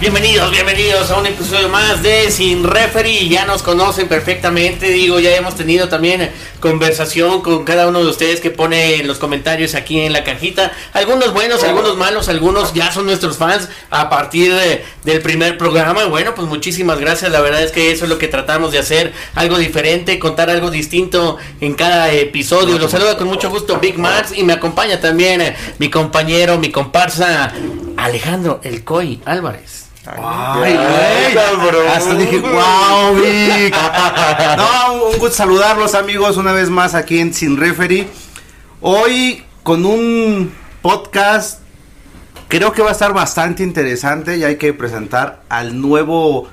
Bienvenidos, bienvenidos a un episodio más de Sin Referee. Ya nos conocen perfectamente, digo, ya hemos tenido también conversación con cada uno de ustedes que pone en los comentarios aquí en la cajita. Algunos buenos, algunos malos, algunos ya son nuestros fans a partir del primer programa. Bueno, pues muchísimas gracias. La verdad es que eso es lo que tratamos de hacer, algo diferente, contar algo distinto en cada episodio. Los saluda con mucho gusto Big Max y me acompaña también eh, mi compañero, mi comparsa Alejandro El Coy Álvarez. Ay, güey. Hasta dije, wow, Vic. No, un gusto saludarlos, amigos, una vez más aquí en Sin Referee. Hoy con un podcast, creo que va a estar bastante interesante y hay que presentar al nuevo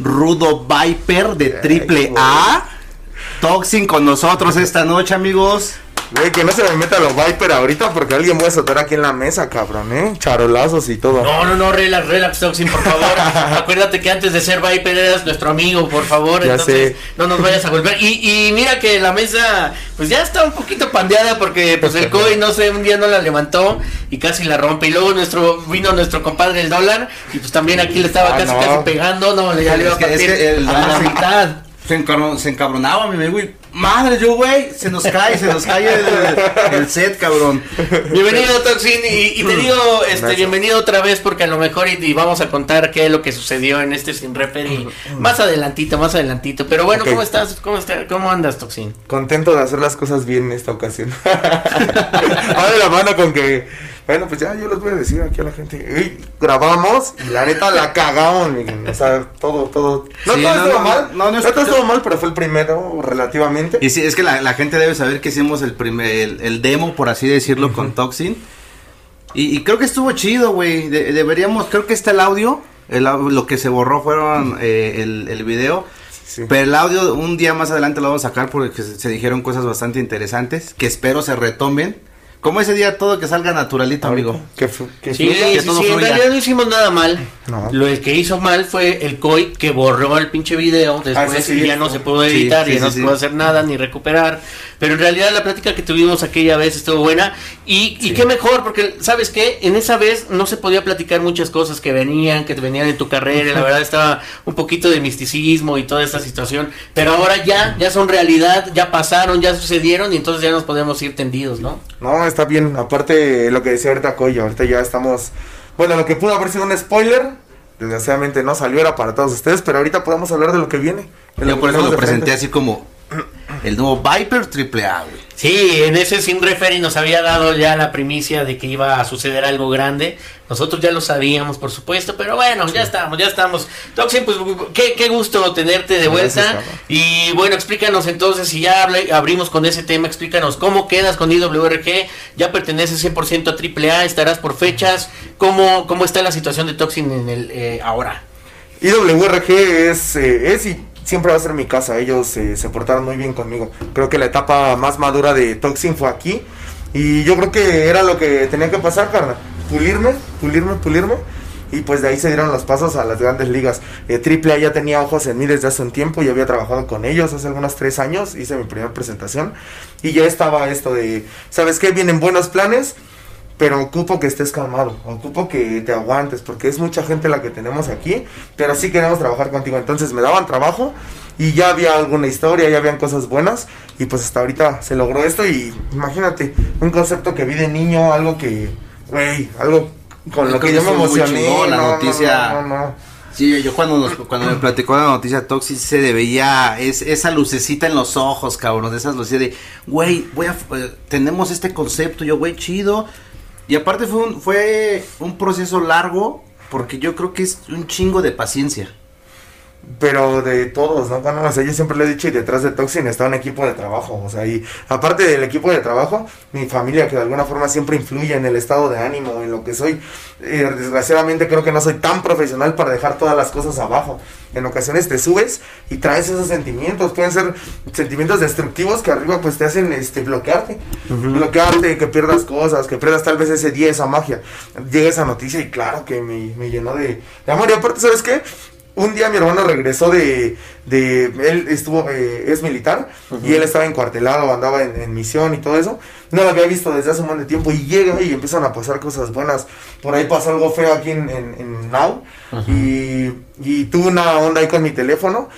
Rudo Viper de Triple A. Toxin con nosotros esta noche, amigos. Güey, que no se me meta los Viper ahorita porque alguien voy a soltar aquí en la mesa, cabrón, ¿eh? Charolazos y todo. No, no, no, relax, relax, Toxin, por favor. Acuérdate que antes de ser Viper eras nuestro amigo, por favor. Ya entonces, sé. no nos vayas a volver. Y, y mira que la mesa, pues ya está un poquito pandeada porque pues el COI, no sé, un día no la levantó y casi la rompe. Y luego nuestro, vino nuestro compadre el dólar y pues también aquí le estaba Ah, casi, no. casi pegando. No, ya le iba a Es que- es partir que el- a la mitad. Se, encabron- se encabronaba mi güey. Madre, yo, güey, se nos cae, se nos cae el, el set, cabrón. Bienvenido Toxin y, y te digo este Gracias. bienvenido otra vez porque a lo mejor y, y vamos a contar qué es lo que sucedió en este sin referee más adelantito, más adelantito. Pero bueno. ¿cómo estás? ¿Cómo está, cómo andas, Toxin? Contento de hacer las cosas bien en esta ocasión. De la mano con que, bueno, pues ya yo les voy a decir aquí a la gente. "Ey, grabamos y la neta la cagamos, miren, O sea, todo, todo. No Sí, todo no, estuvo no, mal, no, no estuvo mal, pero fue el primero relativamente. Y sí, es que la, la gente debe saber que hicimos el primer, el, el demo, por así decirlo, con Toxin. Y, y creo que estuvo chido, güey. De- deberíamos, creo que está el audio. El, lo que se borró fueron eh, el, el video. Sí. Pero el audio un día más adelante lo vamos a sacar porque se, se dijeron cosas bastante interesantes que espero se retomen. Como ese día todo que salga naturalito, amigo. Que, que Sí, fluya. que sí, todo sí, en realidad no hicimos nada mal. No. Lo que hizo mal fue el COI que borró el pinche video después Ah, sí, y ya no se pudo editar sí, y sí, no sí. se pudo hacer nada ni recuperar. Pero en realidad la plática que tuvimos aquella vez estuvo buena y, y qué mejor porque sabes qué, en esa vez no se podía platicar muchas cosas que venían, que venían en tu carrera, la verdad estaba un poquito de misticismo y toda esta situación, pero ahora ya, ya son realidad, ya pasaron, ya sucedieron y entonces ya nos podemos ir tendidos, ¿no? No, está bien. Aparte, lo que decía ahorita Coyo, ahorita ya estamos. Bueno, lo que pudo haber sido un spoiler, desgraciadamente no salió, era para todos ustedes, pero ahorita podemos hablar de lo que viene. Yo por eso lo presenté frente. así como el nuevo Viper Triple A, güey. Sí, en ese sin referee nos había dado ya la primicia de que iba a suceder algo grande. Nosotros ya lo sabíamos, por supuesto, pero bueno, ya estamos, ya estamos. Toxin, pues qué, qué gusto tenerte de vuelta. Gracias, y bueno, explícanos entonces, si ya abrimos con ese tema, explícanos cómo quedas con IWRG, ya perteneces 100% a AAA, estarás por fechas, cómo, cómo está la situación de Toxin en el eh, ahora. IWRG es, eh, es y siempre va a ser mi casa. Ellos eh, se portaron muy bien conmigo. Creo que la etapa más madura de Toxin fue aquí. Y yo creo que era lo que tenía que pasar, carnal. Pulirme, pulirme, pulirme. Y pues de ahí se dieron los pasos a las grandes ligas. Eh, Triple A ya tenía ojos en mí desde hace un tiempo. Yo había trabajado con ellos hace algunos tres años. Hice mi primera presentación. Y ya estaba esto de, ¿sabes qué? Vienen buenos planes. Pero ocupo que estés calmado, ocupo que te aguantes, porque es mucha gente la que tenemos aquí, pero sí queremos trabajar contigo. Entonces me daban trabajo y ya había alguna historia, ya habían cosas buenas, y pues hasta ahorita se logró esto. Y imagínate, un concepto que vi de niño, algo que, güey, algo con lo que yo me emocioné. chingón la no, no, noticia. No, no, no. Sí, yo, cuando nos, cuando me platicó la noticia Toxic se veía es, esa lucecita en los ojos, cabrón, de esas luces de, güey, voy a, eh, tenemos este concepto, yo, güey, chido. Y aparte fue un, fue un proceso largo, porque yo creo que es un chingo de paciencia. Pero de todos, ¿no? Bueno, o sea, yo siempre le he dicho y detrás de Toxin está un equipo de trabajo, o sea, y aparte del equipo de trabajo, mi familia que de alguna forma siempre influye en el estado de ánimo, en lo que soy. Eh, desgraciadamente creo que no soy tan profesional para dejar todas las cosas abajo. En ocasiones te subes y traes esos sentimientos, pueden ser sentimientos destructivos que arriba pues te hacen este bloquearte, bloquearte, que pierdas cosas, que pierdas tal vez ese día, esa magia. Llega esa noticia y claro que me, me llenó de, de amor. Y aparte, ¿sabes qué? Un día mi hermano regresó de, de él estuvo, eh, es militar y él estaba encuartelado, andaba en, en misión y todo eso. no lo había visto desde hace un montón de tiempo y llega y empiezan a pasar cosas buenas. Por ahí pasó algo feo aquí en, en, en Now y, y tuve una onda ahí con mi teléfono.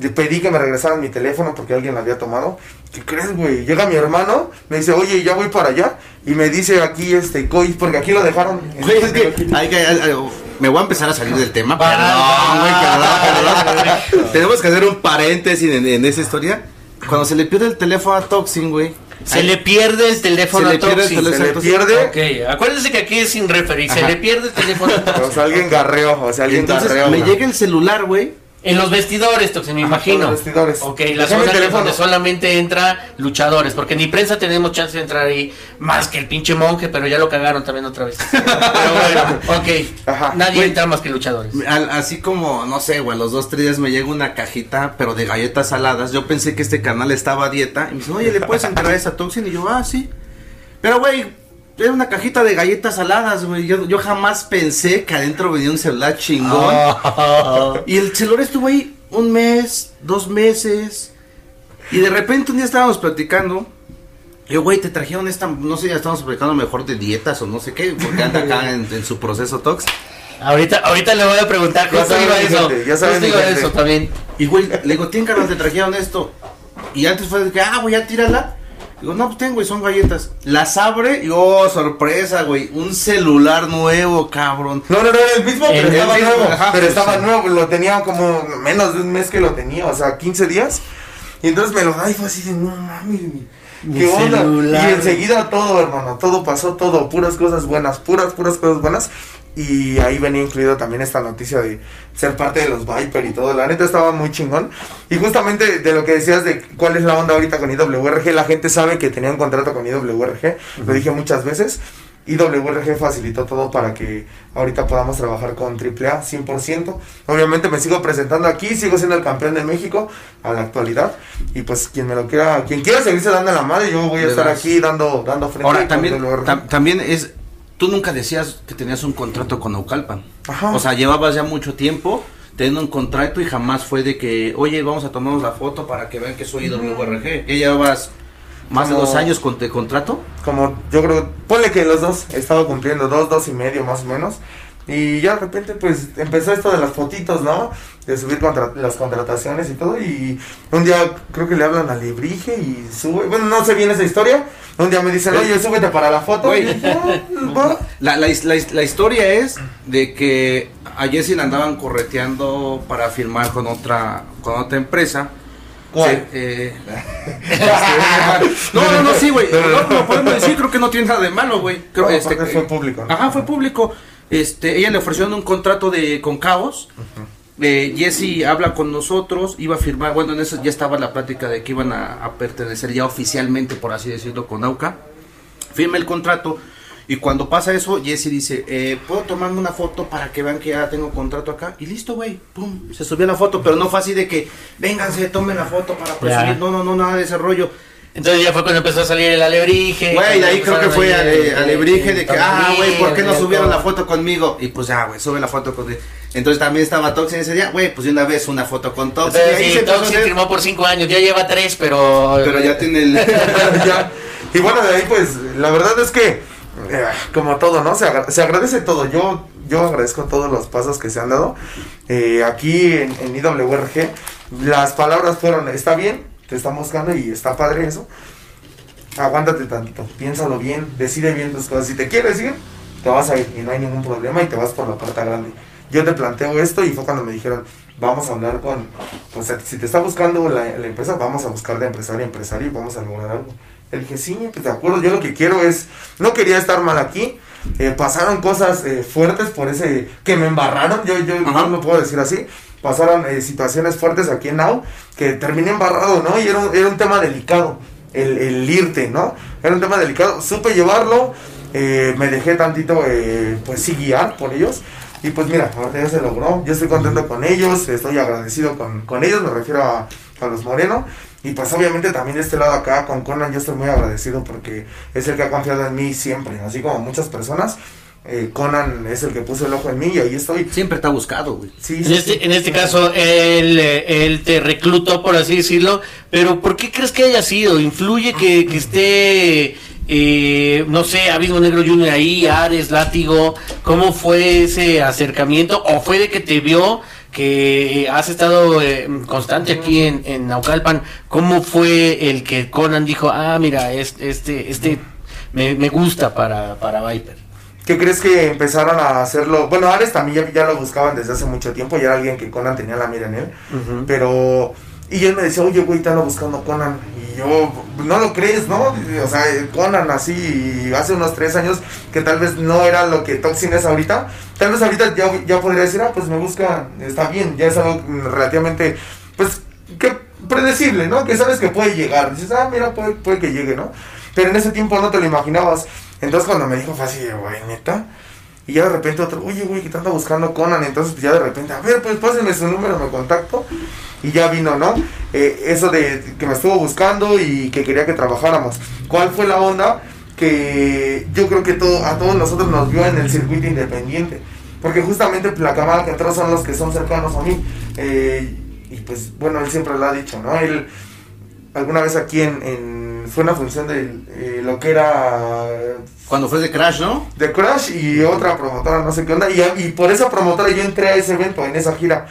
Le pedí que me regresaran mi teléfono porque alguien lo había tomado. ¿Qué crees, güey? Llega mi hermano, me dice, oye, ya voy para allá. Y me dice aquí, este, Coy, porque aquí lo dejaron. Güey, es que hay que- hay- hay- me voy a empezar a salir del tema. Perdón, güey, perdón, perdón. Tenemos que hacer un paréntesis en, en esa historia. Cuando se le pierde el teléfono a Toxin, güey. Se le pierde el teléfono Se a le pierde el Toxin. teléfono. Se le pierde. Ok, acuérdense que aquí es sin referir, se le pierde el teléfono a Toxin. O sea, alguien garreó, o sea, alguien Entonces garreó. me llega el celular, güey. En los vestidores, Toxin, me Ajá, imagino. en los vestidores. Ok, la Déjame zona el que- teléfono. donde solamente entra luchadores, porque ni prensa tenemos chance de entrar ahí, más que el pinche monje, pero ya lo cagaron también otra vez. Pero bueno, ok. Ajá. Nadie Güey. entra más que luchadores. Al- así como, no sé, güey, a los dos, tres días me llega una cajita, pero de galletas saladas. Yo pensé que este canal estaba a dieta. Y me dicen, oye, ¿le puedes entregar esa Toxin? Y yo, ah, sí. Pero, güey, era una cajita de galletas saladas, güey. Yo, yo jamás pensé que adentro venía un celular chingón. Y el celular estuvo ahí un mes, dos meses. Y de repente un día estábamos platicando. Yo, güey, te trajeron esta, no sé, ya estamos platicando mejor de dietas o no sé qué, porque anda acá en, en su proceso tox. Ahorita, ahorita le voy a preguntar, saben, iba a eso. ya saben, iba a eso también. Y güey, le digo, ¿tienen carnal, te trajeron esto? Y antes fue de que, ah, güey, ya tírala. Digo, no, pues tengo, güey, son galletas. Las abre y, oh, sorpresa, güey, un celular nuevo, cabrón. No, no, no, era el mismo, El- pero el estaba mismo, nuevo. ajá, pero pues, estaba sí. nuevo, lo tenía como menos de un mes que lo tenía, o sea, 15 días. Y entonces me lo da y fue así de, no mames, Mi ¿qué onda? celular. Y enseguida todo, hermano, todo pasó, todo, puras cosas buenas, puras, puras cosas buenas. Y ahí venía incluido también esta noticia de ser parte de los Viper y todo. La neta estaba muy chingón. Y justamente de lo que decías de cuál es la onda ahorita con IWRG, la gente sabe que tenía un contrato con IWRG. Lo dije muchas veces. IWRG facilitó todo para que ahorita podamos trabajar con AAA 100%. Obviamente me sigo presentando aquí, sigo siendo el campeón de México a la actualidad. Y pues quien me lo quiera, quien quiera seguirse dando la madre, yo voy a Le estar das. aquí dando, dando frente Ahora, con también, tam- también es, tú nunca decías que tenías un contrato con Naucalpan. Ajá. O sea, llevabas ya mucho tiempo teniendo un contrato y jamás fue de que, oye, vamos a tomarnos la foto para que vean que soy IWRG. Ya llevabas más de dos años con de contrato. como yo creo, ponle que los dos he estado cumpliendo, dos, dos y medio más o menos. Y ya de repente pues empezó esto de las fotitos, ¿no? De subir contra las contrataciones y todo. Y un día creo que le hablan a Librige y sube. Bueno, no sé bien esa historia. Un día me dicen, oye, súbete para la foto. Güey. Y dije, "Ah, va". La, la, his- la his- la historia es de que a Jessy la andaban correteando para firmar con otra con otra empresa. ¿Cuál? Sí, eh, no, no, no, sí, güey. No, lo podemos decir, creo que no tiene nada de malo, güey. Creo, No, este, fue público, ¿no? Ajá, fue público. Este, ella le ofrecieron un contrato de con Cabos. Eh, Jesse habla con nosotros, iba a firmar, bueno, en eso ya estaba la plática de que iban a, a pertenecer ya oficialmente, por así decirlo, con AUCA. Firma el contrato y cuando pasa eso, Jesse dice, eh, ¿puedo tomarme una foto para que vean que ya tengo contrato acá? Y listo, güey, pum, se subió la foto, pero no fue así de que, vénganse, tomen la foto para presumir, no, no, no, nada de ese rollo. Entonces ya fue cuando empezó a salir el alebrije. Güey, de ahí creo que fue Ale ale- alebrije de que, ah, güey, ¿por qué no subieron la foto conmigo? Y pues ya, güey, sube la foto con... Entonces también estaba Toxin ese día, güey, pues de una vez una foto con Toxin. Entonces, y ahí sí, Toxin firmó por cinco años, ya lleva tres, pero... Pero ya tiene el... Ya. Y bueno, de ahí pues la verdad es que eh, como todo, ¿no? Se, agra- se agradece todo. Yo yo agradezco todos los pasos que se han dado. Eh, aquí en, en IWRG las palabras fueron, está bien, te están buscando y está padre eso. Aguántate tantito, piénsalo bien, decide bien tus cosas. Si te quieres ir, te vas a ir y no hay ningún problema y te vas por la puerta grande. Yo te planteo esto y fue cuando me dijeron, vamos a hablar con, pues si te está buscando la, la empresa, vamos a buscar de empresario a empresario y vamos a lograr algo. Le dije, sí, pues de acuerdo, yo lo que quiero es, no quería estar mal aquí, eh, pasaron cosas eh, fuertes por ese, que me embarraron, yo, yo Ajá. no lo puedo decir así, pasaron eh, situaciones fuertes aquí en Now, que terminé embarrado, ¿no? Y era un, era un tema delicado, el, el irte, ¿no? Era un tema delicado, supe llevarlo, eh, me dejé tantito, eh, pues sí, guiar por ellos. Y pues mira, ahorita ya se logró, yo estoy contento con ellos, estoy agradecido con, con ellos, me refiero a, a los Moreno. Y pues obviamente también de este lado acá con Conan yo estoy muy agradecido porque es el que ha confiado en mí siempre, así como muchas personas. Eh, Conan es el que puso el ojo en mí y ahí estoy. Siempre te ha buscado, güey. Sí, En este, sí. en este caso, él, eh, él te reclutó, por así decirlo, pero ¿por qué crees que haya sido? ¿Influye que, que esté eh, no sé, Abismo Negro Junior ahí, Ares, Látigo, ¿cómo fue ese acercamiento? ¿O fue de que te vio que has estado eh, constante aquí en, en Naucalpan? ¿Cómo fue el que Conan dijo, ah, mira, este, este, este me, me gusta para, para Viper? ¿Qué crees que empezaron a hacerlo? Bueno, Ares también ya, ya lo buscaban desde hace mucho tiempo, ya era alguien que Conan tenía la mira en él, pero... Y él me decía, oye, güey, te ando buscando Conan. Y yo, no lo crees, ¿no? O sea, Conan así, hace unos tres años, que tal vez no era lo que Toxin es ahorita. Tal vez ahorita ya, ya podría decir, ah, pues me busca, está bien, ya es algo relativamente, pues, que predecible, ¿no? Que sabes que puede llegar. Dices, ah, mira, puede, puede que llegue, ¿no? Pero en ese tiempo no te lo imaginabas. Entonces cuando me dijo, de, güey, neta. Y ya de repente otro, oye, güey, que te anda buscando Conan. Entonces, pues ya de repente, a ver, pues pásenme su número, me contacto. Y ya vino, ¿no? Eh, eso de que me estuvo buscando y que quería que trabajáramos. ¿Cuál fue la onda? Que yo creo que todo, a todos nosotros nos vio en el circuito independiente. Porque justamente la cámara que entró son los que son cercanos a mí. Eh, y pues, bueno, él siempre lo ha dicho, ¿no? Él, alguna vez aquí en- fue una función de eh, lo que era Cuando fue de Crash, ¿no? de Crash y otra promotora, no sé qué onda. Y, y por esa promotora yo entré a ese evento, en esa gira.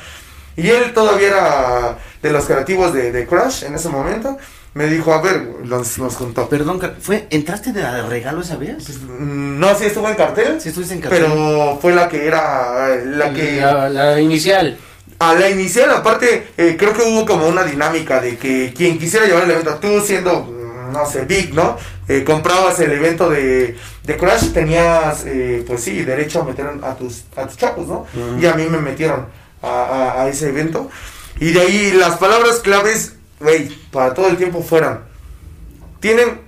Y él todavía era de los creativos de, de Crash en ese momento. Me dijo, a ver, nos, nos juntó. Perdón, ¿fue, ¿entraste de de regalo esa vez? Mm, No, sí estuvo en cartel. Sí, estuviste en cartel. Pero fue la que era la que... La, la inicial. A la inicial, aparte, eh, creo que hubo como una dinámica de que quien quisiera llevar el evento, tú siendo, no sé, Big, ¿no? Eh, comprabas el evento de, de Crash, tenías, eh, pues sí, derecho a meter a tus, a tus chavos, ¿no? Y a mí me metieron a, a- a ese evento. Y de ahí las palabras claves, güey, para todo el tiempo fueran, tienen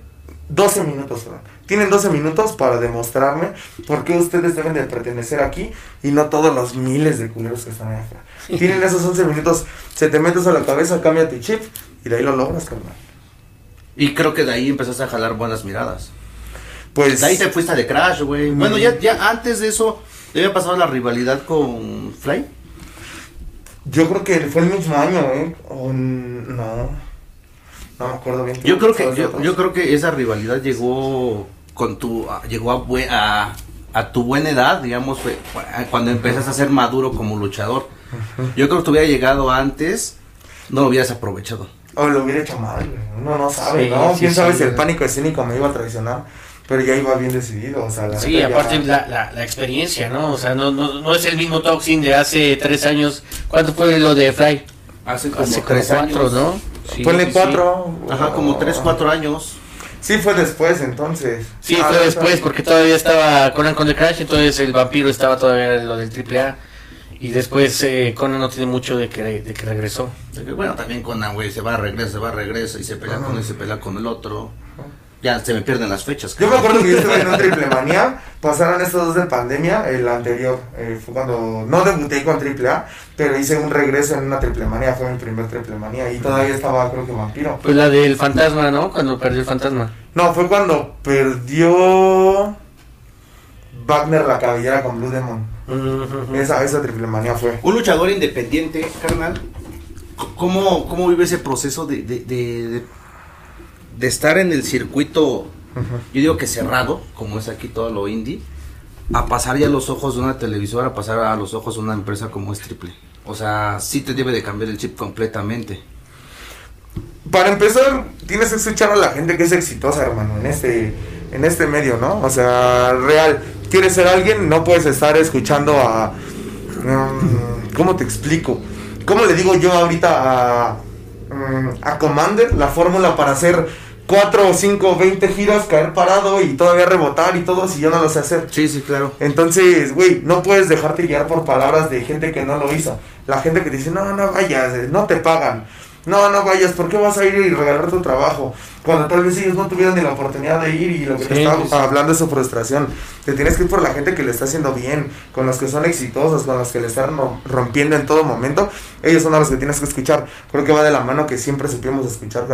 12 minutos, Fran. Tienen 12 minutos para demostrarme por qué ustedes deben de pertenecer aquí y no todos los miles de culeros que están allá afuera. Tienen esos 11 minutos, se te metes a la cabeza, cambia tu chip y de ahí lo logras, carnal. Y creo que de ahí empezaste a jalar buenas miradas. Pues De ahí te fuiste de Crash, güey. Mm. Bueno, ya, ya antes de eso, ¿te había pasado la rivalidad con Fly? yo creo que fue el mismo año, ¿eh? O no, no me acuerdo bien. Yo creo que, yo, yo creo que esa rivalidad llegó con tu, a- llegó a, a, a tu buena edad, digamos, fue- cuando empezaste a ser maduro como luchador. Yo creo que te hubiera llegado antes, no lo hubieras aprovechado. O lo hubiera hecho mal, güey. Uno no sabe, Sí, ¿no? sí, Quién sabe sí. si el pánico escénico me iba a traicionar. Pero ya iba bien decidido, o sea, la Sí, ya- aparte la, la, la experiencia, ¿no? O sea, no, no, no es el mismo Toxin de hace tres años. ¿Cuánto fue lo de Fly? Hace como Hace tres cuatro, años. ¿no? Sí, Ponle sí, sí. cuatro. Ajá, como tres, cuatro años. Sí, fue después, entonces. Sí, Ah, fue después, porque todavía estaba Conan con The Crash, entonces el vampiro estaba todavía en lo del AAA. Y después eh, Conan no tiene mucho de que, de que regresó. De que, Bueno, también Conan, güey, se va, regresa, se va, regresa y se pelea Ajá. con él, se pelea con el otro. Ya se me pierden las fechas. Yo me acuerdo que yo estuve en un triple manía, pasaron estos dos de pandemia, el anterior, eh, fue cuando no debuté con triple A, pero hice un regreso en una triple manía, fue mi primer triple manía y todavía estaba creo que vampiro. Pues la del fantasma, ¿no? Cuando perdió el fantasma. No, fue cuando perdió Wagner la cabellera con Blue Demon. Esa, esa triple manía fue. Un luchador independiente, carnal, ¿cómo, cómo vive ese proceso de, de, de, de- de estar en el circuito, yo digo que cerrado, como es aquí todo lo indie, a pasar ya a los ojos de una televisora, a pasar a los ojos de una empresa como es Triple? O sea, sí te debe de cambiar el chip completamente. Para empezar, tienes que escuchar a la gente que es exitosa, hermano, en este, en este medio, ¿no? O sea, real. Quieres ser alguien, no puedes estar escuchando a. mm, ¿Cómo te explico? ¿Cómo le digo yo ahorita a. mm, a Commander la fórmula para hacer 4 o 5, 20 giros, caer parado y todavía rebotar y todo si yo no lo sé hacer? Sí, sí, claro. Entonces, güey, no puedes dejarte guiar por palabras de gente que no lo hizo. La gente que dice, no, no vayas, no te pagan. No, no vayas, ¿por qué vas a ir y regalar tu trabajo? Cuando tal vez ellos no tuvieron ni la oportunidad de ir y lo que te Sí, estaba sí, sí. hablando es su frustración. Te tienes que ir por la gente que le está haciendo bien, con los que son exitosos, con los que le están rom- rompiendo en todo momento. Ellos son a los que tienes que escuchar. Creo que va de la mano que siempre supimos escuchar.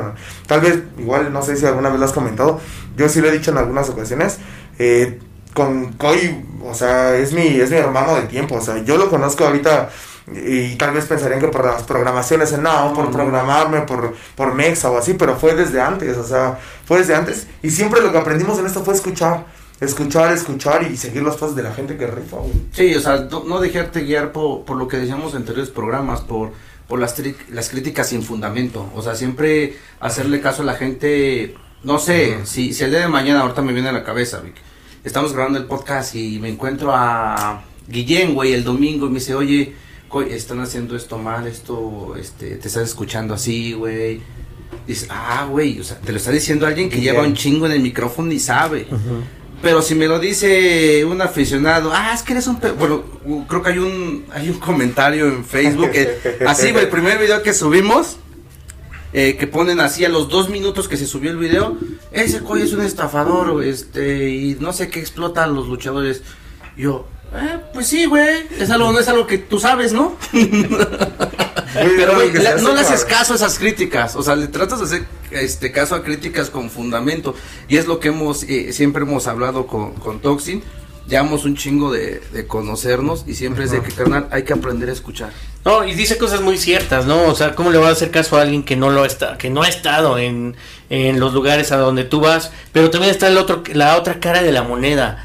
Tal vez, igual, no sé si alguna vez lo has comentado, yo sí lo he dicho en algunas ocasiones. Eh, con Coy, o sea, es mi, es mi hermano de tiempo, o sea, yo lo conozco ahorita y tal vez pensarían que por las programaciones, no, por programarme, por, por Mexa o así, pero fue desde antes, o sea, fue desde antes. Y siempre lo que aprendimos en esto fue escuchar, escuchar, escuchar y seguir los pasos de la gente que rifa, güey. Sí, o sea, no, dejarte guiar por, por, lo que decíamos en anteriores programas, por, por las, las críticas sin fundamento. O sea, siempre hacerle caso a la gente, no sé, si, si el día de mañana, ahorita me viene a la cabeza, Vic, estamos grabando el podcast y me encuentro a Guillén, güey, el domingo y me dice, oye, están haciendo esto mal, esto, este, te estás escuchando así, güey. Dices, ah, güey, o sea, te lo está diciendo alguien que lleva un chingo en el micrófono y sabe. Pero si me lo dice un aficionado, ah, es que eres un... Bueno, creo que hay un, hay un comentario en Facebook, así, güey, el primer video que subimos, eh, que ponen así a los dos minutos que se subió el video, ese coy es un estafador, este, y no sé qué explotan los luchadores. Yo, eh, pues sí, güey. Es algo, no es algo que tú sabes, ¿no? Pero, güey, no le haces caso a esas críticas. O sea, le tratas de hacer este caso a críticas con fundamento. Y es lo que hemos, eh, siempre hemos hablado con, con Toxin. Llevamos un chingo de, conocernos y siempre es de que, carnal, hay que aprender a escuchar. No, y dice cosas muy ciertas, ¿no? O sea, ¿cómo le va a hacer caso a alguien que no lo está, que no ha estado en, en los lugares a donde tú vas? Pero también está el otro, la otra cara de la moneda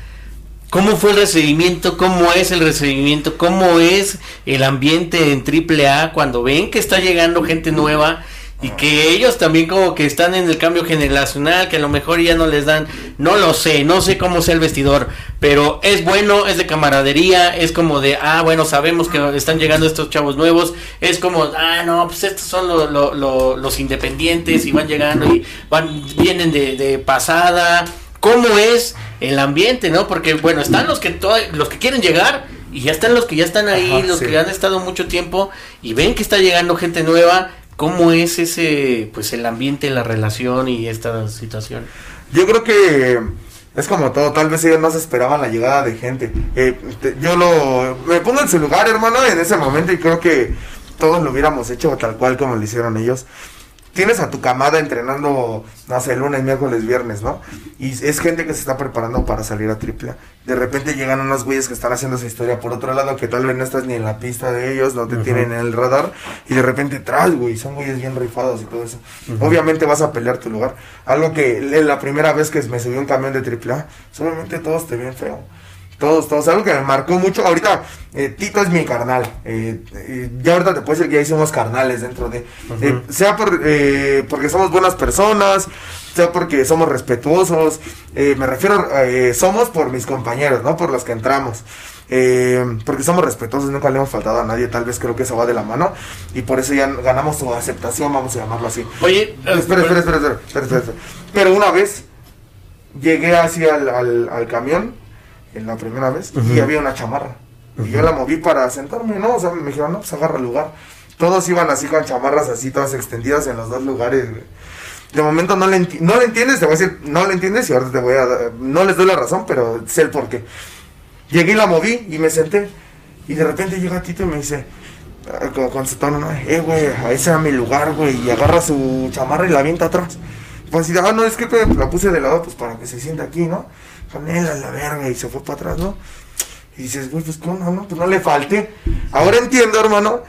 ¿Cómo fue el recibimiento? ¿Cómo es el recibimiento? ¿Cómo es el ambiente en AAA cuando ven que está llegando gente nueva y que ellos también como que están en el cambio generacional, que a lo mejor ya no les dan, no lo sé, no sé cómo sea el vestidor, pero es bueno, es de camaradería, es como de, ah, bueno, sabemos que están llegando estos chavos nuevos, es como, ah, no, pues estos son los independientes y van llegando y van, vienen de pasada, ¿cómo es? El ambiente, ¿no? Porque bueno, están los que los que quieren llegar y ya están los que ya están ahí, los que han estado mucho tiempo y ven que está llegando gente nueva. ¿Cómo es ese, pues el ambiente, la relación y esta situación? Yo creo que es como todo, tal vez ellos no se esperaban la llegada de gente. Eh, yo lo, me pongo en su lugar, hermano, en ese momento y creo que todos lo hubiéramos hecho tal cual como lo hicieron ellos tienes a tu camada entrenando, no sé, lunes, miércoles, viernes, ¿no? Y es gente que se está preparando para salir a triple. De repente llegan unos güeyes que están haciendo esa historia por otro lado, que tal vez no estás ni en la pista de ellos, no te tienen en el radar, y de repente tras, güey, son güeyes bien rifados y todo eso. Obviamente vas a pelear tu lugar. Algo que la primera vez que me subí un camión de triple A, solamente todos te ven feo. Todos, todos. Algo que me marcó mucho. Ahorita, eh, Tito es mi carnal. Eh, eh, ya ahorita te puedo decir que ya hicimos carnales dentro de. sea por, porque somos buenas personas, sea porque somos respetuosos. me refiero, somos por mis compañeros, no por los que entramos. porque somos respetuosos, nunca le hemos faltado a nadie, tal vez creo que eso va de la mano y por eso ya ganamos su aceptación, vamos a llamarlo así. Oye, espera, espera, espera, espera, espera, Pero una vez llegué así al, al, al camión en la primera vez y había una chamarra. Y yo la moví para sentarme, ¿no? O sea, me dijeron, no, pues agarra el lugar. Todos iban así con chamarras así, todas extendidas en los dos lugares, De momento no le, no le entiendes, te voy a decir, no le entiendes y ahora te voy a... No les doy la razón, pero sé el por qué. Llegué y la moví y me senté. Y de repente llega Tito y me dice, ah, con, su tono, eh, güey, ese era mi lugar, güey. Y agarra su chamarra y la avienta atrás. Pues así, ah, no, es que la puse de lado, pues para que se sienta aquí, ¿no? Canela, la verga, y se fue para atrás, ¿no? Y dices, güey, pues cómo no, pues no le falte. Ahora entiendo, hermano,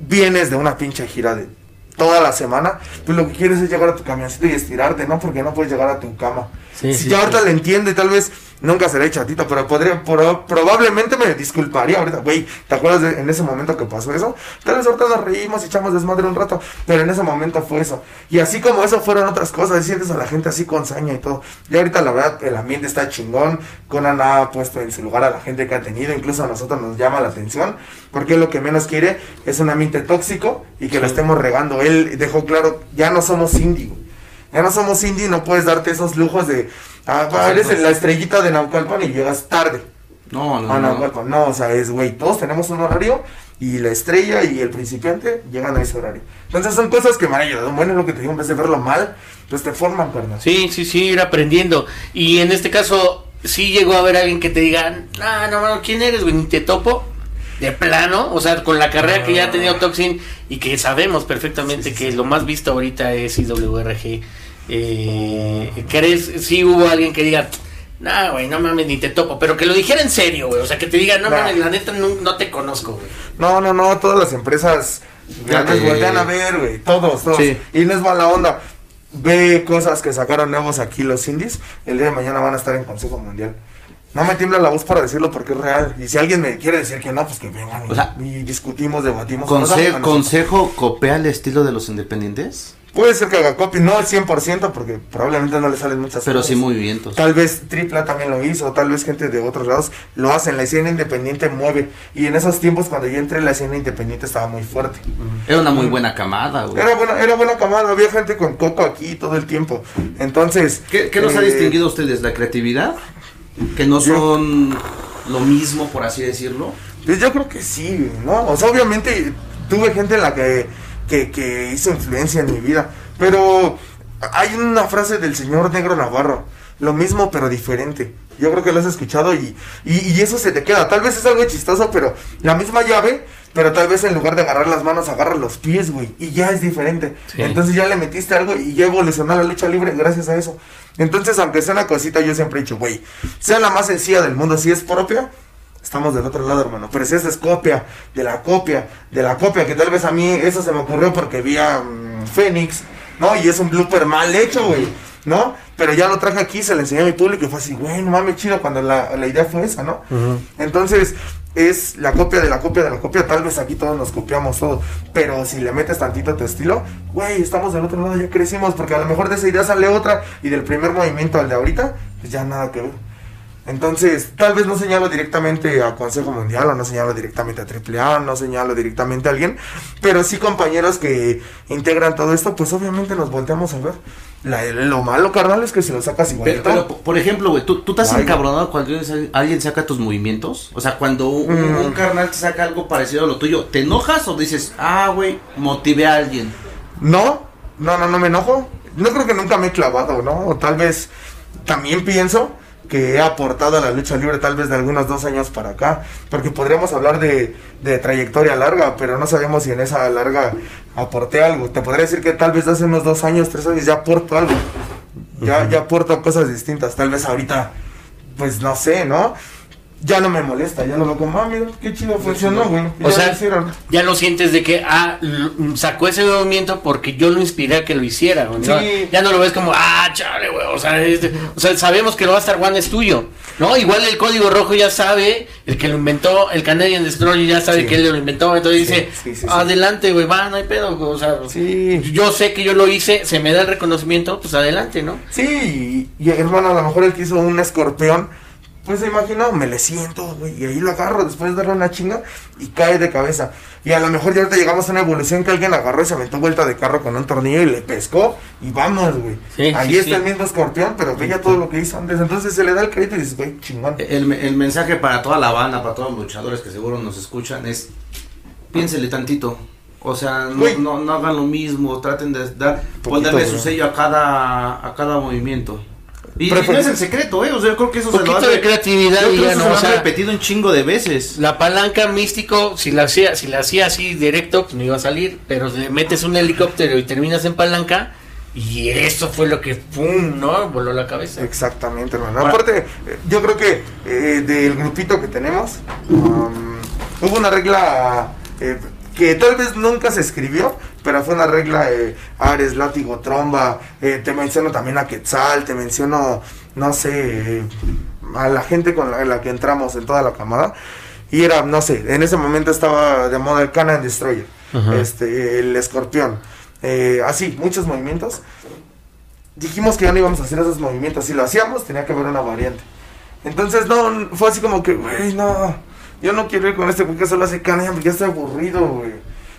vienes de una pinche gira de toda la semana, pues lo que quieres es llegar a tu camioncito y estirarte, ¿no? Porque no puedes llegar a tu cama. Si ya ahorita le entiendo y tal vez nunca seré chatito, pero podría, probablemente me disculparía ahorita, güey, ¿te acuerdas de, en ese momento que pasó eso? Tal vez ahorita nos reímos y echamos desmadre un rato, pero en ese momento fue eso. Y así como eso fueron otras cosas, sientes a la gente así con saña y todo. Y ahorita la verdad el ambiente está chingón, Conan ha puesto en su lugar a la gente que ha tenido, incluso a nosotros nos llama la atención, porque lo que menos quiere es un ambiente tóxico y que lo estemos regando. Él dejó claro, ya no somos indie, ya no somos indie, no puedes darte esos lujos de Ah, eres la estrellita de Naucalpan y llegas tarde. No, no, no. No, o sea, es, güey, todos tenemos un horario y la estrella y el principiante llegan a ese horario. Entonces son cosas que me han ayudado. Bueno, es lo que te digo, en vez de verlo mal, pues te forman, carnal. Sí, sí, sí, ir aprendiendo. Y en este caso, sí llegó a haber alguien que te diga, ah, no, no, ¿quién eres, güey? Ni te topo. De plano, o sea, con la carrera que ya ha tenido Toxin y que sabemos perfectamente que lo más visto ahorita es IWRG. Eh, ¿Crees si hubo alguien que diga, Nah, güey, no mames, ni te topo. Pero que lo dijera en serio, güey. O sea, que te diga, no Nah. mames, la neta no, no te conozco, güey. No, no, no, todas las empresas grandes voltean a ver, güey, todos, todos. Sí. Y no es mala onda. Ve cosas que sacaron nuevos aquí los indies, el día de mañana van a estar en Consejo Mundial. No me tiembla la voz para decirlo porque es real. Y si alguien me quiere decir que no, pues que vengan y, O sea, y discutimos, debatimos. Conse-. ¿Consejo copia el estilo de los independientes? Puede ser que haga copy, no al 100% porque probablemente no le salen muchas Pero cosas. sí movimientos. Tal vez Tripla también lo hizo, tal vez gente de otros lados lo hacen. La escena independiente mueve. Y en esos tiempos, cuando yo entré, la escena independiente estaba muy fuerte. Era una muy buena camada, güey. Era buena, era buena camada, había gente con coco aquí todo el tiempo. Entonces. ¿Qué, qué nos ha eh, distinguido a ustedes? ¿La creatividad? Que no Yo- son lo mismo, por así decirlo. Pues yo creo que sí, ¿no? O sea, obviamente tuve gente en la que, que, que hizo influencia en mi vida. Pero hay una frase del señor Negro Navarro. Lo mismo pero diferente. Yo creo que lo has escuchado y, y, y eso se te queda. Tal vez es algo chistoso, pero la misma llave, pero tal vez en lugar de agarrar las manos, agarras los pies, güey. Y ya es diferente. Sí. Entonces ya le metiste algo y ya evolucionó la lucha libre gracias a eso. Entonces, aunque sea una cosita, yo siempre he dicho, güey, sea la más sencilla del mundo, si es propia, Estamos del otro lado, hermano. Pero si esa es copia, de la copia, de la copia, que tal vez a mí eso se me ocurrió porque vi a mm, Fénix, ¿no? Y es un blooper mal hecho, güey, ¿no? Pero ya lo traje aquí, se lo enseñé a mi público y fue así, güey, no mames, chido, cuando la, la idea fue esa, ¿no? Entonces, es la copia de la copia de la copia. Tal vez aquí todos nos copiamos todo. Pero si le metes tantito a tu estilo, güey, estamos del otro lado, ya crecimos. Porque a lo mejor de esa idea sale otra. Y del primer movimiento al de ahorita, pues ya nada que ver. Entonces, tal vez no señalo directamente a Consejo Mundial o no señalo directamente a AAA, no señalo directamente a alguien, pero sí compañeros que integran todo esto, pues obviamente nos volteamos a ver. La- lo malo, carnal, es que si lo sacas Pero, igualito. pero, por ejemplo, güey, ¿tú, tú Ay, encabronado cuando alguien- alguien saca tus movimientos? O sea, cuando un, Mm. un carnal te saca algo parecido a lo tuyo, ¿te enojas o dices, ah, güey, motivé a alguien? No, no, no, no me enojo. No creo que nunca me he clavado, ¿no? O tal vez también pienso que he aportado a la lucha libre tal vez de algunos dos años para acá. Porque podríamos hablar de, de trayectoria larga, pero no sabemos si en esa larga aporté algo. Te podría decir que tal vez hace unos dos años, tres años ya aporto algo. Ya, ya aporto cosas distintas. Tal vez ahorita, pues no sé, ¿no? Ya no me molesta, ya lo veo como, ah, mira, qué chido funcionó, güey. O Ya sea, lo ya lo sientes de que, ah, sacó ese movimiento porque yo lo inspiré a que lo hiciera, güey. Ya no lo ves como, ah, chale, güey, o sea, este- o sea, sabemos que el Bastard One es tuyo, ¿no? Igual el código rojo ya sabe, el que lo inventó, el Canadian Destroyer ya sabe Sí. que él lo inventó, entonces Sí, dice, adelante, güey, va, no hay pedo, güey, o sea, yo sé que yo lo hice, se me da el reconocimiento, pues adelante, ¿no? Sí, y, y, hermano, a lo mejor el que hizo un escorpión, pues se imaginó, me le siento, güey, y ahí lo agarro después de darle una chinga y cae de cabeza. Y a lo mejor ya ahorita llegamos a una evolución que alguien agarró y se aventó vuelta de carro con un tornillo y le pescó y vamos, güey. Sí, ahí sí, está sí. el mismo escorpión, pero veía todo lo que hizo antes. Entonces se le da el crédito y dices, güey, chingón. El, el mensaje para toda la banda, para todos los luchadores que seguro nos escuchan es, piénsele tantito. O sea, no, no, no hagan lo mismo, traten de dar, ponerle su bro. sello a cada, a cada movimiento. Y, y Prefer- no es el secreto, ¿eh? O sea, yo creo que eso se lo Poquito han de creatividad yo y creo ya eso no, se lo o han repetido un chingo de veces. La palanca místico, si la hacía, si la hacía así directo, pues no iba a salir, pero le metes un helicóptero y terminas en palanca, y eso fue lo que pum, ¿no? Voló la cabeza. Exactamente, hermano. Aparte, yo creo que eh, del grupito que tenemos, um, hubo una regla eh, que tal vez nunca se escribió, pero fue una regla, eh, Ares, látigo, tromba, eh, te menciono también a Quetzal, te menciono, no sé, eh, a la gente con la, la que entramos en toda la camada. Y era, no sé, en ese momento estaba de moda el Cannon Destroyer, Ajá. este, el escorpión, eh, así, muchos movimientos dijimos que ya no íbamos a hacer esos movimientos. Si lo hacíamos, tenía que haber una variante. Entonces, no, fue así como que, güey, no, yo no quiero ir con este porque solo hace porque ya estoy aburrido, güey.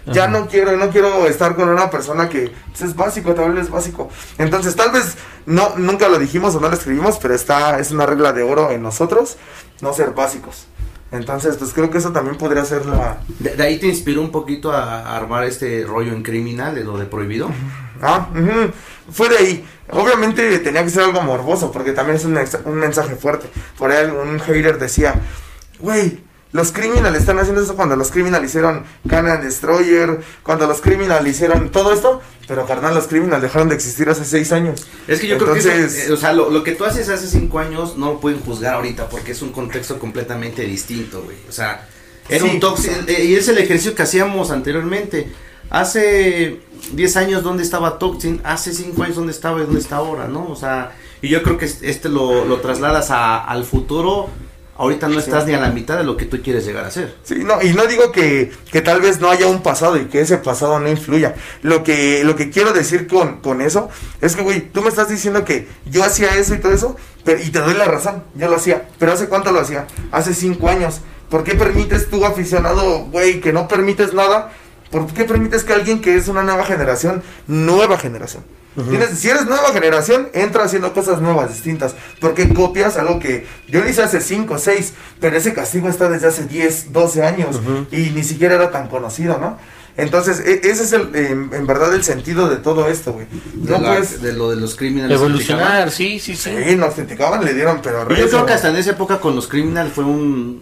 Ya Ajá. no quiero, no quiero estar con una persona que pues, es básico, tal vez es básico. Entonces, tal vez no, nunca lo dijimos o no lo escribimos, pero está, es una regla de oro en nosotros, no ser básicos. Entonces, pues creo que eso también podría ser la, De, de ahí te inspiró un poquito a, a armar este rollo en criminal, de lo de prohibido. Ah, ujú. fue de ahí. Obviamente tenía que ser algo morboso, porque también es un, un mensaje fuerte. Por ahí un hater decía, güey, Los criminales están haciendo eso cuando los criminales hicieron Canon Destroyer, cuando los criminales hicieron todo esto, pero carnal, los criminales dejaron de existir hace seis años. Es que yo creo que, eh, o sea, lo, que tú haces hace cinco años no lo pueden juzgar ahorita porque es un contexto completamente distinto, güey. O sea, era un tóxico, eh, y es el ejercicio que hacíamos anteriormente. Hace 10 años, ¿dónde estaba Toxin? Hace 5 años, ¿dónde estaba y dónde está ahora, no? O sea, y yo creo que este lo, lo trasladas a, al futuro ahorita no estás ni a la mitad de lo que tú quieres llegar a ser. Sí, no, y no digo que, que tal vez no haya un pasado y que ese pasado no influya. Lo que, lo que quiero decir con, con eso es que, güey, tú me estás diciendo que yo hacía eso y todo eso, pero, y te doy la razón, yo lo hacía. Pero ¿hace cuánto lo hacía? Hace cinco años. ¿Por qué permites tú, aficionado, güey, que no permites nada? ¿Por qué permites que alguien que es una nueva generación, nueva generación, si eres nueva generación, entra haciendo cosas nuevas, distintas. Porque copias algo que yo lo hice hace 5, 6, pero ese castigo está desde hace 10, 12 años y ni siquiera era tan conocido, ¿no? Entonces, e, ese es el, en, verdad el sentido de todo esto, güey. No, pues, de lo de los criminales. Evolucionar, sí, sí, sí. Sí, nos criticaban, le dieron, pero... Yo creo que hasta en esa época con los criminales fue un,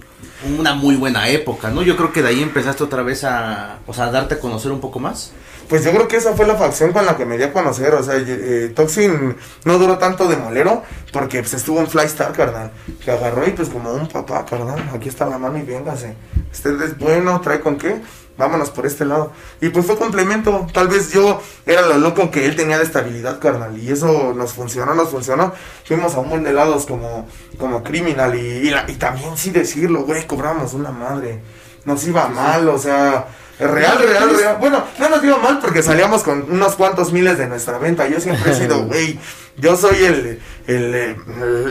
una muy buena época, ¿no? Yo creo que de ahí empezaste otra vez a, o sea, a darte a conocer un poco más. Pues yo creo que esa fue la facción con la que me di a conocer. O sea, eh, Toxin no duró tanto de molero porque pues, estuvo en Flystar, carnal. Que agarró y pues como un papá, carnal. Aquí está la mano y véngase. Usted es bueno, trae con qué. Vámonos por este lado. Y pues fue complemento. Tal vez yo era lo loco que él tenía de estabilidad, carnal. Y eso nos funcionó, nos funcionó. Fuimos a un buen de lados como, como criminal. Y, y, también sí decirlo, güey, cobramos una madre. Nos iba mal, o sea Real, real, real. Bueno, no nos dio mal porque salíamos con unos cuantos miles de nuestra venta. Yo siempre he sido, güey, yo soy el, el,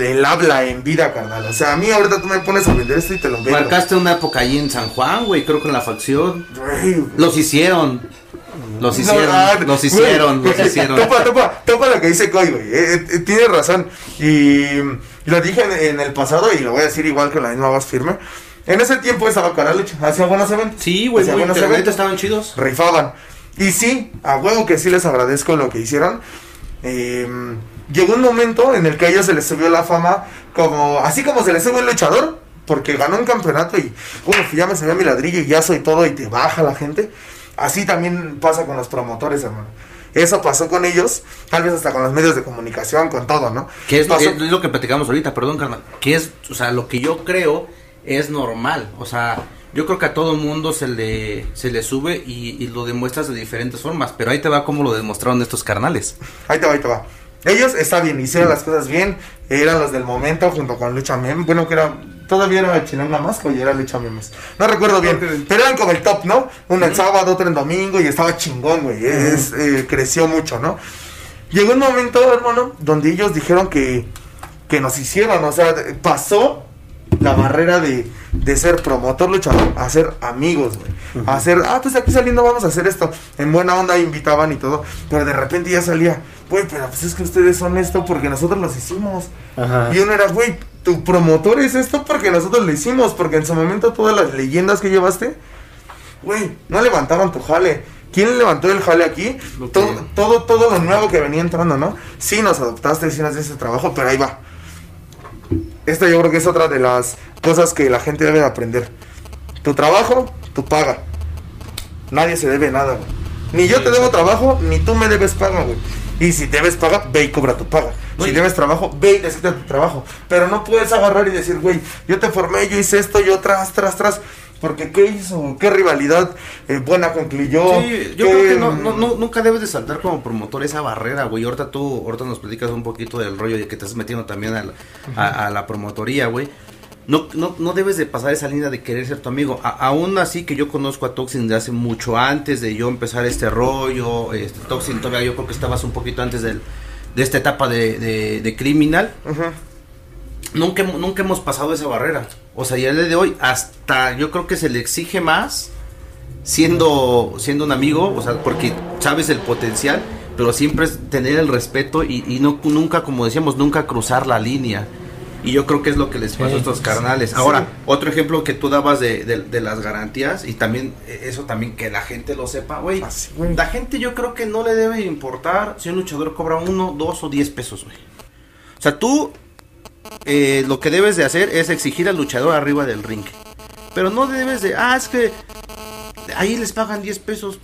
el, habla en vida, carnal. O sea, a mí ahorita tú me pones a vender esto y te lo vendo. Marcaste una época ahí en San Juan, güey, creo que en la facción. Los hicieron. Los hicieron, ah, los hicieron, los hicieron. Topa, topa, topa lo que dice Coy, güey. Eh, eh, tiene razón. Y lo dije en, en, el pasado y lo voy a decir igual con la misma voz firme. En ese tiempo estaba Caralucha, hacía buenos eventos. Sí, güey, buenos eventos. estaban chidos. Rifaban. Y sí, a huevo que sí les agradezco lo que hicieron. Em, llegó un momento en el que a ellos se les subió la fama, como así como se les sube el luchador, porque ganó un campeonato y, bueno, ya me subió mi ladrillo y ya soy todo y te baja la gente. Así también pasa con los promotores, hermano. Eso pasó con ellos, tal vez hasta con los medios de comunicación, con todo, ¿no? ¿Qué es, es lo que platicamos ahorita, perdón, carnal. ¿Qué es, o sea, lo que yo creo es normal. O sea, yo creo que a todo mundo se le, se le sube y, lo demuestras de diferentes formas. Pero ahí te va como lo demostraron estos carnales. Ahí te va, ahí te va. Ellos, está bien, hicieron las cosas bien. Eran los del momento junto con Lucha Memes. Bueno, que era. Todavía era Chilanga más y era Lucha Memes. No recuerdo bien. Pero eran como el top, ¿no? Uno el sábado, otro el domingo y estaba chingón, güey. Es, eh, creció mucho, ¿no? Llegó un momento, hermano, donde ellos dijeron que, que nos hicieron. O sea, pasó la barrera de, de ser promotor luchador a ser amigos, güey. A hacer, ah, pues aquí saliendo vamos a hacer esto. En buena onda invitaban y todo. Pero de repente ya salía, güey, pero pues es que ustedes son esto porque nosotros los hicimos. Y uno era, güey, tu promotor es esto porque nosotros lo hicimos. Porque en su momento todas las leyendas que llevaste, güey, no levantaban tu jale. ¿Quién levantó el jale aquí? Todo, todo, todo lo nuevo que venía entrando, ¿no? Sí nos adoptaste, sí nos ese trabajo, pero ahí va esta yo creo que es otra de las cosas que la gente debe aprender. Tu trabajo, tu paga. Nadie se debe nada, güey. Ni yo te debo trabajo, ni tú me debes paga, güey. Y si debes paga, ve y cobra tu paga. si debes trabajo, ve y necesitas tu trabajo. Pero no puedes agarrar y decir, güey, yo te formé, yo hice esto, yo tras, tras, tras. Porque ¿qué hizo? ¿Qué rivalidad eh, buena concluyó? Sí, yo creo que no, no, nunca debes de saltar como promotor esa barrera, güey. Ahorita tú, ahorita nos platicas un poquito del rollo de que te estás metiendo también a la, a, la promotoría, güey. No, no, no debes de pasar esa línea de querer ser tu amigo. aún así que yo conozco a Toxin de hace mucho antes de yo empezar este rollo. Este, Toxin todavía yo creo que estabas un poquito antes del, de esta etapa de, de, de criminal. Nunca, nunca hemos pasado esa barrera. O sea, ya de hoy hasta yo creo que se le exige más siendo, siendo un amigo, o sea, porque sabes el potencial, pero siempre es tener el respeto y, no, nunca, como decíamos, nunca cruzar la línea. Y yo creo que es lo que les pasa a estos carnales. Ahora, otro ejemplo que tú dabas de, de, las garantías y también e, eso también que la gente lo sepa, güey. La gente yo creo que no le debe importar si un luchador cobra uno, dos o diez pesos, güey. O sea, tú eh, lo que debes de hacer es exigir al luchador arriba del ring. pero no debes de, ah, es que ahí les pagan 10 pesos.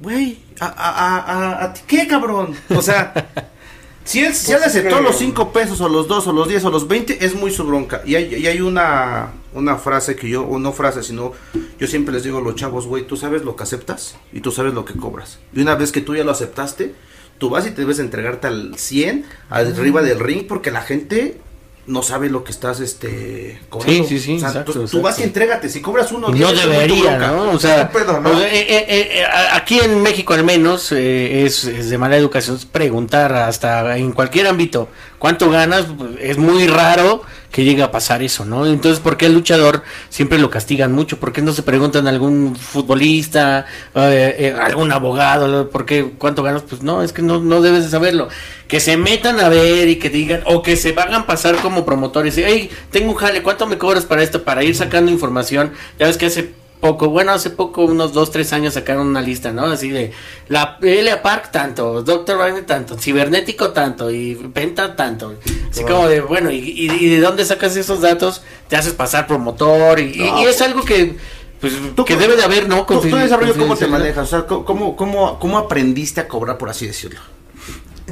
Güey, ¿a, a, a, a, ti qué, cabrón? O sea, si él, Pues es aceptó los 5 pesos o los 2 o los 10 o los 20, es muy su bronca. Y hay, y hay una, una frase que yo, o no frase, sino yo siempre les digo a los chavos, güey, tú sabes lo que aceptas y tú sabes lo que cobras. Y una vez que tú ya lo aceptaste, tú vas y te debes entregarte al 100, arriba del ring, porque la gente no sabe lo que estás este cobrando. Sí, sí, sí, O sea, exacto, tú, vas y entrégate. Si cobras uno, no debería. ¿no? O sea, pedo, ¿no? o sea, eh, eh, eh, aquí en México al menos es, es de mala educación preguntar hasta en cualquier ámbito cuánto ganas, pues, es muy raro que llegue a pasar eso, ¿no? Entonces, ¿por qué el luchador siempre lo castigan mucho? ¿Por qué no se preguntan a algún futbolista, eh, eh, algún abogado, por qué cuánto ganas? Pues no, es que no, no debes de saberlo. Que se metan a ver y que digan, o que se hagan pasar como promotores. Hey, tengo un jale, ¿cuánto me cobras para esto? Para ir sacando información. Ya ves que hace poco, bueno, hace poco, unos dos, tres años sacaron una lista, ¿no? Así de la Elia Park tanto, Dr. Wagner tanto, Cibernético tanto y Penta tanto. Así como de, bueno, y, y- y de dónde sacas esos datos? Te haces pasar promotor y, y- y es algo que, pues, Tú- que debe de haber, ¿no? Tú, tú en desarrollo, ¿cómo te manejas? O sea, ¿cómo- ¿cómo, cómo, ¿cómo aprendiste a cobrar, por así decirlo?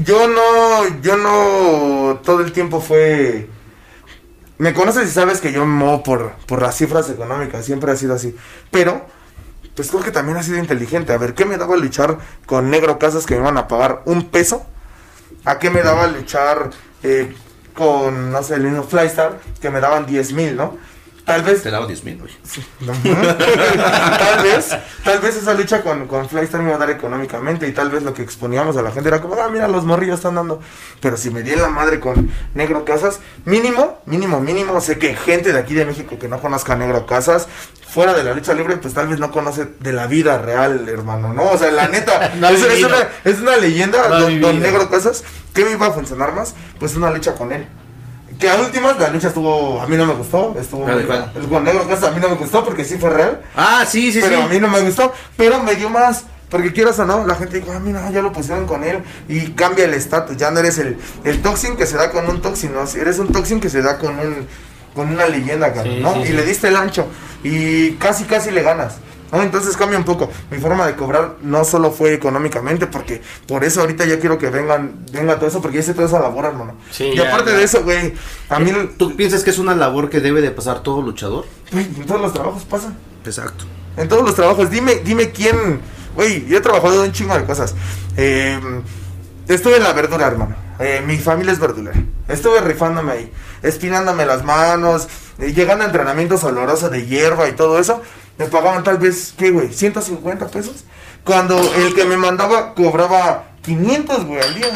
Yo no, yo no, todo el tiempo fue... Me conoces y sabes que yo me muevo por, por las cifras económicas, siempre ha sido así. Pero, pues creo que también ha sido inteligente. A ver, ¿qué me daba luchar con Negro Casas que me iban a pagar un peso? ¿A qué me daba luchar eh, con, no sé, el mismo Flystar que me daban 10 mil, ¿no? Tal vez Te daba 10 mil, güey. no. tal vez, tal vez esa lucha con, con Flystar me iba a dar económicamente y tal vez lo que exponíamos a la gente era como, ah, mira, los morrillos están dando. Pero si me di en la madre con Negro Casas, mínimo, mínimo, mínimo, sé que gente de aquí de México que no conozca a Negro Casas, fuera de la lucha libre, pues tal vez no conoce de la vida real, hermano, ¿no? O sea, la neta, No es, una, es una leyenda, don, don. Negro Casas, ¿qué me iba a funcionar más? Pues una lucha con él. Que a últimas la lucha estuvo, a mí no me gustó, estuvo ¿Cuál, muy? El con Negro Casas a mí no me gustó porque sí fue real, Ah, sí, sí, pero sí. a mí no me gustó, pero me dio más. Porque quieras o no, la gente dijo, ah, mira, ya lo pusieron con él y cambia el estatus. Ya no eres el, el toxin que se da con un toxin, no, eres un toxin que se da con un con una leyenda, Sí, ¿no? sí, y sí. le diste el ancho y casi, casi le ganas. ¿No? Entonces cambia un poco. Mi forma de cobrar no solo fue económicamente, porque por eso ahorita ya quiero que vengan, venga todo eso, porque hice toda esa labor, hermano. Sí, y ya, aparte ya. de eso, güey, a mí ¿Tú piensas que es una labor que debe de pasar todo luchador? güey, en todos los trabajos pasa. Exacto. En todos los trabajos, dime, dime quién. Güey, yo he trabajado en un chingo de cosas. Eh, estuve en la verdura, hermano. Eh, mi familia es verdulera. Estuve rifándome ahí, espinándome las manos, eh, llegando a entrenamientos olorosos de hierba y todo eso. Me pagaban tal vez, ¿qué, güey? 150 pesos. Cuando el que me mandaba cobraba 500, güey, al día.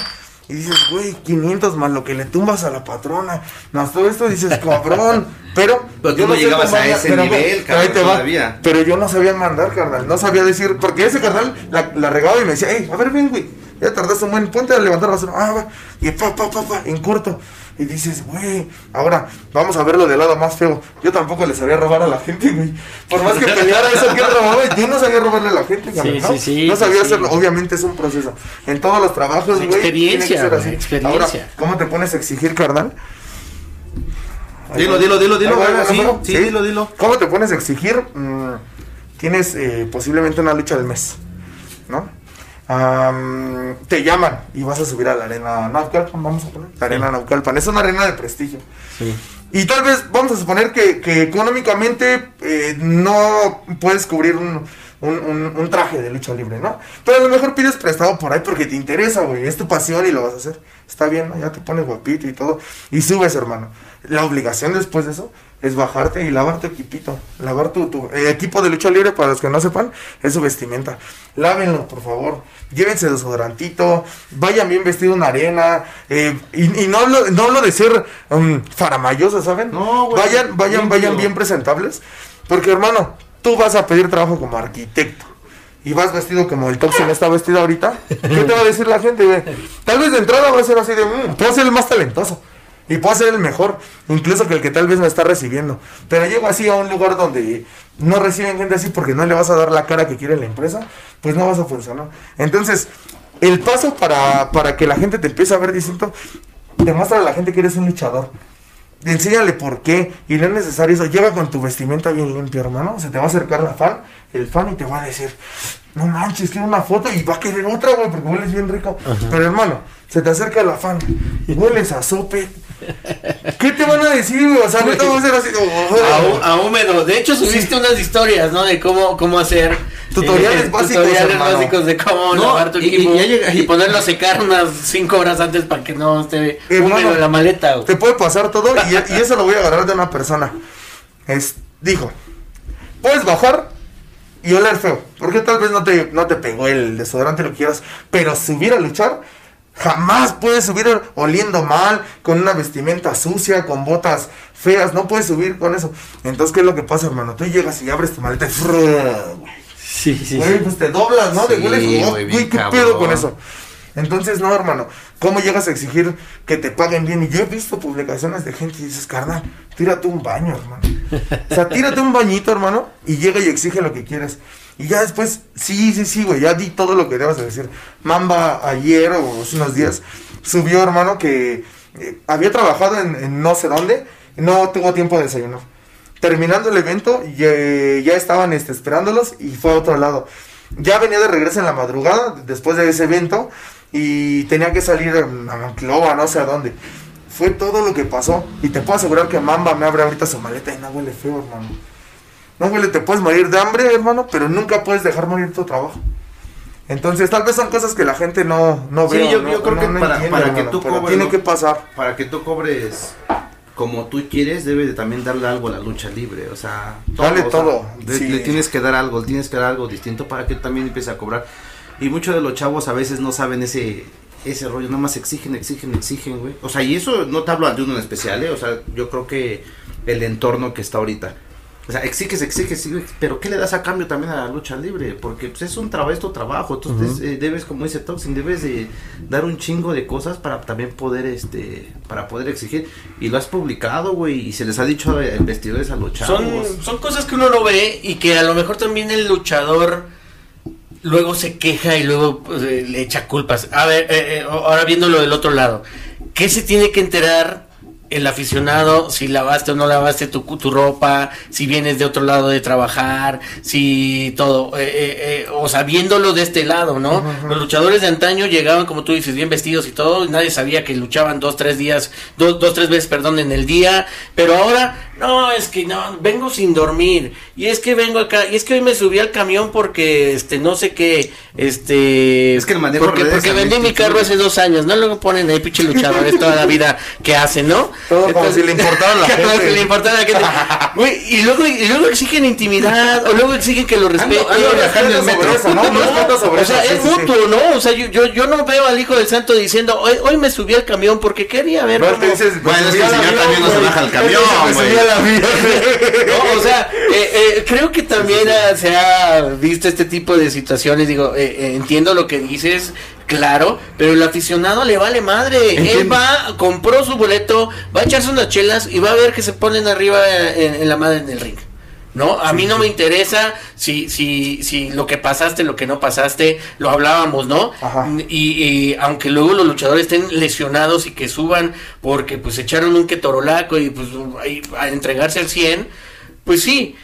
Y dices, güey, 500 más lo que le tumbas a la patrona. Más todo esto dices, cabrón. Pero, Pero tú yo no sé llegabas a ese pero, nivel, cabrón, todavía. Pero yo no sabía mandar, carnal. No sabía decir. Porque ese carnal la, la regaba y me decía, hey, a ver, ven, güey. Ya tardaste un buen. Ponte a levantar la basura. Ah, va. Y pa, pa, pa, pa, en corto. Y dices, güey, ahora vamos a verlo del lado más feo. Yo tampoco le sabía robar a la gente, güey. Por más que peleara eso que robaba, yo no sabía robarle a la gente, Sí, ¿no? sí, sí, no sabía sí. hacerlo. Obviamente es un proceso. En todos los trabajos, güey. Experiencia, güey, así. experiencia. Ahora, ¿cómo te pones a exigir, carnal? Dilo, dilo, dilo, dilo. Va, va, Sí, sí, dilo, dilo. ¿Cómo te pones a exigir? Mm, tienes eh, posiblemente una lucha del mes, ¿no? Am, te llaman y vas a subir a la arena Naucalpan, vamos a poner. La arena Naucalpan, es una arena de prestigio. Sí. Y tal vez vamos a suponer que, que económicamente eh, no puedes cubrir un, un- un- un traje de lucha libre, ¿no? Pero a lo mejor pides prestado por ahí porque te interesa, güey. Es tu pasión y lo vas a hacer. Está bien, ¿no? ya te pones guapito y todo. Y subes, hermano. La obligación después de eso es bajarte y lavar tu equipito. Lavar tu, tu eh, equipo de lucha libre, para los que no sepan, es su vestimenta. Lávenlo, por favor. Llévense desodorantito. Vayan bien vestido en arena. eh, y, y no, hablo, no hablo de ser um, ¿saben? No, güey. Vayan, vayan, Limpio. vayan bien presentables. Porque, hermano, tú vas a pedir trabajo como arquitecto. Y vas vestido como el Toxin está vestido ahorita. ¿Qué te va a decir la gente? Tal vez de entrada va a ser así de, "Mm, puedo ser el más talentoso. Y puedo ser el mejor, incluso que el que tal vez me está recibiendo. Pero llego así a un lugar donde no reciben gente así porque no le vas a dar la cara que quiere la empresa, pues no vas a funcionar. Entonces, el paso para, para que la gente te empiece a ver distinto, demuestra a la gente que eres un luchador. Enséñale por qué. Y no es necesario eso. Llega con tu vestimenta bien limpia, hermano. Se te va a acercar la fan, el fan, y te va a decir, no manches, quiero una foto y va a querer otra, güey, porque hueles bien rico. Pero hermano, se te acerca la fan, y hueles a sope. ¿Qué te van a decir, güey? O sea, no te vas a hacer así. A, hú- a húmedo. De hecho, subiste unas historias, ¿no? De cómo, cómo hacer. Tutoriales básicos, Tutoriales hermano. básicos de cómo No, lavar tu y- equipo. y ponerlo a secar unas 5 horas antes para que no esté húmedo Hermano, en la maleta. Te puede pasar todo y, y eso lo voy a agarrar de una persona. Es, dijo, puedes bajar y oler feo. Porque tal vez no te, no te pegó el desodorante, lo que quieras. Pero subir a luchar, jamás puedes subir oliendo mal, con una vestimenta sucia, con botas feas. No puedes subir con eso. Entonces, ¿qué es lo que pasa, hermano? Tú llegas y abres tu maleta y... Sí, sí, Güey, pues te doblas, ¿no? De Sí, hueles, güey, güey, bien ¿qué cabrón. pedo con eso? Entonces, no, hermano, ¿cómo llegas a exigir que te paguen bien? Y yo he visto publicaciones de gente y dices, carnal, tírate un baño, hermano. O sea, tírate un bañito, hermano, y llega y exige lo que quieres. Y ya después, sí, sí, sí, güey, ya di todo lo que debas de decir. Mamba ayer o hace unos días subió, hermano, que eh, había trabajado en, no sé dónde no tuvo tiempo de desayunar. Terminando el evento, ya, ya estaban este, esperándolos y fue a otro lado. Ya venía de regreso en la madrugada, después de ese evento, y tenía que salir a Monclova, no sé a dónde. Fue todo lo que pasó. Y te puedo asegurar que Mamba me abre ahorita su maleta y no huele feo, hermano. No huele, te puedes morir de hambre, hermano, pero nunca puedes dejar morir tu trabajo. Entonces, tal vez son cosas que la gente no, no Sí, ve. o yo- no- yo creo no- que no para- entiende, para que tú cobres, Tiene que pasar. Para que tú cobres como tú quieres, debes de también darle algo a la lucha libre. O sea, Dale o sea, todo, le, sí. le tienes que dar algo, le tienes que dar algo distinto para que también empiece a cobrar. Y muchos de los chavos a veces no saben ese ese rollo, nada más exigen, exigen, exigen, güey. O sea, y eso no te hablo de uno en especial, ¿eh? O sea, yo creo que el entorno que está ahorita. O sea, exiges, exiges, exiges, pero ¿qué le das a cambio también a la lucha libre? Porque pues, es un trabajo, es tu trabajo, entonces eh, debes, como dice Toxin, debes de dar un chingo de cosas para también poder, este, para poder exigir. Y lo has publicado, güey, y se les ha dicho eh, vestidores a los chavos. Son, son cosas que uno no ve y que a lo mejor también el luchador luego se queja y luego pues, eh, le echa culpas. A ver, eh, eh, ahora viéndolo del otro lado, ¿qué se tiene que enterar el aficionado si lavaste o no lavaste tu, tu ropa, si vienes de otro lado de trabajar, si todo, eh, eh, eh, o sea, viéndolo de este lado, ¿no? Los luchadores de antaño llegaban, como tú dices, bien vestidos y todo, y nadie sabía que luchaban dos, tres días, dos, dos, tres veces, perdón, en el día, pero ahora, no, es que no, vengo sin dormir, y es que vengo acá, y es que hoy me subí al camión porque, este, no sé qué, este... Es que el manejo porque, porque vendí mi carro hace dos años, no luego ponen ahí pinche luchadores toda la vida que hacen, ¿no? Todo como si le importara la Como gente. si le importara la gente. Y luego, y luego exigen intimidad, o luego exigen que lo respeten. ando viajando en el metro. Puto, No, no respeto sobre o sea, eso, es sí, sí, mutuo, ¿no? O sea, yo, yo, yo no veo al hijo del santo diciendo, hoy, hoy me subí al camión porque quería ver No, cómo- te dices, Bueno, es que el señor también no se baja al camión, güey. No, o sea, eh, eh, creo que también ah, se ha visto este tipo de situaciones. Digo, eh, eh, entiendo lo que dices, claro, pero el aficionado le vale madre. Él va, compró su boleto, va a echarse unas chelas y va a ver que se ponen arriba en, en la madre en el ring. No, a mí no me interesa si, si, si lo que pasaste, lo que no pasaste, lo hablábamos, ¿no? Ajá. Y, y aunque luego los luchadores estén lesionados y que suban porque pues echaron un ketorolaco y pues ahí, a entregarse al 100, pues sí.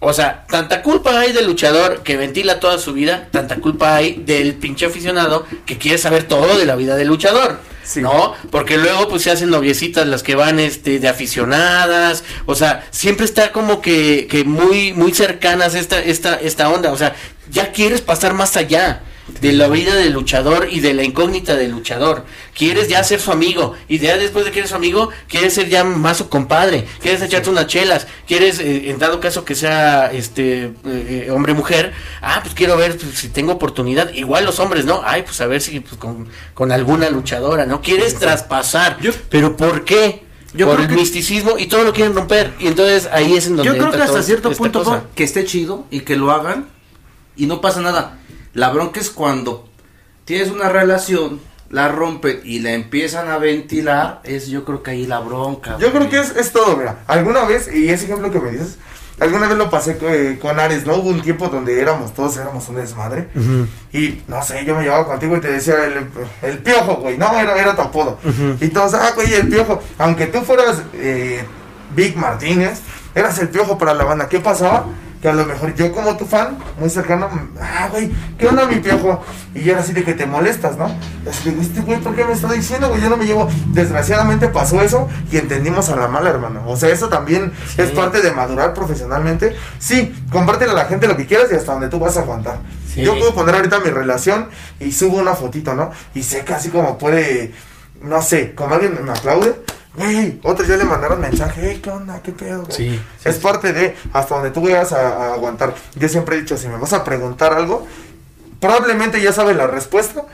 O sea, tanta culpa hay del luchador que ventila toda su vida, tanta culpa hay del pinche aficionado que quiere saber todo de la vida del luchador. Sí. ¿No? Porque luego pues se hacen noviecitas las que van este de aficionadas, o sea, siempre está como que, que muy muy cercanas esta esta esta onda, o sea, ya quieres pasar más allá de la vida del luchador y de la incógnita del luchador. Quieres ya ser su amigo y ya después de que eres su amigo, quieres ser ya más su compadre, quieres echarte unas chelas, quieres eh, en dado caso que sea este eh, hombre mujer, ah, pues quiero ver pues, si tengo oportunidad, igual los hombres, ¿no? Ay, pues a ver si pues, con, con alguna luchadora, ¿no? Quieres traspasar, Yo- pero ¿por qué? Yo Por el que- misticismo y todo lo quieren romper y entonces ahí es en donde Yo creo entra que hasta cierto punto cosa. que esté chido y que lo hagan y no pasa nada. La bronca es cuando tienes una relación la rompen y la empiezan a ventilar, es yo creo que ahí la bronca. Yo creo que es, es todo, mira. Alguna vez, y ese ejemplo que me dices, alguna vez lo pasé eh, con Ares, ¿no? Hubo un tiempo donde éramos todos, éramos un desmadre. Y no sé, yo me llevaba contigo y te decía el, el piojo, güey. No, era, era tu apodo. Y todos, ah, güey, el piojo. Aunque tú fueras eh, Big Martínez, eras el piojo para la banda. ¿Qué pasaba? Que a lo mejor yo como tu fan, muy cercano, ah, güey, ¿qué onda mi piojo? Y yo era así de que te molestas, ¿no? Y así de, este güey, ¿por qué me está diciendo, güey? Yo no me llevo. Desgraciadamente pasó eso y entendimos a la mala, hermano. O sea, eso también es parte de madurar profesionalmente. Sí, compártele a la gente lo que quieras y hasta donde tú vas a aguantar. Sí. Yo puedo poner ahorita mi relación y subo una fotito, ¿no? Y sé que así como puede, no sé, como alguien me aplaude. Güey, otros ya le mandaron mensaje, hey, ¿qué onda? ¿Qué pedo? güey?" Sí, es parte de hasta donde tú vayas a, a aguantar. Yo siempre he dicho, si me vas a preguntar algo, probablemente ya sabes la respuesta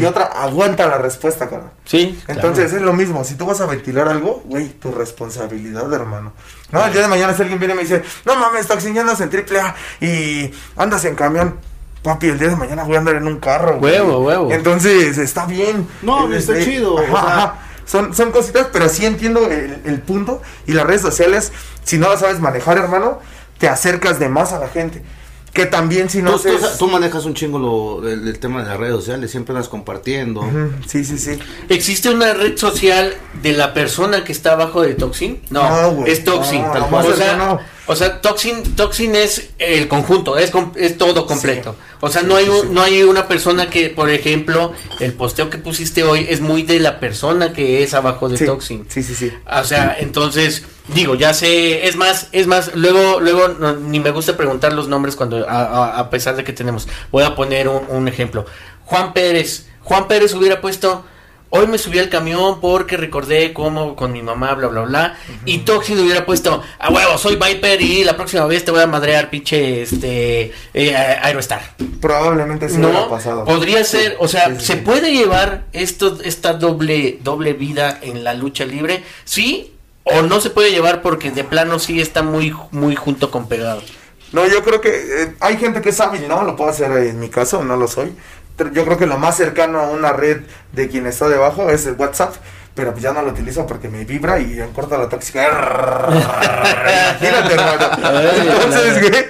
y otra aguanta la respuesta, cara. Sí. Entonces es lo mismo, si tú vas a ventilar algo, güey, tu responsabilidad, hermano. No, el día de mañana si alguien viene y me dice, no mames, ya andas en triple A y andas en camión. Papi, el día de mañana voy a andar en un carro. güey". Huevo, huevo. Entonces, está bien. No, está Eh, chido, o ajá, sea. ajá. Son, son cositas, pero sí entiendo el, el punto. Y las redes sociales, si no las sabes manejar, hermano, te acercas de más a la gente. Que también si no Tú, tú, haces- tú manejas un chingo lo, el, el tema de las redes sociales, siempre andas compartiendo. Sí, sí, sí. ¿Existe una red social de la persona que está abajo de Toxin? No, es Toxin. No, tal no, cual. no, o, sea, no. o sea, Toxin, Toxin es el conjunto, es, com- es todo completo. O sea, no hay, un- no hay una persona que, por ejemplo, el posteo que pusiste hoy es muy de la persona que es abajo de Sí, Toxin. sí, sí, sí. O sea, entonces, digo, ya sé, es más, es más, luego, luego no, ni me gusta preguntar los nombres cuando, a, a- a pesar de que tenemos, voy a poner un, un ejemplo. Juan Pérez, Juan Pérez hubiera puesto, hoy me subí al camión porque recordé cómo con mi mamá, bla, bla, bla, y Toxin hubiera puesto, a huevo, soy Viper y la próxima vez te voy a madrear, pinche, este, eh, Aerostar. Probablemente sí No, pasado. podría ser, o sea, Sí, sí, se sí. puede llevar esto, esta doble, doble vida en la lucha libre, sí, o no se puede llevar porque de plano sí está muy, muy junto con pegado. No, yo creo que eh, hay gente que es hábil, ¿no? Lo puedo hacer en mi caso, no lo soy. Yo creo que lo más cercano a una red de quien está debajo es el WhatsApp. Pero pues ya no lo utilizo porque me vibra y en corta la tóxica. Imagínate, hermano. Entonces, güey,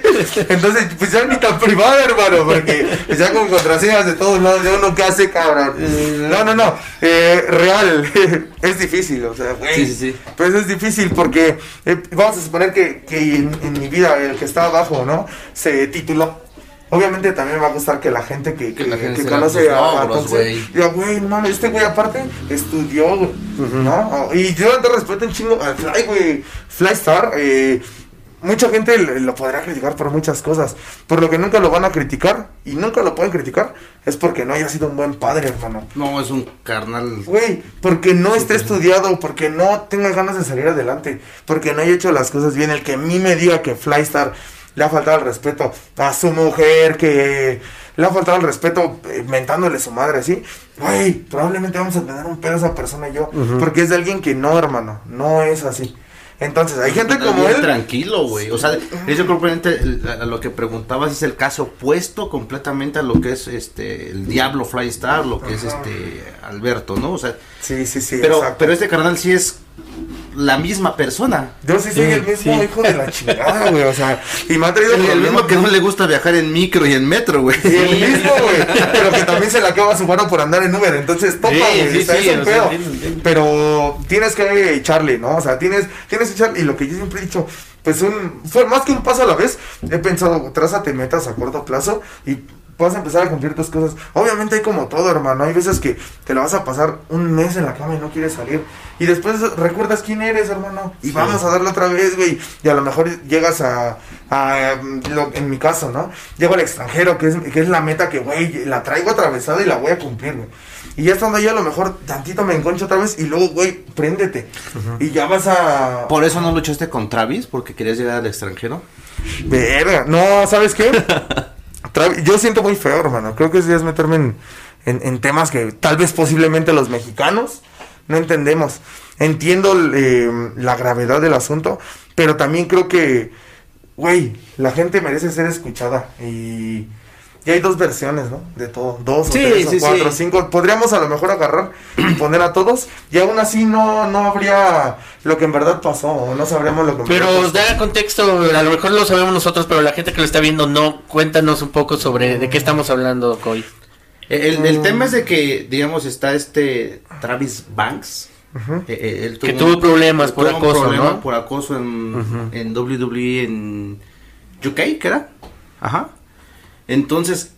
entonces, pues ya ni tan privado, hermano, porque pues ya con contraseñas de todos lados, ya uno que hace, cabrón. No, no, no. eh, real, es difícil, o sea, güey. Sí, sí, sí. Pues es difícil porque eh, vamos a suponer que, que en, en mi vida el que está abajo, ¿no? Se tituló. Obviamente también va a gustar que la gente que, que, Que la gente que se conoce a, a güey. diga, güey, no mames, este güey aparte estudió, güey, ¿no? Y yo te respeto un chingo al Fly, güey. Flystar, eh, mucha gente le- lo podrá criticar por muchas cosas. Por lo que nunca lo van a criticar y nunca lo pueden criticar es porque no haya sido un buen padre, hermano. No, es un carnal. Güey, porque no esté estudiado, porque no tenga ganas de salir adelante, porque no haya hecho las cosas bien. El que a mí me diga que Flystar le ha faltado el respeto a su mujer, que le ha faltado el respeto eh, mentándole su madre así, güey, probablemente vamos a tener un pedo esa persona y yo, porque es de alguien que no, hermano, no es así. Entonces, hay gente como él. tranquilo, güey. O sea, eso completamente el- a lo que preguntabas es el caso opuesto completamente a lo que es este el Diablo Flystar, lo que es este Alberto, ¿no? O sea, Sí, sí, sí. pero exacto. pero este carnal sí es la misma persona. Yo sí soy el mismo hijo de la chingada, güey. O sea, y me ha traído El, mismo que no le gusta viajar en micro y en metro, güey. Sí, el mismo, güey. Pero que también se le acaba su mano por andar en Uber. Entonces, topa, güey. sí, o sea, sí, es un o sea, pedo. Pero tienes que echarle, ¿no? O sea, tienes, tienes que echarle. Y lo que yo siempre he dicho, pues un, fue más que un paso a la vez. He pensado, trázate metas a corto plazo y vas a empezar a cumplir tus cosas. Obviamente hay como todo, hermano. Hay veces que te la vas a pasar un mes en la cama y no quieres salir. Y después recuerdas quién eres, hermano. Y vamos a darle otra vez, güey. Y a lo mejor llegas a, a, mm, lo- en mi caso, ¿no? Llego al extranjero, que es, que es la meta que, güey, la traigo atravesada y la voy a cumplir, güey. Y ya estando ahí, a lo mejor tantito me enconcho otra vez y luego, güey, préndete. Y ya vas a... Por eso no luchaste con Travis, porque querías llegar al extranjero. Verga, no, ¿sabes qué? Yo siento muy feo, hermano. Creo que es meterme en, en- en temas que tal vez posiblemente los mexicanos no entendemos. Entiendo eh, la gravedad del asunto, pero también creo que, güey, la gente merece ser escuchada. Y, Y hay dos versiones, ¿no? De todo. Dos o tres sí, o cuatro o sí. cinco. Podríamos a lo mejor agarrar y poner a todos. Y aún así no, no habría lo que en verdad pasó. O no sabríamos lo que en Pero verdad os da contexto, a lo mejor lo sabemos nosotros, pero la gente que lo está viendo no. Cuéntanos un poco sobre de qué estamos hablando, Coy. El, el tema es de que, digamos, está este Travis Banks. Eh, eh, él Que tuvo problemas por tuvo un acoso, problema ¿no? por acoso en, en WWE en UK, ¿qué era? Ajá. Entonces,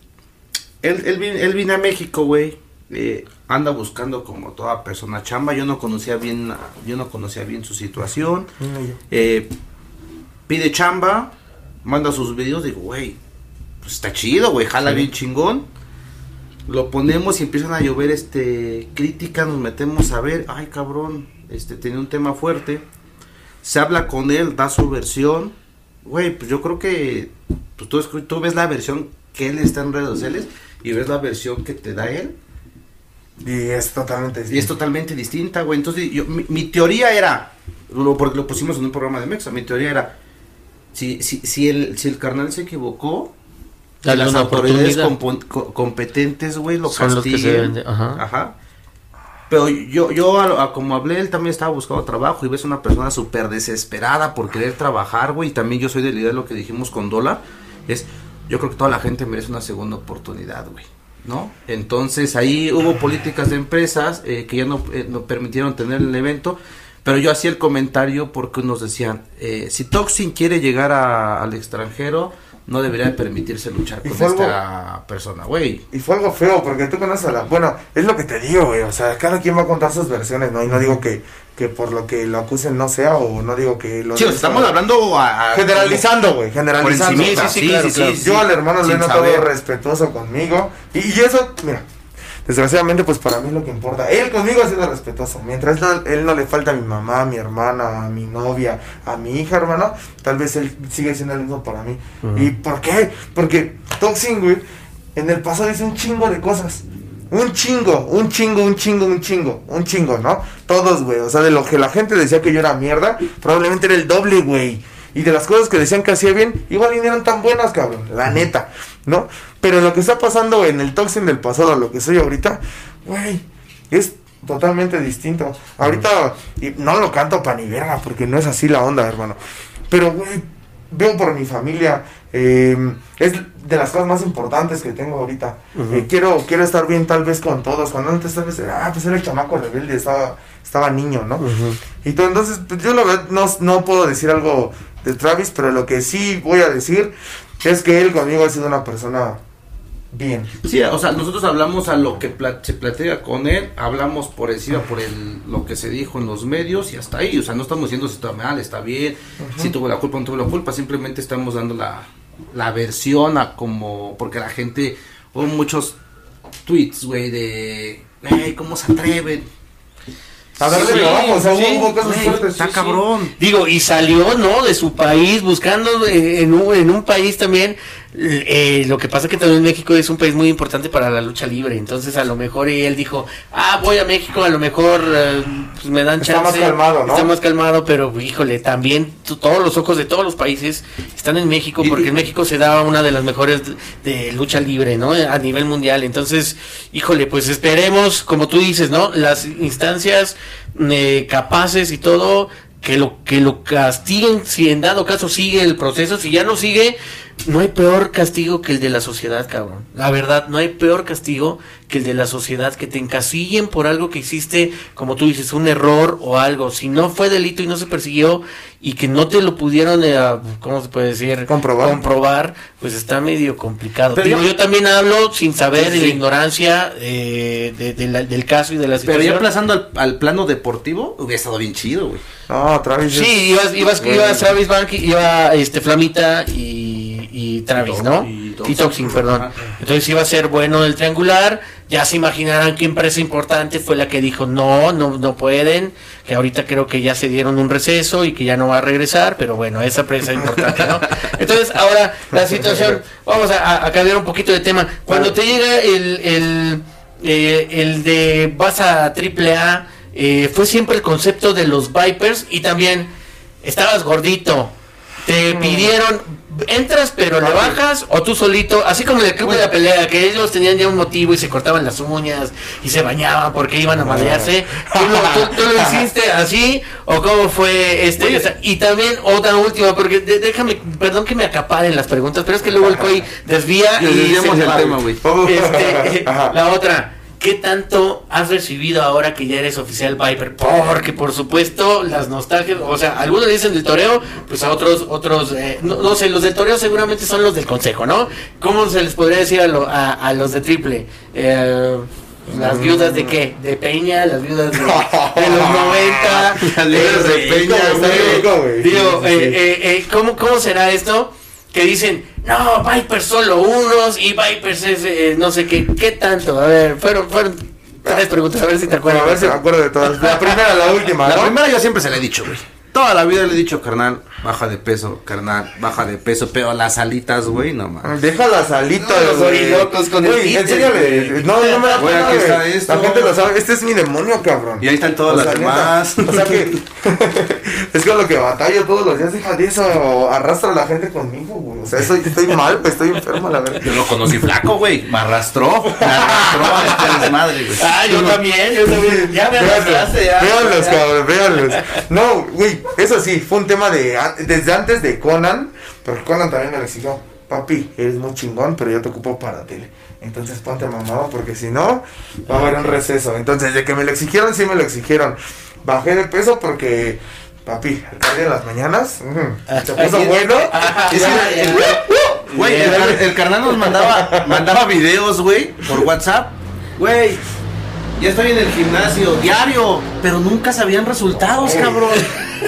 él, él, él vino a México, güey. eh, anda buscando como toda persona chamba. Yo no conocía bien, yo no conocía bien su situación. Eh, pide chamba, manda sus videos, digo, güey, pues está chido, güey, jala bien chingón. Lo ponemos y empiezan a llover este críticas, nos metemos a ver, ay cabrón, este tiene un tema fuerte. Se habla con él, da su versión. Güey, pues yo creo que pues, tú ves la versión que él está en redes sociales y ves la versión que te da él Y es totalmente y es totalmente distinta, güey. Entonces, yo, mi, mi teoría era, lo, porque lo pusimos en un programa de Mexa, mi teoría era, si, si, si, el, si el carnal se equivocó, Dale las autoridades co- competentes, güey, lo Son los que se ajá. Ajá. Pero yo, yo a, a como hablé, él también estaba buscando trabajo y ves una persona súper desesperada por querer trabajar, güey. Y también yo soy de la idea de lo que dijimos con Dólar. Es, yo creo que toda la gente merece una segunda oportunidad, güey. ¿No? Entonces ahí hubo políticas de empresas eh, que ya no, eh, no permitieron tener el evento. Pero yo hacía el comentario porque nos decían, eh, si Toxin quiere llegar al extranjero, no debería de permitirse luchar con algo- esta persona, güey. Y fue algo feo, porque tú conoces a la... Bueno, es lo que te digo, güey. O sea, cada quien va a contar sus versiones, ¿no? Y no digo que, que por lo que lo acusen no sea, o no digo que lo... Sí, o sea, estamos hablando a, a- Generalizando, güey, generalizando. Sí, sí, sí, claro, claro. Yo al hermano lo he notado respetuoso conmigo. Y, y eso, mira, desgraciadamente, pues para mí es lo que importa. Él conmigo ha sido respetuoso. Mientras no- él no le falta a mi mamá, a mi hermana, a mi novia, a mi hija, hermano, tal vez él sigue siendo el mismo para mí. ¿Y por qué? Porque Toxin, güey, en el pasado hizo un chingo de cosas. Un chingo, un chingo, un chingo, un chingo, un chingo, ¿no? Todos, güey. O sea, de lo que la gente decía que yo era mierda, probablemente era el doble, güey. Y de las cosas que decían que hacía bien, igual ni eran tan buenas, cabrón. La neta, ¿no? Pero lo que está pasando en el Toxin del pasado, lo que soy ahorita, güey, es totalmente distinto. Ahorita, y no lo canto pa' ni verga, porque no es así la onda, hermano. Pero, güey, veo por mi familia. eh, es de las cosas más importantes que tengo ahorita. Eh, quiero, quiero estar bien tal vez con todos. Cuando antes tal vez era, ah, pues era el chamaco rebelde, estaba, estaba niño, ¿no? Y todo, entonces, pues yo la verdad no, no puedo decir algo de Travis, pero lo que sí voy a decir es que él conmigo ha sido una persona bien. Sí, o sea, nosotros hablamos a lo que pla- se platica con él, hablamos por encima por el, lo que se dijo en los medios y hasta ahí, o sea, no estamos diciendo si está mal, está bien, si tuvo la culpa o no tuvo la culpa, simplemente estamos dando la, la versión a como, porque la gente, hubo muchos tweets, güey, de, hey, ¿cómo se atreven? A darle Sí, trabajo, o sea, sí, hubo cosas Güey, fuertes. está sí, sí. cabrón. Digo, y salió, ¿no? De su país, buscando eh, en un, en un país también. Eh, lo que pasa que también México es un país muy importante para la lucha libre. Entonces, a lo mejor él dijo, ah, voy a México, a lo mejor eh, pues me dan Está chance. más calmado, ¿no? Está más calmado, pero híjole, también todos los ojos de todos los países están en México, porque y- en México se da una de las mejores de, de lucha libre, ¿no? A nivel mundial. Entonces, híjole, pues esperemos, como tú dices, ¿no? Las instancias eh, capaces y todo que lo que lo castiguen si en dado caso sigue el proceso si ya no sigue no hay peor castigo que el de la sociedad cabrón. La verdad no hay peor castigo que el de la sociedad que te encasillen por algo que hiciste como tú dices un error o algo si no fue delito y no se persiguió y que no te lo pudieron eh, cómo se puede decir Comprobar. comprobar pues está medio complicado Pero Digo, yo- yo también hablo sin saber Sí, de la ignorancia eh, de- de la- del caso y de la Pero situación ya aplazando al, al plano deportivo, hubiera estado bien chido, güey. No, Travis. es- Sí, ibas, ibas, Güey. ibas Travis Bank, iba este Flamita y, y Travis, ¿no? Y Y Toxin. Perdón. Entonces iba a ser bueno el triangular. Ya se imaginarán qué empresa importante fue la que dijo no, no, no pueden. Que ahorita creo que ya se dieron un receso y que ya no va a regresar. Pero bueno, esa empresa es importante, ¿no? Entonces ahora la situación, vamos a, cambiar un poquito de tema. Cuando te llega el, el, eh, el de vas a triple A, eh, fue siempre el concepto de los Vipers y también estabas gordito, te pidieron, entras pero le bajas o tú solito, así como en el club de la pelea, que ellos tenían ya un motivo y se cortaban las uñas y se bañaban porque iban a madrearse. ¿Tú lo, tú- tú lo hiciste así o cómo fue este? o sea, y también otra última, porque de- déjame, perdón que me acaparen las preguntas, pero es que luego el COI desvía y Desviamos se el tema, güey. Este, la otra, ¿qué tanto has recibido ahora que ya eres oficial Viper? Porque por supuesto las nostalgias, o sea, algunos dicen del toreo, pues a otros, otros, eh, no, no sé, los del toreo seguramente son los del consejo, ¿no? ¿Cómo se les podría decir a, lo- a, a los de triple? Eh, las viudas de qué? De Peña, las viudas de, de los 90. Las viudas de eh, Peña, ¿cómo, güey. eh, Rico, güey. Digo, eh, eh, eh, ¿cómo, ¿cómo será esto? Que dicen, no, Vipers solo unos y Vipers es eh, no sé qué, ¿qué tanto? A ver, fueron, fueron tres preguntas, a ver si te acuerdas. a ver si me acuerdo de todas. La primera, la última, La ¿no? primera yo siempre se la he dicho, güey. Toda la vida le he dicho, carnal, baja de peso, carnal, baja de peso, pero las alitas, güey, no mames. Deja las alitas, No, los con el Güey, títer, enséñale. No, no me da Güey, pena, aquí está esto. La gente lo sabe. Este es mi demonio, cabrón. Y ahí están todas O las sea, demás. neta, O sea que es con lo que batallo todos los días. Deja de eso. Arrastra a la gente conmigo, güey. O sea, eso, estoy mal, pues, estoy enfermo, la verdad. Yo lo conocí flaco, güey. Me arrastró. Me arrastró a este desmadre, güey. Ah, yo también, yo también. Ya me arrastraste, ya. véanlos, Ya. cabrón, véanlos. No, güey, eso sí, fue un tema de desde antes de Conan, pero Conan también me lo exigió. Papi, eres muy chingón, pero yo te ocupo para tele. Entonces ponte mamado, porque si no, va a haber un receso. Entonces, de que me lo exigieron, sí me lo exigieron. Bajé de peso porque, papi, el cardio de las mañanas, ujú, se puso bueno. Ya. Güey, el carnal nos mandaba, mandaba videos, güey, por WhatsApp. Güey, ya estoy en el gimnasio diario, pero nunca sabían resultados, cabrón.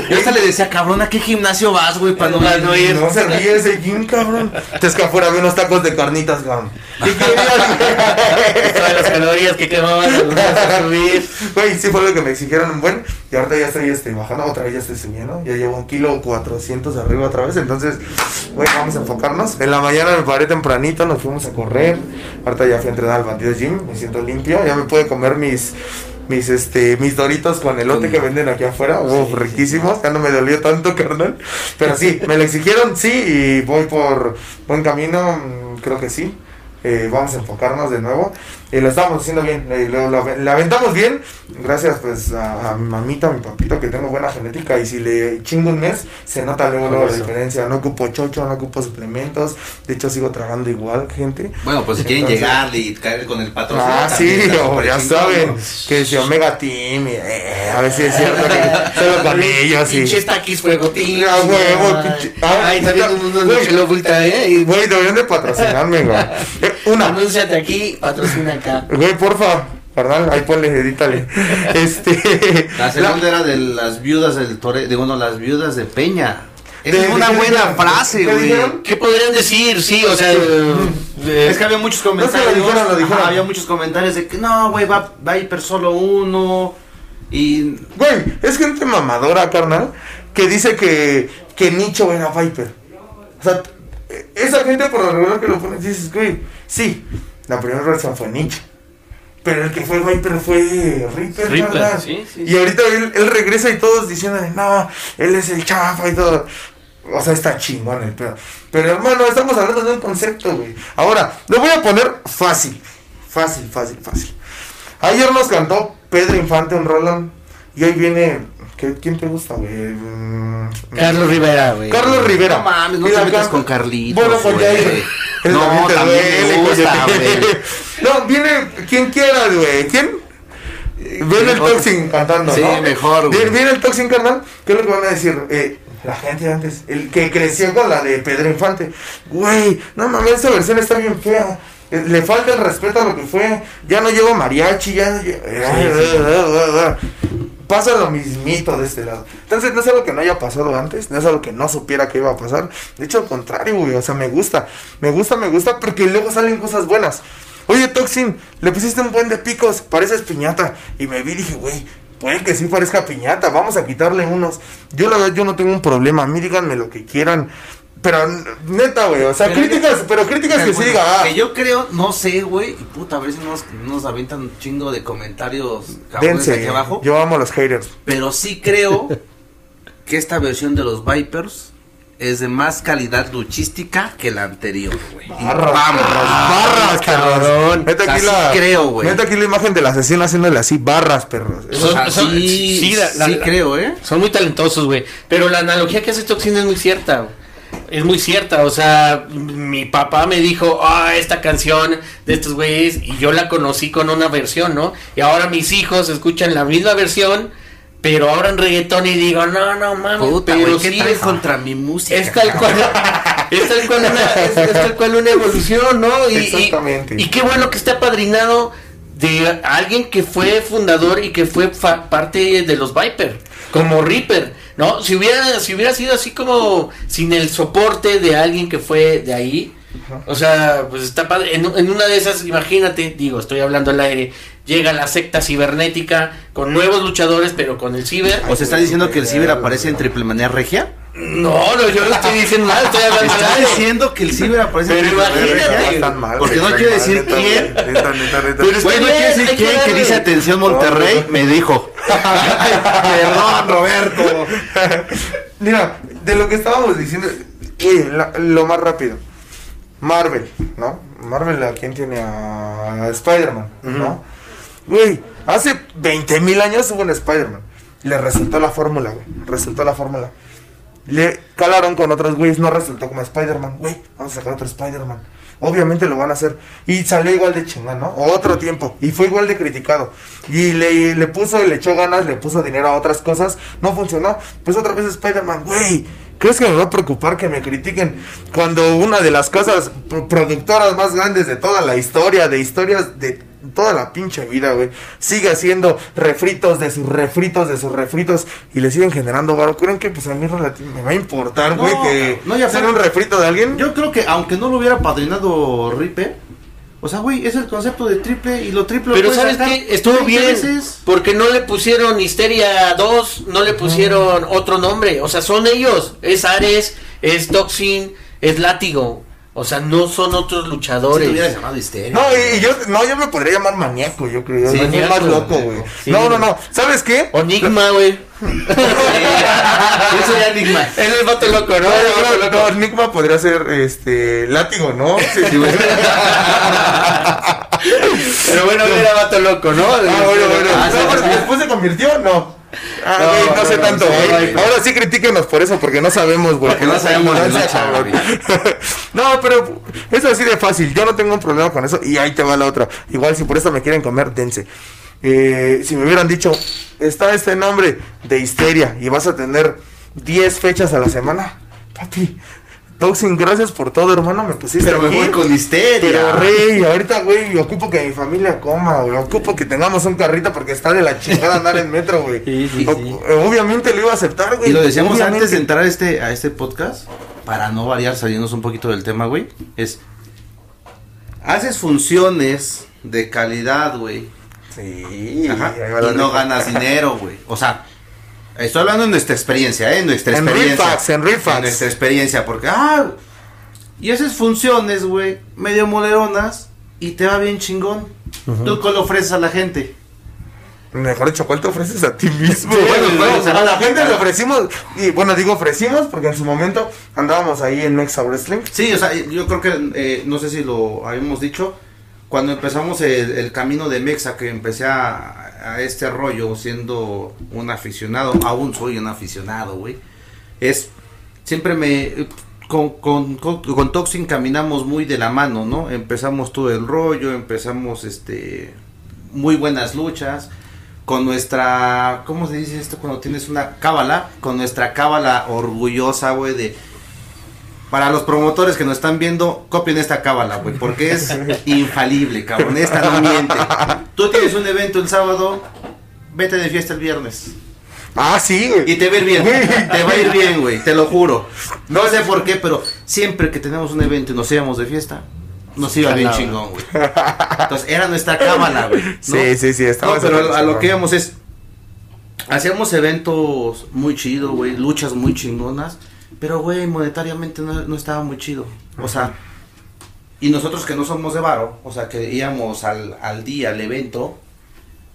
Yo hasta le decía, cabrón, ¿a qué gimnasio vas, güey, para no, Para no ir. No se ríe ese gym, cabrón. Te es que afuera había unos tacos de carnitas, cabrón. ¿Qué querías? Todas las calorías que quemaban a subir. Güey, sí fue lo que me exigieron un buen. Y ahorita ya estoy este, bajando, otra vez ya estoy subiendo. Ya llevo un kilo 400 arriba otra vez. Entonces, güey, vamos a enfocarnos. En la mañana me paré tempranito, nos fuimos a correr. Ahorita ya fui a entrenar al bandido gym, me siento limpio. Ya me pude comer mis. Mis este, mis doritos con elote que venden aquí afuera, riquísimos, ya no me dolió tanto, carnal. Pero sí, me lo exigieron, sí, y voy por buen camino, mm, creo que sí. Eh, vamos a enfocarnos de nuevo y lo estamos haciendo bien, le, lo, aventamos bien, gracias pues a, a mi mamita, a mi papito que tengo buena genética y si le chingo un mes se nota luego, luego la diferencia, no ocupo chocho, no ocupo suplementos, de hecho sigo tragando igual gente. Bueno, pues si quieren Entonces- llegarle y caer con el patrocinio. Ah, también sí, o ya saben, que si Omega Team, y, eh, a ver si es cierto que solo con ellos sí. Pinches taquis fuegotín. Ah, huevo, pinche- ah, Ay, también de Lobulta, ¿eh? Y Güey, deberían de patrocinarme, güey. Eh, una, Anúnciate aquí, patrocina acá. Güey, porfa, carnal, ahí ponle, edítale. Este. La segunda era de las viudas del Tore, digo, no, las viudas de Peña. ¿De- es de una buena frase, ¿Qué güey. ¿Qué podrían decir? Sí, o sea. eh, Es que había muchos No, comentarios. lo dijeron, lo dijeron. ajá, había muchos comentarios de que no, güey, va, va Viper solo uno. Y Güey, es gente mamadora, carnal, que dice que, que Nicho era Viper. O sea, esa gente por lo regular que lo pone, dices, güey, sí, la primera versión fue Nicho. Pero el que fue Viper fue Reaper, Reaper, carnal. sí, sí, Y ahorita él, él regresa y todos diciéndole, no, él es el chafa y todo. O sea, está chingón el pedo. Pero hermano, estamos hablando de un concepto, güey. Ahora, lo voy a poner fácil. Fácil, fácil, fácil. Ayer nos cantó Pedro Infante un rolón. Y hoy viene. ¿qué- ¿Quién te gusta, güey? Mm, Carlos Rivera, güey. Carlos Rivera. No mames, no te metas canta- con Carlitos, Bueno, con güey. No, te también duele, me gusta, coño. güey. No, viene quien quiera, güey. ¿Quién? Viene el. Toxin cantando, Sí, ¿no? mejor, güey. Viene, viene el Toxin, carnal. ¿Qué es lo que van a decir? Eh, la gente de antes, el que creció con la de Pedro Infante. Güey, no mames, esta versión está bien fea. Eh, Le falta el respeto a lo que fue. Ya no llevo mariachi, ya no llevo... Pasa lo mismito de este lado. Entonces no es algo que no haya pasado antes, no es algo que no supiera que iba a pasar. De hecho, al contrario, güey. O sea, me gusta. Me gusta, me gusta porque luego salen cosas buenas. Oye, Toxin, le pusiste un buen de picos, pareces piñata. Y me vi y dije, güey, puede que sí parezca piñata, vamos a quitarle unos. Yo la verdad, yo no tengo un problema, a mí díganme lo que quieran. Pero neta, güey, o sea, Pero- críticas, pero críticas que sí Bueno, diga, ah, Que yo creo, no sé, güey. Y puta, a ver si nos, nos avientan un chingo de comentarios dense, aquí abajo. yo amo a los haters. Pero sí creo que esta versión de los Vipers es de más calidad luchística que la anterior, güey. Barras, vamos. barras, cabrón. perros. Neta aquí, Así la, creo, güey. neta aquí la imagen de la asesina haciéndole así, barras, perros. Sea, Son- sí, sí, la- la- sí la- creo, ¿eh? Son muy talentosos, güey. Pero la analogía que hace Toxin es muy cierta. güey. Es muy cierta. O sea, mi papá me dijo, ah, esta canción de estos güeyes. Y yo la conocí con una versión, ¿no? Y ahora mis hijos escuchan la misma versión. Pero ahora en reggaetón y digo, no, no mames. Puta, pero güey, ¿qué sí es- contra mi música? es tal cual es tal cual una, es, es tal cual una evolución, ¿no? Y, y- Exactamente. Y, qué bueno que esté apadrinado de alguien que fue fundador y que fue fa- parte de los Viper, como Reaper, ¿no? Si hubiera, si hubiera sido así como sin el soporte de alguien que fue de ahí, o sea, pues está padre. En, en una de esas, imagínate, digo, estoy hablando al aire, llega la secta cibernética con nuevos luchadores, pero con el ciber. ¿O se está diciendo que el ciber aparece en Triple Manía Regia? No, no, yo no estoy diciendo nada, estoy hablando Está diciendo que el ciber aparece Pero en Triple Manía. Regia. Porque no mal, decir neta, quién. Neta, neta, neta. Pero Güey, no bien, decir quién que dice atención Monterrey, me dijo. Perdón, Roberto. Mira, de lo que estábamos diciendo, la- lo más rápido. Marvel, ¿no? Marvel, ¿a quién tiene? A Spider-Man, ¿no? Güey, hace 20 mil años hubo un Spider-Man. Le resultó la fórmula, güey. Resultó la fórmula. Le calaron con otros güeyes, no resultó como Spider-Man. Güey, vamos a sacar otro Spider-Man. Obviamente lo van a hacer. Y salió igual de chingón, ¿no? Otro tiempo. Y fue igual de criticado. Y le, le puso, le echó ganas, le puso dinero a otras cosas. No funcionó. Pues otra vez Spider-Man, güey. ¿Crees que me va a preocupar que me critiquen cuando una de las cosas pro- productoras más grandes de toda la historia, de historias de toda la pinche vida, güey, sigue haciendo refritos de sus refritos de sus refritos y le siguen generando varo? ¿Creen que pues a mí me va a importar, No, güey, que no, ya hacer un refrito de alguien? Yo creo que aunque no lo hubiera padrinado Ripe, o sea, güey, es el concepto de triple y lo triple lo Pero ¿sabes qué? Estuvo 20 bien. veces. Porque no le pusieron Histeria 2, no le pusieron otro nombre. O sea, son ellos. Es Ares, es Toxin, es Látigo. O sea, no son otros Si luchadores. te hubieras llamado. No, y, y yo, no, yo me podría llamar maníaco, yo creo. Sí, maníaco, más loco, güey. Sí, no, no, no. ¿Sabes qué? O Enigma, güey. Yo soy Enigma. Él es el vato loco, ¿no? No, no, loco. no, Enigma podría ser este látigo, ¿no? Sí, sí, güey. Pero bueno, era vato loco, ¿no? Ah, bueno, bueno. Ah, sí, No, después se convirtió, no. Ah, No, güey, no, no, sé no, tanto, güey. Ahora sí critíquenos por eso, porque no sabemos, güey. Porque no sabemos de cabrón. güey. No, pero es así de fácil. Yo no tengo un problema con eso. Y ahí te va la otra. Igual, si por eso me quieren comer, dense. Eh, si me hubieran dicho, está este nombre de histeria y vas a tener 10 fechas a la semana, papi. Toxin, gracias por todo, hermano. Me pusiste Pero me aquí. voy con histeria. Pero rey, ahorita güey, ocupo que mi familia coma, güey. Ocupo que tengamos un carrito porque está de la chingada andar en metro, güey. Sí, sí, O- sí. Obviamente lo iba a aceptar, güey. Y lo decíamos Obviamente. antes de entrar a este, a este podcast, para no variar, saliéndonos un poquito del tema, güey, es... Haces funciones de calidad, güey. Sí, Ajá, y no ganas dinero, güey. O sea, estoy hablando de nuestra experiencia, ¿eh? Nuestra En experiencia. En Rifax. nuestra experiencia, porque, ah, y haces funciones, güey, medio moleronas, y te va bien chingón. ¿Tú qué le ofreces a la gente? Mejor dicho, ¿cuál te ofreces a ti mismo? Sí, Bueno, a la gente le ofrecimos, y bueno, digo ofrecimos porque en su momento andábamos ahí en Mexa Wrestling. Sí, o sea, yo creo que, eh, no sé si lo habíamos dicho, cuando empezamos el, camino de Mexa, que empecé a, este rollo siendo un aficionado, aún soy un aficionado, güey, es, siempre me, con, con, con, con Toxin caminamos muy de la mano, ¿no? Empezamos todo el rollo, empezamos, este, muy buenas luchas, con nuestra, ¿cómo se dice esto cuando tienes una cábala? Con nuestra cábala orgullosa, güey, de para los promotores que nos están viendo, copien esta cábala, güey, porque es infalible, cabrón. Esta no miente. Tú tienes un evento el sábado, vete de fiesta el viernes. Ah, sí, güey. Y te va a ir bien, te va a ir bien, güey, te lo juro. No sé por qué, pero siempre que tenemos un evento y nos íbamos de fiesta, nos iba bien chingón, güey. Entonces era nuestra cábala, güey. ¿no? Sí, sí, sí, estaba No, pero a, a lo que íbamos es. Hacíamos eventos muy chidos, güey, luchas muy chingonas. Pero, güey, monetariamente no, no estaba muy chido. O sea, y nosotros que no somos de varo, o sea, que íbamos al, al día, al evento,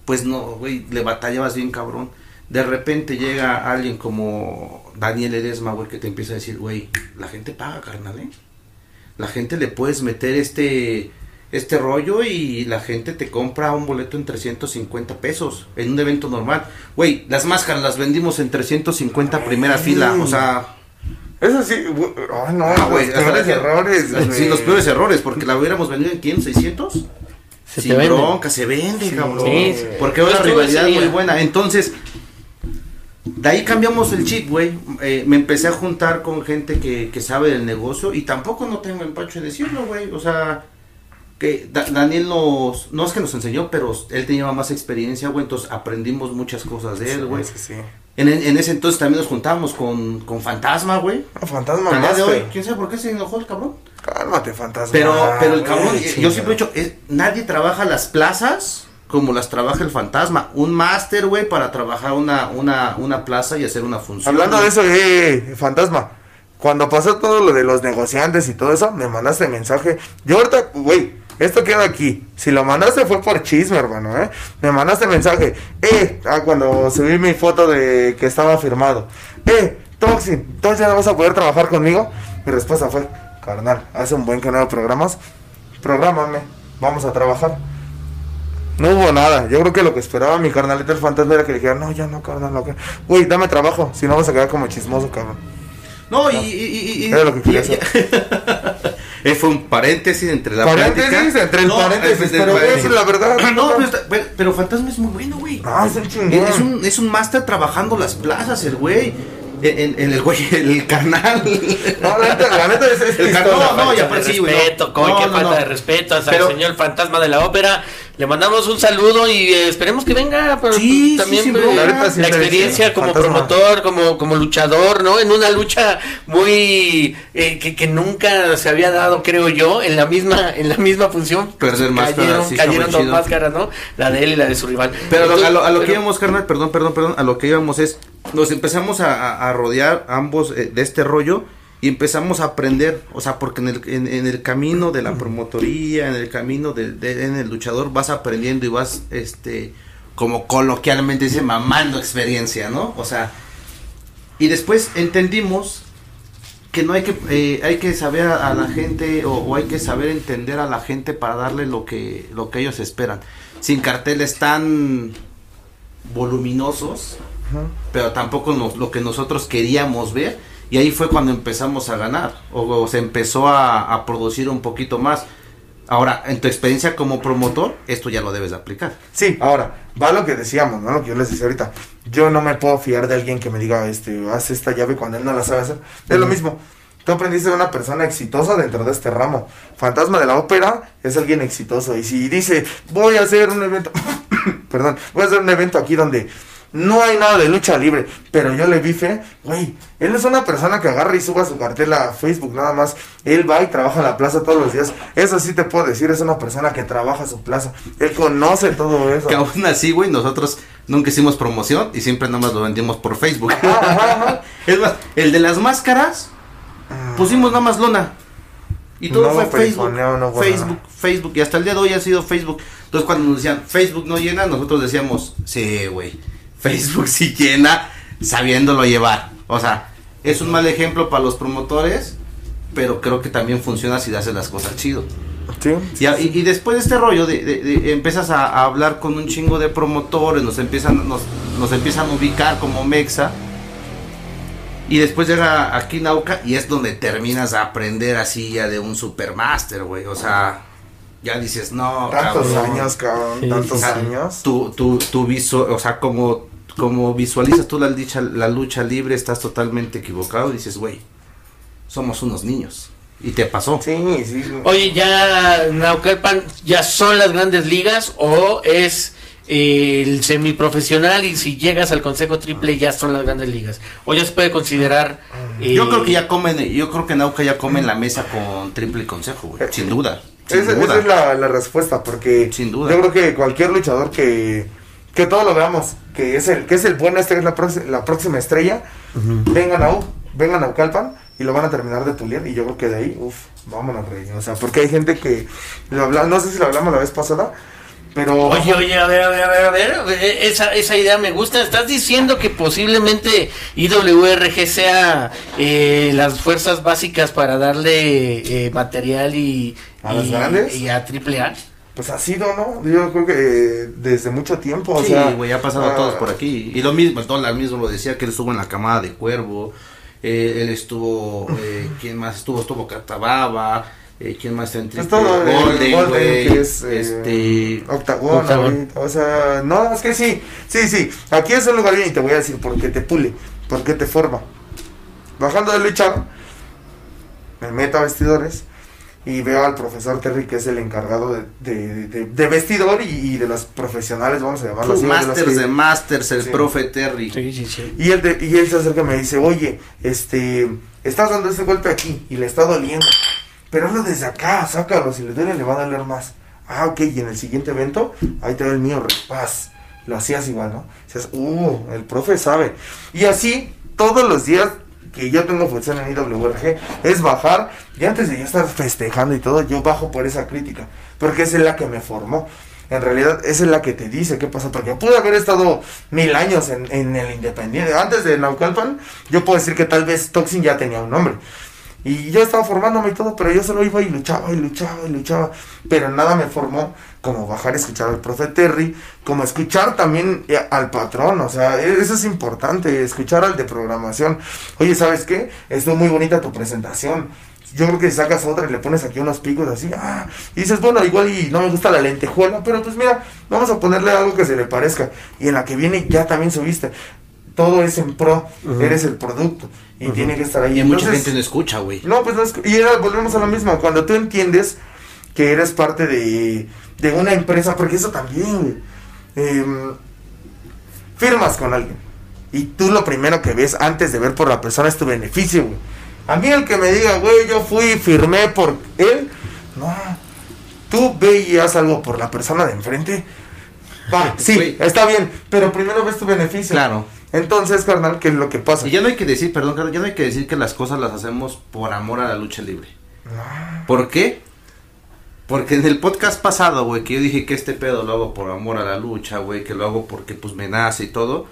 pues no, güey, le batallabas bien cabrón. de repente llega alguien como Daniel Edesma, güey, que te empieza a decir, güey, la gente paga, carnal, ¿eh? La gente le puedes meter este este rollo y la gente te compra un boleto en 350 pesos en un evento normal. Güey, las máscaras las vendimos en 350 primera fila, o sea... Eso sí, ay, no, Ah, güey, los peores errores. Sí, los peores errores, porque la hubiéramos vendido en 500, 600. Se Sin te bronca, se vende, cabrón. Sí, sí. Porque era una rivalidad muy buena. Entonces, de ahí cambiamos el chip, güey. Eh, me empecé a juntar con gente que, que sabe del negocio y tampoco no tengo empacho de decirlo, güey. O sea, que Da- Daniel nos, no es que nos enseñó, pero él tenía más experiencia, güey. Entonces aprendimos muchas cosas de él, güey. Sí, sí, sí. En, en ese entonces también nos juntábamos con, con Fantasma, güey. Ah, Fantasma día de hoy, quién sabe por qué se enojó el cabrón. Cálmate, fantasma. Pero, pero el cabrón, Ay, eh, yo siempre he dicho, es- nadie trabaja las plazas como las trabaja el fantasma. Un máster, güey, para trabajar una, una, una plaza y hacer una función. Hablando de eso, eh, fantasma. Cuando pasó todo lo de los negociantes y todo eso, me mandaste mensaje. Yo ahorita, güey, esto queda aquí. Si lo mandaste fue por chisme, hermano, ¿eh? Me mandaste mensaje. Eh, ah, cuando subí mi foto de que estaba firmado. Eh, Toxin, ¿entonces ya no vas a poder trabajar conmigo? Mi respuesta fue, carnal, hace un buen no hago programas. Prográmame, vamos a trabajar. No hubo nada. Yo creo que lo que esperaba mi carnalita el fantasma era que le dijera, no, ya no, carnal, no, Güey, dame trabajo, si no vas a quedar como chismoso, cabrón. No, y... y, y- y- Era lo que quería y- Eh, fue un paréntesis entre la paréntesis, plática. entre el No, paréntesis, pero paréntesis. es la verdad. No, pero, está- pero, pero Fantasma es muy bueno, güey. Ah, es. Es un, es un máster trabajando las plazas, el güey. En, el güey, el carnal. No, la neta, la neta es, es El carnal, no, ya de pues sí, güey, no. respeto, coy, No, qué no, falta no. de respeto hasta Pero- el señor fantasma de la ópera. Le mandamos un saludo y eh, esperemos que venga, pero Sí, sí, también la, Ahorita sí te experiencia como fantasma. promotor, como, como luchador, ¿no? En una lucha muy eh, que, que nunca se había dado, creo yo, en la misma en la misma función. Perder máscaras, cayeron, cayeron dos chido. máscaras, ¿no? La de él y la de su rival. Pero a lo, a lo- que íbamos, carnal, perdón, perdón, perdón, a lo que íbamos es, nos empezamos a, rodear ambos eh, de este rollo y empezamos a aprender, o sea, porque en el, en, en el camino de la promotoría, en el camino de, de- en el luchador, vas aprendiendo y vas, este, como coloquialmente dice, mamando experiencia, ¿no? O sea, y después entendimos que no hay que eh, hay que saber a, a la gente o, o hay que saber entender a la gente para darle lo que lo que ellos esperan sin carteles tan voluminosos pero tampoco nos- lo que nosotros queríamos ver y ahí fue cuando empezamos a ganar o, o se empezó a, a producir un poquito más ahora en tu experiencia como promotor esto ya lo debes de aplicar Sí, ahora, va lo que decíamos, ¿no? Lo que yo les decía ahorita. Yo no me puedo fiar de alguien que me diga, este, haz esta llave cuando él no la sabe hacer. Es lo mismo. Tú aprendiste de una persona exitosa dentro de este ramo. Fantasma de la ópera es alguien exitoso. Y si dice, voy a hacer un evento, perdón, voy a hacer un evento aquí donde no hay nada de lucha libre, pero yo le vi fe, güey, él es una persona que agarra y suba su cartel a Facebook nada más. Él va y trabaja en la plaza todos los días. Eso sí te puedo decir, es una persona que trabaja su plaza. Él conoce todo eso. que aún así güey nosotros nunca hicimos promoción y siempre nada más lo vendimos por Facebook es más el de las máscaras pusimos nada más lona y todo No fue Facebook, no Facebook, Facebook y hasta el día de hoy ha sido Facebook. Entonces cuando nos decían Facebook no llena, nosotros decíamos, sí, güey, Facebook sí llena, sabiéndolo llevar. O sea, es un mal ejemplo para los promotores, pero creo que también funciona si haces las cosas chido. Sí. Y, a- y- y después de este rollo, de, de- de- empiezas a, a hablar con un chingo de promotores, nos empiezan, nos, nos empiezan a ubicar como Mexa. Y después llega aquí Nauca y es donde terminas a aprender así ya de un supermaster, güey. O sea, ya dices, no, Tantos cabrón. años, cabrón. Sí, tantos años. Tu, tu, tu visu- o sea, como, como visualizas tú la lucha, la lucha libre, estás totalmente equivocado. Dices, güey, somos unos niños. Y te pasó. Sí, sí. Oye, ya Naucalpan ya son las grandes ligas o es eh, el semiprofesional y si llegas al Consejo Triple ya son las grandes ligas. O ya se puede considerar. eh, Yo creo que ya comen, yo creo que Nauca ya come en la mesa con triple consejo, güey. Sin duda. Sin Esa, duda. esa es la, la respuesta, porque Sin duda. yo creo que cualquier luchador que, que todo lo veamos, que es el, que es el bueno, este es la, la próxima estrella, vengan a U, vengan a Ucalpan y lo van a terminar de pulir y yo creo que de ahí, uff, vámonos rey. O sea, porque hay gente que, lo habla, no sé si lo hablamos la vez pasada, Pero Oye, oye, a ver, a ver, a ver, a ver, eh, esa, esa idea me gusta. ¿Estás diciendo que posiblemente IWRG sea eh, las fuerzas básicas para darle eh, material y, ¿A las y- grandes? y a AAA? Pues ha sido, ¿no? Yo creo que eh, desde mucho tiempo, o sí, sea, güey, ha pasado ah, todos por aquí. Y lo mismo, el dólar mismo lo decía, que él estuvo en la camada de Cuervo. eh, él estuvo, eh, ¿quién más estuvo? Estuvo Catababa. Eh, ¿Quién más está en triple? el Golden, Golden, güey, que es eh, este... octagón, Octagón. ahorita, o sea, no, es que sí, sí, sí, aquí es un lugar bien y te voy a decir porque te pule, porque te forma. Bajando de luchar, me meto a vestidores y veo al profesor Terry que es el encargado de, de, de- de vestidor y, y de los profesionales, vamos a llamarlo Los así. de Masters que- de Masters, el Sí. profe Terry. Sí, sí, sí. y él, te- y él se acerca y me dice, oye, este, estás dando ese golpe aquí y le está doliendo. Pero hazlo desde acá, sácalo, si le duele le va a doler más. Ah, ok, y en el siguiente evento, ahí te va el mío, repaz. Lo hacías igual, ¿no? Dices, uh, el profe sabe. Y así, todos los días que yo tengo función en IWRG, es bajar, y antes de yo estar festejando y todo, yo bajo por esa crítica, porque es la que me formó. En realidad, esa es la que te dice qué pasa, porque pude haber estado mil años en, en el Independiente. Antes de Naucalpan, yo puedo decir que tal vez Toxin ya tenía un nombre. Y yo estaba formándome y todo, pero yo solo iba y luchaba y luchaba y luchaba. Pero nada me formó como bajar a escuchar al profe Terry, como escuchar también eh, al patrón. O sea, e- eso es importante, escuchar al de programación. Oye, ¿sabes qué? Estuvo muy bonita tu presentación. Yo creo que si sacas otra y le pones aquí unos picos así, ah, y dices, bueno, igual y no me gusta la lentejuela, pero pues mira, vamos a ponerle algo que se le parezca. Y en la que viene ya también subiste. Todo es en pro, eres el producto y tiene que estar ahí. Y mucha gente no escucha, güey. no, pues no es, y era, volvemos a lo mismo, cuando tú entiendes que eres parte de, de una empresa, porque eso también, güey, em, firmas con alguien y tú lo primero que ves antes de ver por la persona es tu beneficio, güey. A mí el que me diga, güey, yo fui y firmé por él, no, tú ve y haz algo por la persona de enfrente. Va, sí, está bien, pero primero ves tu beneficio. Claro. Entonces, carnal, ¿qué es lo que pasa? Y ya no hay que decir, perdón, Carlos, ya no hay que decir que las cosas las hacemos por amor a la lucha libre. ¿Por qué? Porque en el podcast pasado, güey, que yo dije que este pedo lo hago por amor a la lucha, güey, que lo hago porque pues me nace y todo.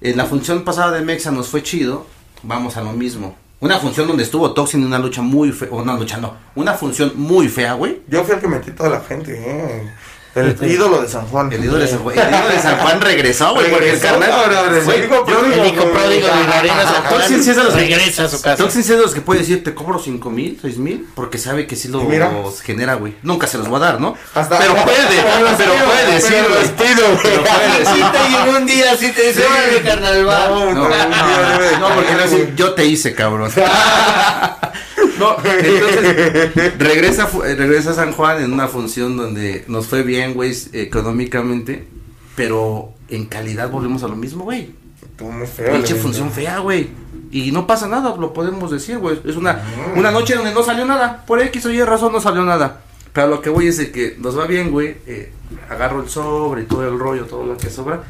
En la función pasada de Mexa nos fue chido, vamos a lo mismo. Una función donde estuvo Toxin en una lucha muy fea, o una lucha no, una función muy fea, güey. Yo fui el que metí toda la gente, eh. El ídolo de San Juan. El ídolo de San Juan, el ídolo de San Juan regresó, güey, porque el carnal... güey, el hijo yo- pródigo, de la arena San Juan es de los regresa a su casa. Toxin sí es de los que puede decir, te cobro cinco mil, seis mil, porque sabe que sí Y los genera, güey. Nunca se los va a dar, ¿no? Hasta- pero puede, Pero puede güey. Pero puede decir. te llegó un día, sí te dice, carnal, va. No, No, no, porque decir, yo te hice, cabrón. Entonces regresa, eh, regresa a San Juan en una función donde nos fue bien, güey, económicamente, pero en calidad volvemos a lo mismo, güey. Pinche función fea, güey. Y no pasa nada, lo podemos decir, güey. Es una, una noche donde no salió nada. Por X o Y razón no salió nada. Pero lo que voy es de que nos va bien, güey. eh, agarro el sobre y todo el rollo, todo lo que sobra.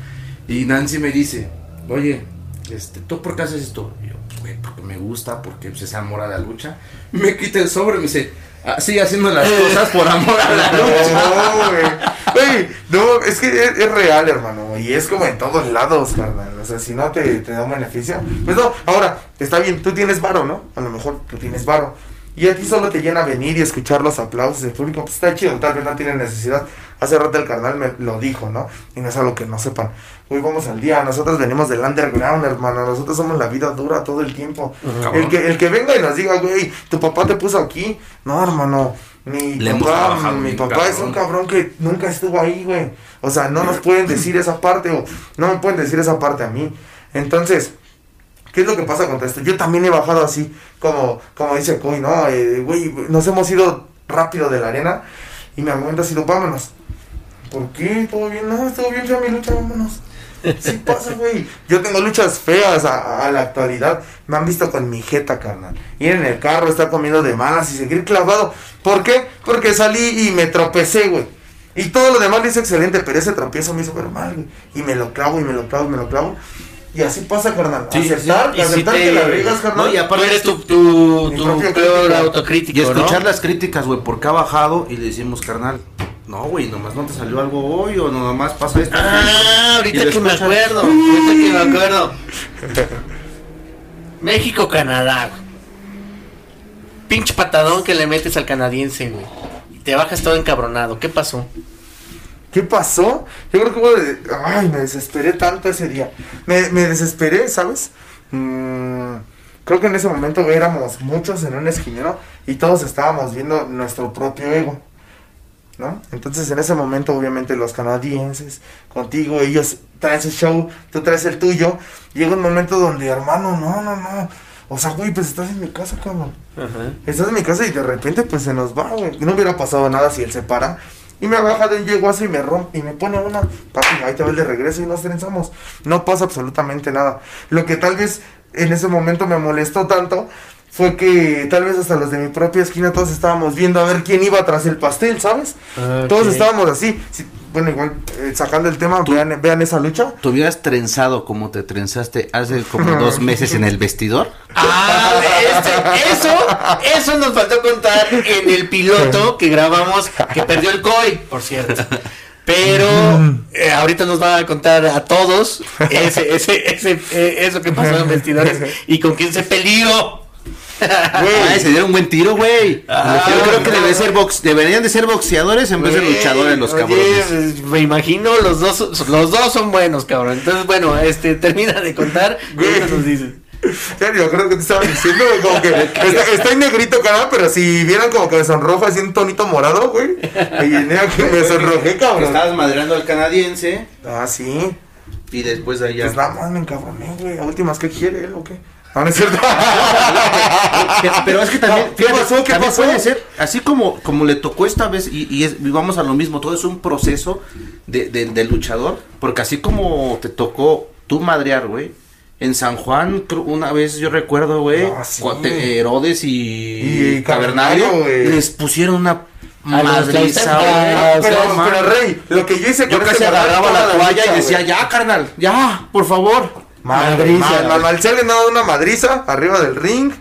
Y Nancy me dice, oye, este, ¿tú por qué haces esto? Y yo, güey, porque me gusta, porque pues, es amor a la lucha. Me quita el sobre y me dice, ah, sigue haciendo las cosas por amor a la lucha. No, güey. Güey, no, es que es, es real, hermano. Y es como en todos lados, carnal. O sea, si no te, te da un beneficio. Pues no, ahora, está bien, tú tienes varo, ¿no? A lo mejor tú tienes varo. Y a ti solo te llena venir y escuchar los aplausos del público. Pues está chido, tal vez no tiene necesidad. Hace rato el carnal me lo dijo, ¿no? Y no es algo que no sepan. Hoy vamos al día. Nosotros venimos del underground, hermano. Nosotros somos la vida dura todo el tiempo. El que, el que venga y nos diga, güey, tu papá te puso aquí. No, hermano. Mi Le papá, mi papá es un cabrón que nunca estuvo ahí, güey. O sea, no nos pueden decir esa parte o no me pueden decir esa parte a mí. Entonces, ¿qué es lo que pasa con esto? Yo también he bajado así, como, como dice Coy, ¿no? Eh, Güey, nos hemos ido rápido de la arena y mi argumento ha sido, vámonos. ¿Por qué? ¿Todo bien? No, todo bien, fea mi lucha, vámonos. Sí pasa, güey. Yo tengo luchas feas a, a la actualidad. Me han visto con mi jeta, carnal. Ir en el carro, estar comiendo de malas y seguir clavado. ¿Por qué? Porque salí y me tropecé, güey. Y todo lo demás lo hice excelente, pero ese tropiezo me hizo ver mal, güey. Y me lo clavo, y me lo clavo, y me lo clavo. Y así pasa, carnal. Sí, aceptar, sí, y aceptar si que la riegas, carnal. No, y aparte eres tu, tu, tu propio peor autocrítico, Y escuchar ¿no? las críticas, güey, porque ha bajado y le decimos, carnal, No, güey, nomás no te salió algo hoy o nomás pasa esto. Ah, ahorita que me acuerdo. Ahorita que me acuerdo. México, Canadá, güey. Pinche patadón que le metes al canadiense, güey. Y te bajas todo encabronado. ¿Qué pasó? ¿Qué pasó? Yo creo que hubo de... Ay, me desesperé tanto ese día. Me, me desesperé, ¿sabes? Mm, creo que en ese momento güey, éramos muchos en un esquinero y todos estábamos viendo nuestro propio ego. ¿No? Entonces en ese momento obviamente los canadienses contigo, ellos traen su show, tú traes el tuyo. Llega un momento donde, hermano, no, no, no. O sea, güey, pues estás en mi casa, cabrón. Estás en mi casa y de repente pues se nos va, güey. No hubiera pasado nada si él se para. Y me baja de un yeguazo y me rompe y me pone una. Papi, ahí te va el de regreso y nos trenzamos. No pasa absolutamente nada. Lo que tal vez en ese momento me molestó tanto fue que tal vez hasta los de mi propia esquina todos estábamos viendo a ver quién iba tras el pastel, ¿sabes? Todos estábamos así. Sí, bueno, igual, eh, sacando el tema, vean, vean esa lucha. ¿Te hubieras trenzado como te trenzaste hace como dos meses en el vestidor? Ah, este, eso, eso nos faltó contar en el piloto que grabamos, que perdió el COI, por cierto. Pero eh, ahorita nos va a contar a todos ese, ese, ese, eh, eso que pasó en vestidores y con quién se peleó. Ay, se dieron un buen tiro, güey. Ah, Yo creo que debe ser box, deberían de ser boxeadores en vez de luchadores los Oye, cabrones. pues, me imagino los dos, los dos son buenos, cabrón. Entonces, bueno, este termina de contar y ahorita nos dices. Serio, creo que te estaba diciendo, güey, como que está- estoy negrito, cara, pero si vieran como que me sonrojo así un tonito morado, güey. Y que me sonrojé, cabrón. estabas madreando al canadiense Ah, sí. y después ya. Pues nada más me encabroné, güey. A últimas, ¿qué quiere él o qué? No, no es cierto. Pero- Pero es que también, ¿Qué fíjate, pasó? ¿Qué también pasó? puede ser, así como, como le tocó esta vez, y, y, es- y vamos a lo mismo, todo es un proceso de, de- luchador, porque así como te tocó tú madrear, güey, en San Juan, una vez yo recuerdo, güey, Ah, sí. Herodes y, Y güey. les pusieron una madriza, güey. Ah, pero, Rey, lo que yo hice Yo con casi ese agarraba morral la toalla y decía, ya, carnal, ya, por favor. Madriza. mal, mal, mal. Dado una madriza arriba del ring,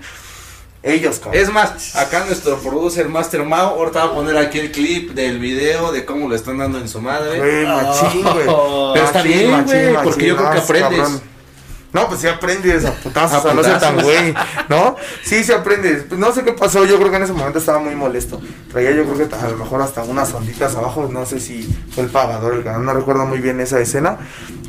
ellos, cabrón. Es más, acá nuestro producer Master Mao, ahorita va a poner aquí el clip del video de cómo le están dando en su madre. Güey, machín, güey. Oh. Pero está Machín, bien, machín, güey, machín, porque yo creo que aprendes. cabrón. No, pues sí aprendes a putazos, A sea, no sé tan putazos. güey, ¿no? Sí, sí aprendes. Pues no sé qué pasó, yo creo que en ese momento estaba muy molesto. Traía yo creo que a lo mejor hasta unas onditas abajo, no sé si fue el pagador el canal, no recuerdo muy bien esa escena.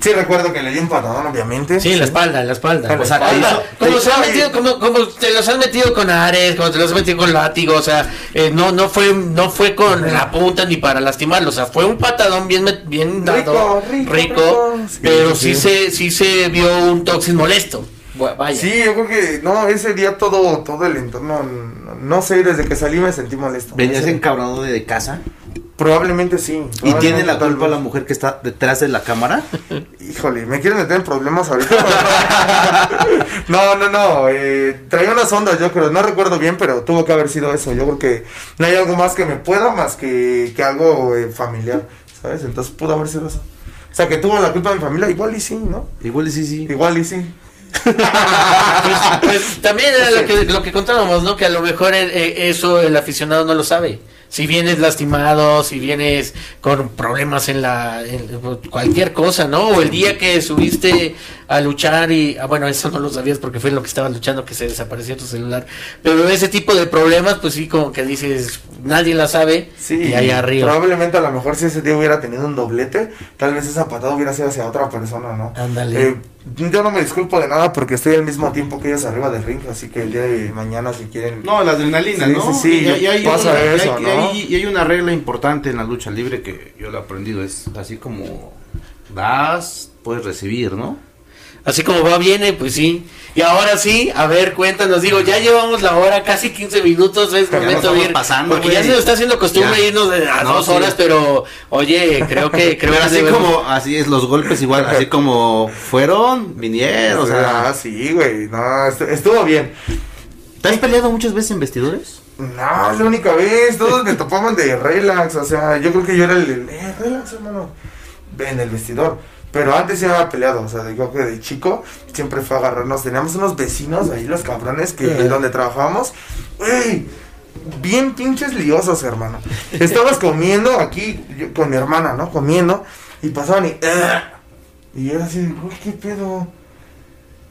Sí recuerdo que le di un patadón, obviamente. Sí, en la espalda, en la espalda. En la O sea, espalda. como, se han metido, como, como te los han metido con Ares, como te los han metido con látigo, o sea, eh, no, no fue, no fue con la punta ni para lastimarlo, o sea, fue un patadón bien, bien dado, Rico, rico, rico. Sí, pero sí, sí, se, sí se vio un toxin molesto. Vaya. Sí, yo creo que, no, ese día todo, todo el entorno, no, no sé, desde que salí me sentí molesto. Venías Ese- encabronado de casa Probablemente sí. y tiene la culpa la mujer que está detrás de la cámara. Híjole, ¿me quieren meter en problemas ahorita? no, no, no. Eh, traía unas ondas, yo creo. No recuerdo bien, pero tuvo que haber sido eso. Yo creo que no hay algo más que me pueda más que, que algo eh, familiar, ¿sabes? Entonces pudo haber sido eso. O sea, que tuvo la culpa de mi familia, igual y sí, ¿no? Igual sí, sí. Igual y sí. Pues, pues, también era lo que, lo que contábamos, ¿no? Que a lo mejor eh, eh, eso el aficionado no lo sabe. Si vienes lastimado, si vienes con problemas en la en cualquier cosa, ¿no? O el día que subiste a luchar y ah, bueno, eso no lo sabías porque fue lo que estabas luchando que se desapareció tu celular. Pero ese tipo de problemas, pues sí como que dices, nadie la sabe Sí, y ahí arriba. probablemente a lo mejor si ese día hubiera tenido un doblete, tal vez esa patada hubiera sido hacia otra persona, ¿no? Ándale. Eh, yo no me disculpo de nada porque estoy al mismo tiempo que ellos arriba del ring, así que el día de mañana si quieren... No, la adrenalina, Sí, ¿no? sí, sí, Y, y hay, pasa una- y hay- eso, y ¿no? hay- y hay una regla importante en la lucha libre que yo lo he aprendido, es así como das, puedes recibir, ¿no? Así como va, viene, pues sí. Y ahora sí, a ver, cuéntanos, digo, ya llevamos la hora, casi 15 minutos, es momento de ir. pasando, porque ya se nos está haciendo costumbre Ya. irnos a No, dos sí. horas, pero oye, creo que, creo Pero que así debemos- como, así es, los golpes igual, así como fueron, vinieron, o sea... ah, sí, güey, no, estu- estuvo bien. ¿Te has peleado muchas veces en vestidores? No, es la única vez, todos me topaban de relax, o sea, yo creo que yo era el, el, eh, relax, hermano, en el vestidor. Pero antes ya había peleado, o sea, digo que de chico siempre fue a agarrarnos. Teníamos unos vecinos ahí, los cabrones, que Eh. donde trabajábamos. ¡Ey! bien pinches liosos, hermano. Estabas comiendo aquí yo- con mi hermana, ¿no? Comiendo y pasaban y... y era así, güey, ¿qué pedo?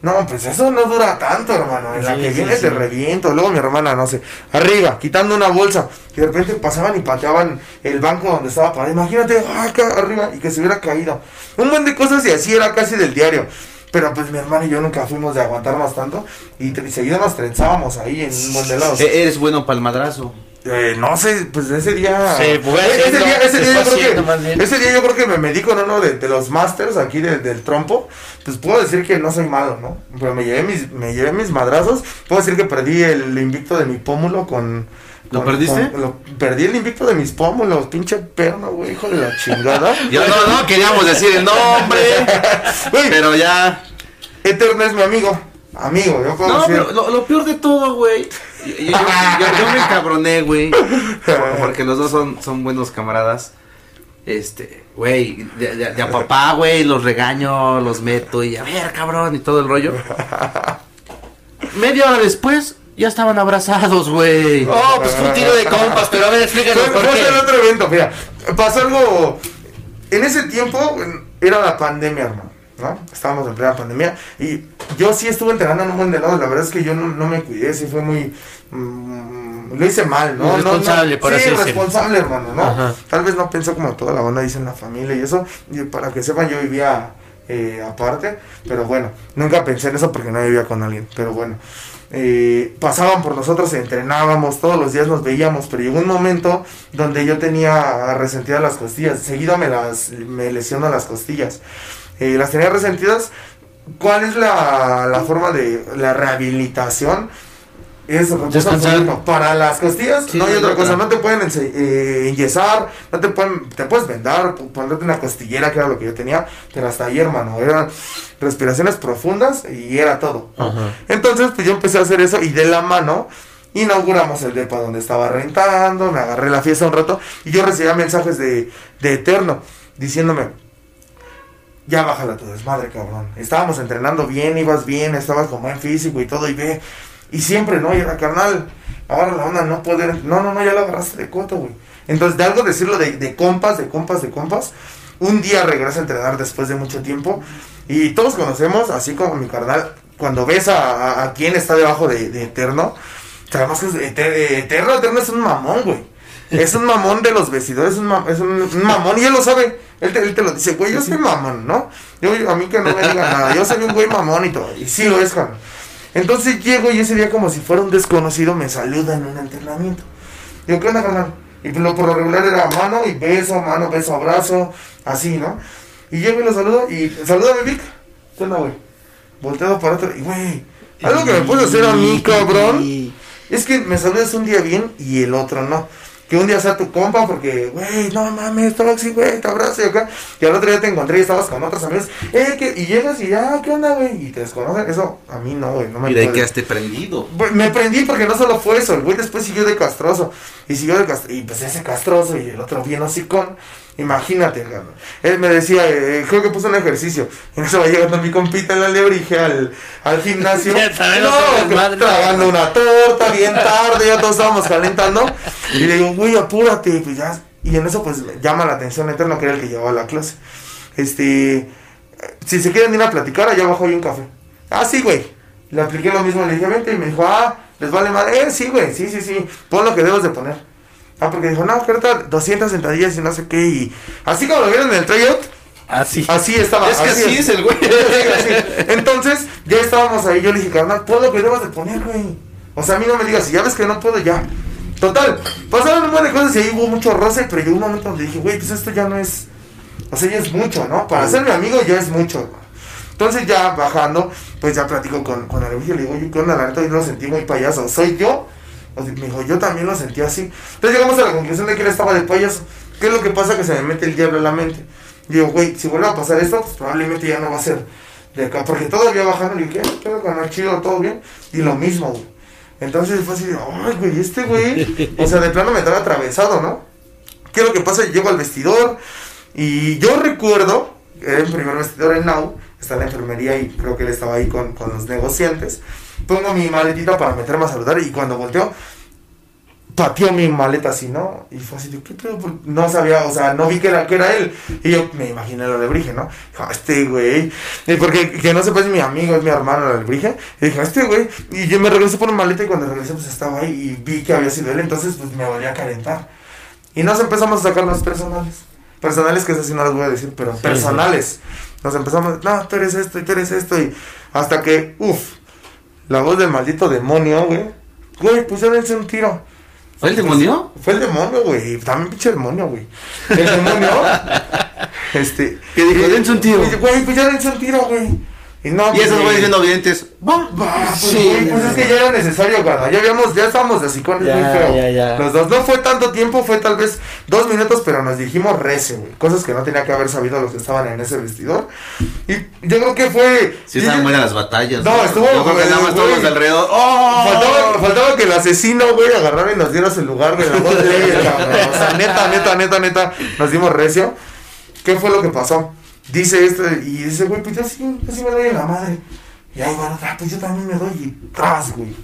No, pues eso no dura tanto, hermano. En la Sí, que sí, viene sí. te reviento. Luego mi hermana, no sé, arriba, quitando una bolsa. Y de repente pasaban y pateaban el banco donde estaba parado. Imagínate, ah, acá arriba, y que se hubiera caído. Un buen de cosas y así era casi del diario. Pero pues mi hermano y yo nunca fuimos de aguantarnos tanto. Y, y seguido nos trenzábamos ahí en un buen de lados. E- Eres bueno para el madrazo. Eh, no sé, pues ese día. Se fue Eh, ese, día ese, se día fue yo creo que, ese día yo creo que me medí con uno de, de los masters aquí de- del trompo. Pues puedo decir que no soy malo, ¿no? Pero me llevé mis, me llevé mis madrazos. Puedo decir que perdí el invicto de mi pómulo con. ¿Lo con- perdiste? con- lo- perdí el invicto de mis pómulos, pinche perno, güey, hijo de la chingada. Yo no, no queríamos decir el nombre, pero ya. Eterno es mi amigo. Amigo, yo puedo No, decir. pero lo, lo peor de todo, güey. Yo, yo- yo- yo me encabroné, güey. por- Porque los dos son, son buenos camaradas. Este, güey, de, de- de a papá, güey, los regaño, los meto y a ver, cabrón, y todo el rollo. Media hora después, ya estaban abrazados, güey. Oh, pues fue un tiro de compas, pero a ver, explícanos Fue, fue el otro evento, mira, pasó algo, en ese tiempo en- era la pandemia, hermano, ¿no? Estábamos en plena pandemia y yo sí estuve entrenando en un buen de lado, la verdad es que yo no, no me cuidé, sí fue muy, mm, lo hice mal, ¿no? No, Irresponsable, no, por sí, responsable, hermano, ¿no? Ajá. Tal vez no pensó como toda la banda dice en la familia y eso, y para que sepan yo vivía eh, aparte, pero bueno, nunca pensé en eso porque no vivía con alguien, pero bueno. eh, pasaban por nosotros, entrenábamos, todos los días nos veíamos, pero llegó un momento donde yo tenía resentidas las costillas, seguido me las me lesiono las costillas, Eh, las tenía resentidas. ¿Cuál es la, la forma de la rehabilitación? Eso, para las costillas Sí, no hay otra cosa, no te pueden eh, enyesar, no te pueden, te puedes vendar, ponerte una costillera que era lo que yo tenía, pero hasta ahí hermano, eran respiraciones profundas y era todo. Ajá. Entonces pues yo empecé a hacer eso y de la mano inauguramos el depa donde estaba rentando, me agarré la fiesta un rato y yo recibía mensajes de, de Eterno diciéndome, ya bájala tu desmadre, cabrón. Estábamos entrenando bien, ibas bien, estabas con buen físico y todo, y ve. Y siempre, ¿no? Y era carnal, ahora la onda no poder. No, no, no, ya lo agarraste de coto, güey. Entonces, de algo decirlo de, de compas, de compas, de compas. Un día regresa a entrenar después de mucho tiempo. Y todos conocemos, así como mi carnal, cuando ves a, a, a está debajo de, de Eterno, sabemos que es Eter- Eterno, Eterno es un mamón, güey. Es un mamón de los vestidores, es un, es un, un mamón y él lo sabe. Él te, él te lo dice, güey, yo soy mamón, ¿no? Yo, a mí que no me digan nada, yo soy un güey mamón y todo. Y sí lo es, cabrón. Entonces llego y ese día como si fuera un desconocido me saluda en un entrenamiento. Digo, ¿qué onda, carnal? Y lo, por lo regular era mano y beso, mano, beso, abrazo, así, ¿no? Y llego y lo saludo y salúdame, Vic. ¿Qué onda, güey? Volteado para otro y, güey, algo que me puedes hacer a mí, cabrón. Es que me saludas un día bien y el otro no. Que un día sea tu compa porque, güey, no mames, Toxi, güey, te abrazo y acá. Y al otro día te encontré y estabas con otros amigos. Eh, que, y llegas y ya, ¿qué onda, güey? Y te desconocen. Eso a mí no, güey, no me Y de quedaste prendido. Pues, Me prendí porque no solo fue eso, el güey después siguió de castroso. Y siguió de castroso. Y pues ese castroso y el otro bien hocicón. Imagínate, cabrón. Él me decía, eh, creo que puso un ejercicio. Y en eso va llegando mi compita en la lebrige al, al gimnasio. No, tragando una torta bien tarde, ya todos estábamos calentando. Y le digo, güey, apúrate. Pues ya. Y en eso pues llama la atención Eterno, que era el que llevaba la clase. Este, si se quieren ir a platicar, allá abajo hay un café. Ah, sí, güey. Le apliqué lo mismo, le dije, vente, y me dijo, ah, les vale madre. Eh, sí, güey, sí, sí, sí. Pon lo que debes de poner. Ah, porque dijo, no, ahorita 200 sentadillas y no sé qué. Y así como lo vieron en el tryout, Así. así estaba. Es que así es el güey. Así. Entonces, ya estábamos ahí. Yo le dije, carnal, pon lo que debas de poner, güey. O sea, a mí no me digas, si ya ves que no puedo, ya. Total, pasaron un montón de cosas y ahí hubo mucho roce, pero llegó un momento donde dije, güey, pues esto ya no es. O sea, ya es mucho, ¿no? Para ser mi amigo ya es mucho. Entonces ya bajando, pues ya platico con, con el y le digo, oye, ¿qué onda? La neta, yo lo sentí muy payaso. ¿Soy yo? Me dijo, yo también lo sentí así. Entonces llegamos a la conclusión de que él estaba de payaso. ¿Qué es lo que pasa? Que se me mete el diablo en la mente. Digo, güey, si vuelve a pasar esto, pues probablemente ya no va a ser de acá. Porque todavía bajando, le dije. ¿Qué con el chido? ¿Todo bien? Y lo mismo, güey. Entonces fue así ay, güey, este güey. O sea, de plano me estaba atravesado, ¿no? ¿Qué es lo que pasa? Llego al vestidor y yo recuerdo, era el primer vestidor en Now, está en la enfermería y creo que él estaba ahí con, con los negociantes. Pongo mi maletita para meterme a saludar y cuando volteo, pateó mi maleta así, ¿no? Y fue así, de, ¿qué pedo? No sabía, o sea, no vi que era, que era él. Y yo me imaginé lo de Brige, ¿no? Dijo, este güey. Y porque, que no sepa, es mi amigo, es mi hermano, el Brige. Y dije, este güey. Y yo me regresé por mi maleta y cuando regresé, pues estaba ahí y vi que había sido él. Entonces, pues me volví a calentar. Y nos empezamos a sacar los personales. Personales que eso sí no les voy a decir, pero personales. Nos empezamos, no, tú eres esto y tú eres esto. Y hasta que, uff, la voz del maldito demonio, güey. Güey, pues ya dense un tiro. ¿Fue el demonio? Fue el demonio, güey. También pinche demonio, güey. El demonio. este. ¿Qué dijo? Dense un tiro. Güey, Güey, pues ya dense un tiro, güey. Y no, Y esos güey, güeyes. Va. pues, Sí. güey, pues es que ya era necesario. Ya habíamos, ya estábamos así con Ya, muy feo. ya, ya. Los dos. No fue tanto tiempo, fue tal vez dos minutos, pero nos dijimos rece, güey. Cosas que no tenía que haber sabido los que estaban en ese vestidor. Y yo creo que fue. Sí, estaban buenas las batallas. No, estuvo, Yo creo que nada más güey. todos alrededor. ¡Oh! Faltaba, faltaba que el asesino, güey, agarrara y nos diera su lugar, güey. la voz de él, cabrón. O sea, neta, neta, neta, neta. Nos dimos recio. ¿Qué fue lo que pasó? Dice esto, y dice, güey, pues yo sí, yo sí me doy en la madre. Y ahí, bueno, ah, pues yo también me doy y tras, güey.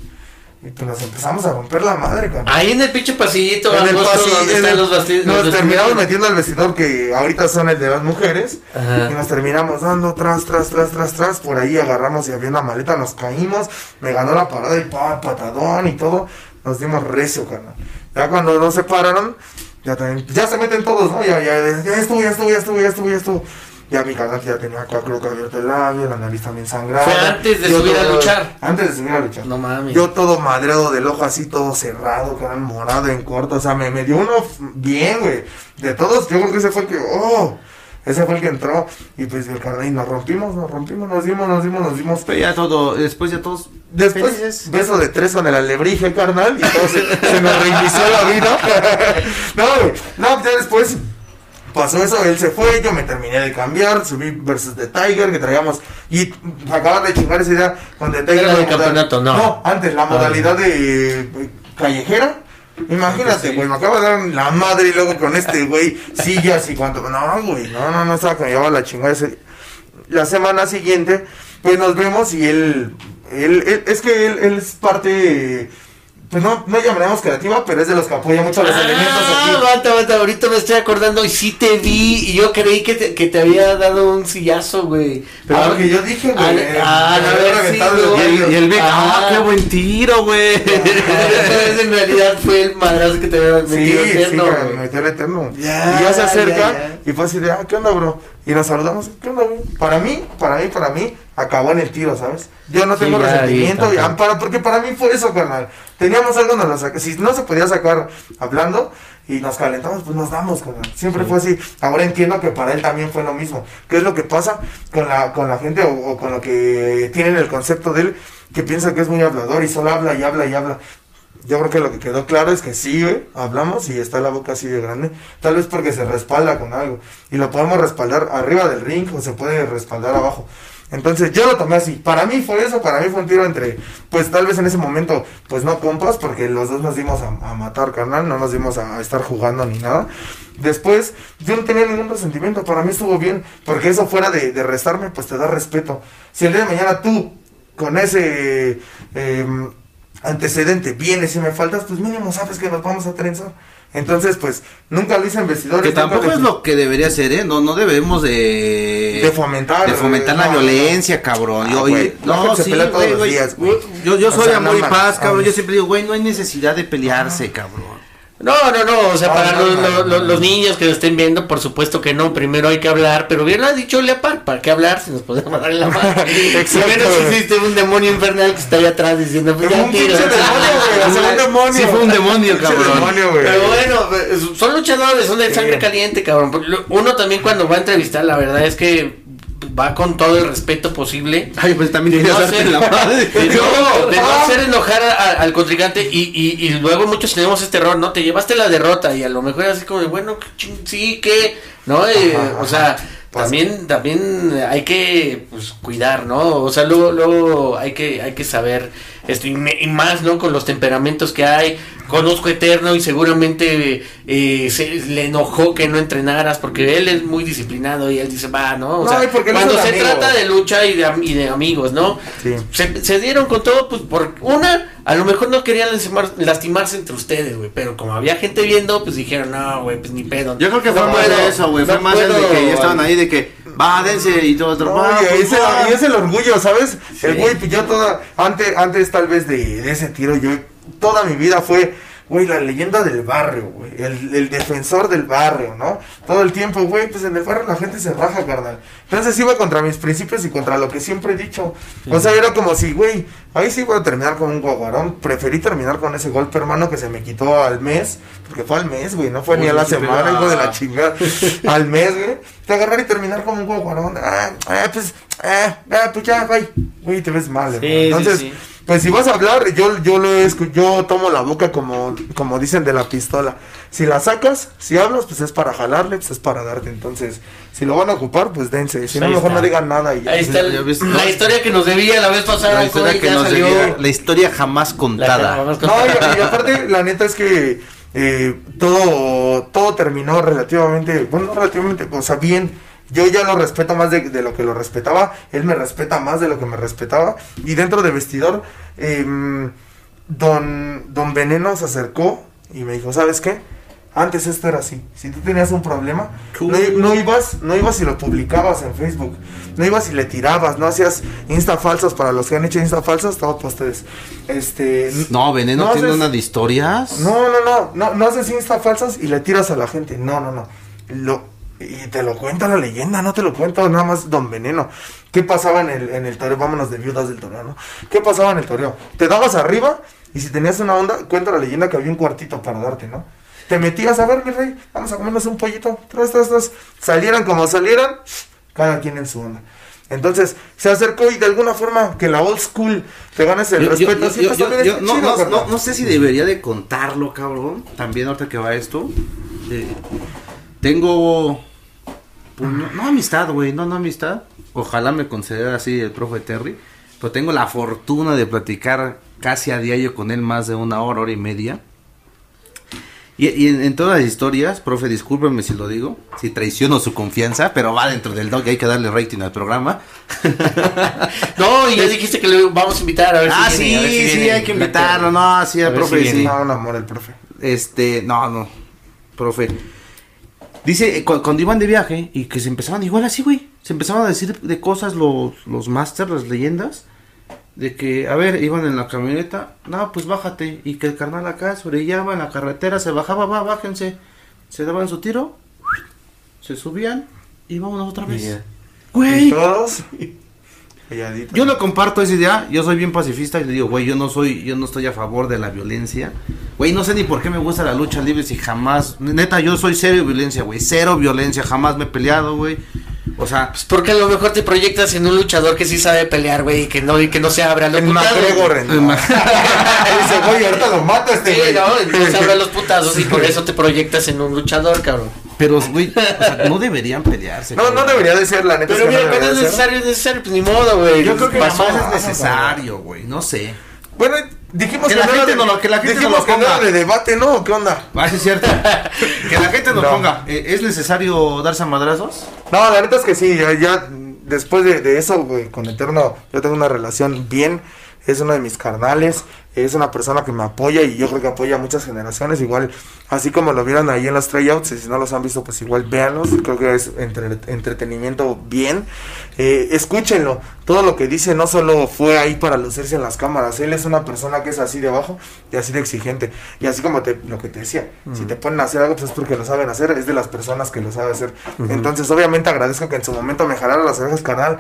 Y pues nos empezamos a romper la madre, cabrón. Ahí en el pinche pasillito, En el pasillo, donde en están los vestidos. nos terminamos metiendo al vestidor que ahorita son el de las mujeres. Ajá. Y nos terminamos dando tras, tras, tras, tras, tras. Por ahí agarramos y había una maleta, nos caímos. Me ganó la parada y pa, patadón y todo. Nos dimos recio, carnal. Ya cuando nos separaron, ya también, ya se meten todos, ¿no? Ya, ya, ya estuvo, ya estuvo, ya estuvo, ya estuvo, ya estuvo. Ya mi carnal ya tenía acá, creo que abierto el labio, la nariz también sangrada. Fue antes de Yo subir a luchar. Antes de subir a luchar. No mames. Yo todo madreado del ojo así, todo cerrado, carnal, morado en corto. O sea, me, me dio uno bien, güey. De todos, yo creo que ese fue el que, oh, ese fue el que entró. Y pues el carnal, y nos rompimos, nos rompimos, nos dimos, nos dimos, nos dimos. Pero ya todo, después ya todos. Después, felices. beso de tres con el alebrije, carnal, y todo se, se nos reinició la vida. no, güey, no, ya después pasó eso, él se fue, yo me terminé de cambiar, subí versus de Tiger, que traíamos, y acaban de chingar esa idea con The Tiger. Campeonato, no. No, antes, la modalidad de callejera. Imagínate, güey, me acaba de dar la madre y luego con este güey, sillas y cuánto. No, güey, no, no, no, estaba que me llevaba la chingada ese la semana siguiente, pues nos vemos y él, él, él- es que él, él es parte, pues no, no llamaremos creativa, pero es de los que apoya mucho a los elementos Ah, aquí. aguanta, aguanta, ahorita me estoy acordando y sí te vi y yo creí que te, que te había dado un sillazo, güey. Ah, lo que yo dije, güey, Ah, eh, ah, me no había haber reventado Y el, y el Vic, Ah. ¡ah, qué buen tiro, güey! Entonces en realidad fue el madrazo que te había Sí, metido sí, eterno, me güey. metió el eterno. Ya, y ya se acerca ya, ya. y fue así de, ah, ¿qué onda, bro? Y nos saludamos, ¿qué onda, güey? Para mí, para mí, para mí, acabó en el tiro, ¿sabes? Yo no tengo resentimiento, y, para, porque para mí fue eso, carnal. Teníamos algo, nos lo saca- si no se podía sacar hablando y nos calentamos, pues nos damos, carnal. Siempre fue así. Ahora entiendo que para él también fue lo mismo. ¿Qué es lo que pasa con la, con la gente o, o con lo que tienen el concepto de él? Que piensa que es muy hablador y solo habla y habla y habla. Yo creo que lo que quedó claro es que sí, güey, hablamos y está la boca así de grande. Tal vez porque se respalda con algo. Y lo podemos respaldar arriba del ring o se puede respaldar abajo. Entonces yo lo tomé así. Para mí fue eso, para mí fue un tiro entre, pues tal vez en ese momento, pues no compas, porque los dos nos dimos a, matar, carnal, no nos dimos a, estar jugando ni nada. Después, yo no tenía ningún resentimiento, para mí estuvo bien, porque eso fuera de, de restarme, pues te da respeto. Si el día de mañana tú, con ese em, antecedente, vienes y me faltas, pues mínimo sabes que nos vamos a trenzar. Entonces, pues, nunca lo hice en vestidores. Que tampoco es lo que debería ser, ¿eh? No, no debemos de... De fomentar, De fomentar la no, violencia, cabrón. Ah, Yo, la no, sí, pelea todos güey, los güey. días. Yo, yo O soy sea, amor no y paz, cabrón. Yo siempre digo, güey, no hay necesidad de pelearse, cabrón. No, no, no, o sea, No, para no, los, no, los- niños que lo estén viendo, por supuesto que no, primero hay que hablar, pero bien lo ha dicho Leopard, ¿para qué hablar si nos podemos dar en la mano? Exacto, menos existe un demonio infernal que está ahí atrás diciendo, pues ya un pinche demonio, güey, o sea, un demonio. Sí, fue un demonio, cabrón. demonio. Pero bueno, son luchadores, son de sangre caliente, cabrón. Uno también cuando va a entrevistar, la verdad es que va con todo el respeto posible. Ay, pues también De no, hacer, la madre. de no- de no hacer enojar a- al contrincante y, y, y luego muchos tenemos este error, ¿no? Te llevaste la derrota y a lo mejor así como de, bueno, sí, que, ¿no? Eh, Ajá, o sea, también, también hay que pues, cuidar, ¿no? O sea, luego, luego hay que, hay que saber esto y, me- y más, ¿no? Con los temperamentos que hay. conozco Eterno y seguramente eh, se, le enojó que no entrenaras porque él es muy disciplinado y él dice, va, ¿no? O No, sea, y porque él cuando se amigo. trata de lucha y de, am- y de amigos, ¿no? Sí. Se, se dieron con todo, pues por una, a lo mejor no querían lastimar- lastimarse entre ustedes, güey, pero como había gente viendo, pues dijeron, no, güey, pues ni pedo. Yo creo que No fue más puedo, de eso, güey. Fue más el de puedo, que ya estaban ahí, de que va, dense y todo. No, va, y, es el, y es el orgullo, ¿sabes? Sí. El güey, pues yo toda, antes, antes tal vez de, de ese tiro, yo, toda mi vida fue, güey, la leyenda del barrio, güey, el, el defensor del barrio, ¿no? Todo el tiempo, güey, pues en el barrio la gente se raja, carnal. Entonces iba contra mis principios y contra lo que siempre he dicho. O sea, era como si, güey, ahí sí voy a terminar con un guaguarón. Preferí terminar con ese golpe, hermano, que se me quitó al mes, porque fue al mes, güey, no fue ni a la semana, hijo de la chingada. al mes, güey. Te agarrar y terminar como un guaguarón. Ah, ah, pues, ah, ah, pues ya, güey. Güey, te ves mal, sí, Entonces, sí. pues si vas a hablar, yo, yo lo yo tomo la boca como, como dicen de la pistola. Si la sacas, si hablas, pues es para jalarle, pues es para darte. Entonces, si lo van a ocupar, pues dense. Si no, Ahí mejor está. no digan nada y ya. Ahí está el- Ya ves, la no. historia que nos debía la vez pasada. La historia Cody, que ya nos salió. debía- la historia jamás La- contada. vamos No, y, y aparte, la neta es que eh, todo, todo terminó relativamente, bueno, no relativamente, o sea, bien. Yo ya lo respeto más de, de lo que lo respetaba. Él me respeta más de lo que me respetaba. Y dentro de vestidor, em, don, don Veneno se acercó y me dijo, ¿sabes qué? Antes esto era así. Si tú tenías un problema, no, no ibas, no ibas y lo publicabas en Facebook. No ibas y le tirabas, no hacías insta falsos para los que han hecho insta falsos, todo para ustedes. Este, No, Veneno no tiene haces- una de historias. no, no, no, no, no haces insta falsas y le tiras a la gente. No, no, no. Lo, y te lo cuenta la leyenda, no te lo cuento nada más Don Veneno. ¿Qué pasaba en el, en el toreo? Vámonos de viudas del toreo, ¿no? ¿Qué pasaba en el toreo? Te dabas arriba y si tenías una onda, cuenta la leyenda que había un cuartito para darte, ¿no? Te metías a ver, mi rey, vamos a comernos un pollito, tras, tras, tras. Salieran como salieran, cada quien en su onda. Entonces, se acercó y de alguna forma que la old school te ganes el Yo- respeto. yo- yo- no, chido, no- no- no sé si debería de contarlo, cabrón. También ahorita que va esto. Eh, tengo... pues, no, no amistad, güey. No, no amistad. Ojalá me considera así el profe Terry. Pero tengo la fortuna de platicar casi a diario con él más de una hora, hora y media. Y, y en, en todas las historias, profe, discúlpeme si lo digo, si traiciono su confianza, pero va dentro del dog y hay que darle rating al programa. No, y ya dijiste que le vamos a invitar a ver Ah, si sí, viene, a ver si sí, viene hay que invitarlo, no, sí, al si profe, sí. No, un amor el profe. Este, no, no, profe. Dice, eh, cu- cuando iban de viaje y que se empezaban igual así, güey. Se empezaban a decir de cosas los, los masters, las leyendas. De que, a ver, iban en la camioneta. No, pues bájate. Y que el carnal acá se orillaba en la carretera, se bajaba, va, bájense. Se daban su tiro. Se subían y vámonos otra vez. Y Güey. todos. Yo no comparto esa idea, yo soy bien pacifista y le digo, güey, yo no soy, yo no estoy a favor de la violencia. Güey, no sé ni por qué me gusta la lucha libre si jamás, neta, yo soy cero violencia, güey, cero violencia, jamás me he peleado, güey. O sea, Pues porque a lo mejor te proyectas en un luchador que sí sabe pelear, güey, y que no, y que no se abra los El putazos. McGregor. en- El Ma- Dice, güey, ahorita lo mato este Sí, güey. no, no se abra los putazos y por eso te proyectas en un luchador, cabrón. pero, güey, o sea, no deberían pelearse. No, no debería de ser, la neta. Pero es que mira, no es debería de ser. necesario, es necesario, pues ni modo, güey. Yo creo que Pasó. jamás es necesario, güey, no sé. Bueno, dijimos Que que, la gente de- no lo- que la gente dijimos no lo que ponga. de debate, ¿no? ¿Qué onda? Ah, sí, es cierto. que la gente nos No. ponga, eh, ¿es necesario darse a madrazos? No, la neta es que sí, ya, ya después de, de eso, güey, con Eterno, yo tengo una relación bien, es uno de mis carnales, es una persona que me apoya y yo creo que apoya a muchas generaciones, igual, así como lo vieron ahí en los tryouts, y si no los han visto, pues igual véanlos, creo que es entre- entretenimiento bien, Eh, escúchenlo, todo lo que dice no solo fue ahí para lucirse en las cámaras, él es una persona que es así de abajo y así de exigente, y así como te, lo que te decía, si te ponen a hacer algo, pues es porque lo saben hacer, es de las personas que lo saben hacer, entonces obviamente agradezco que en su momento me jalaron las orejas, carnal,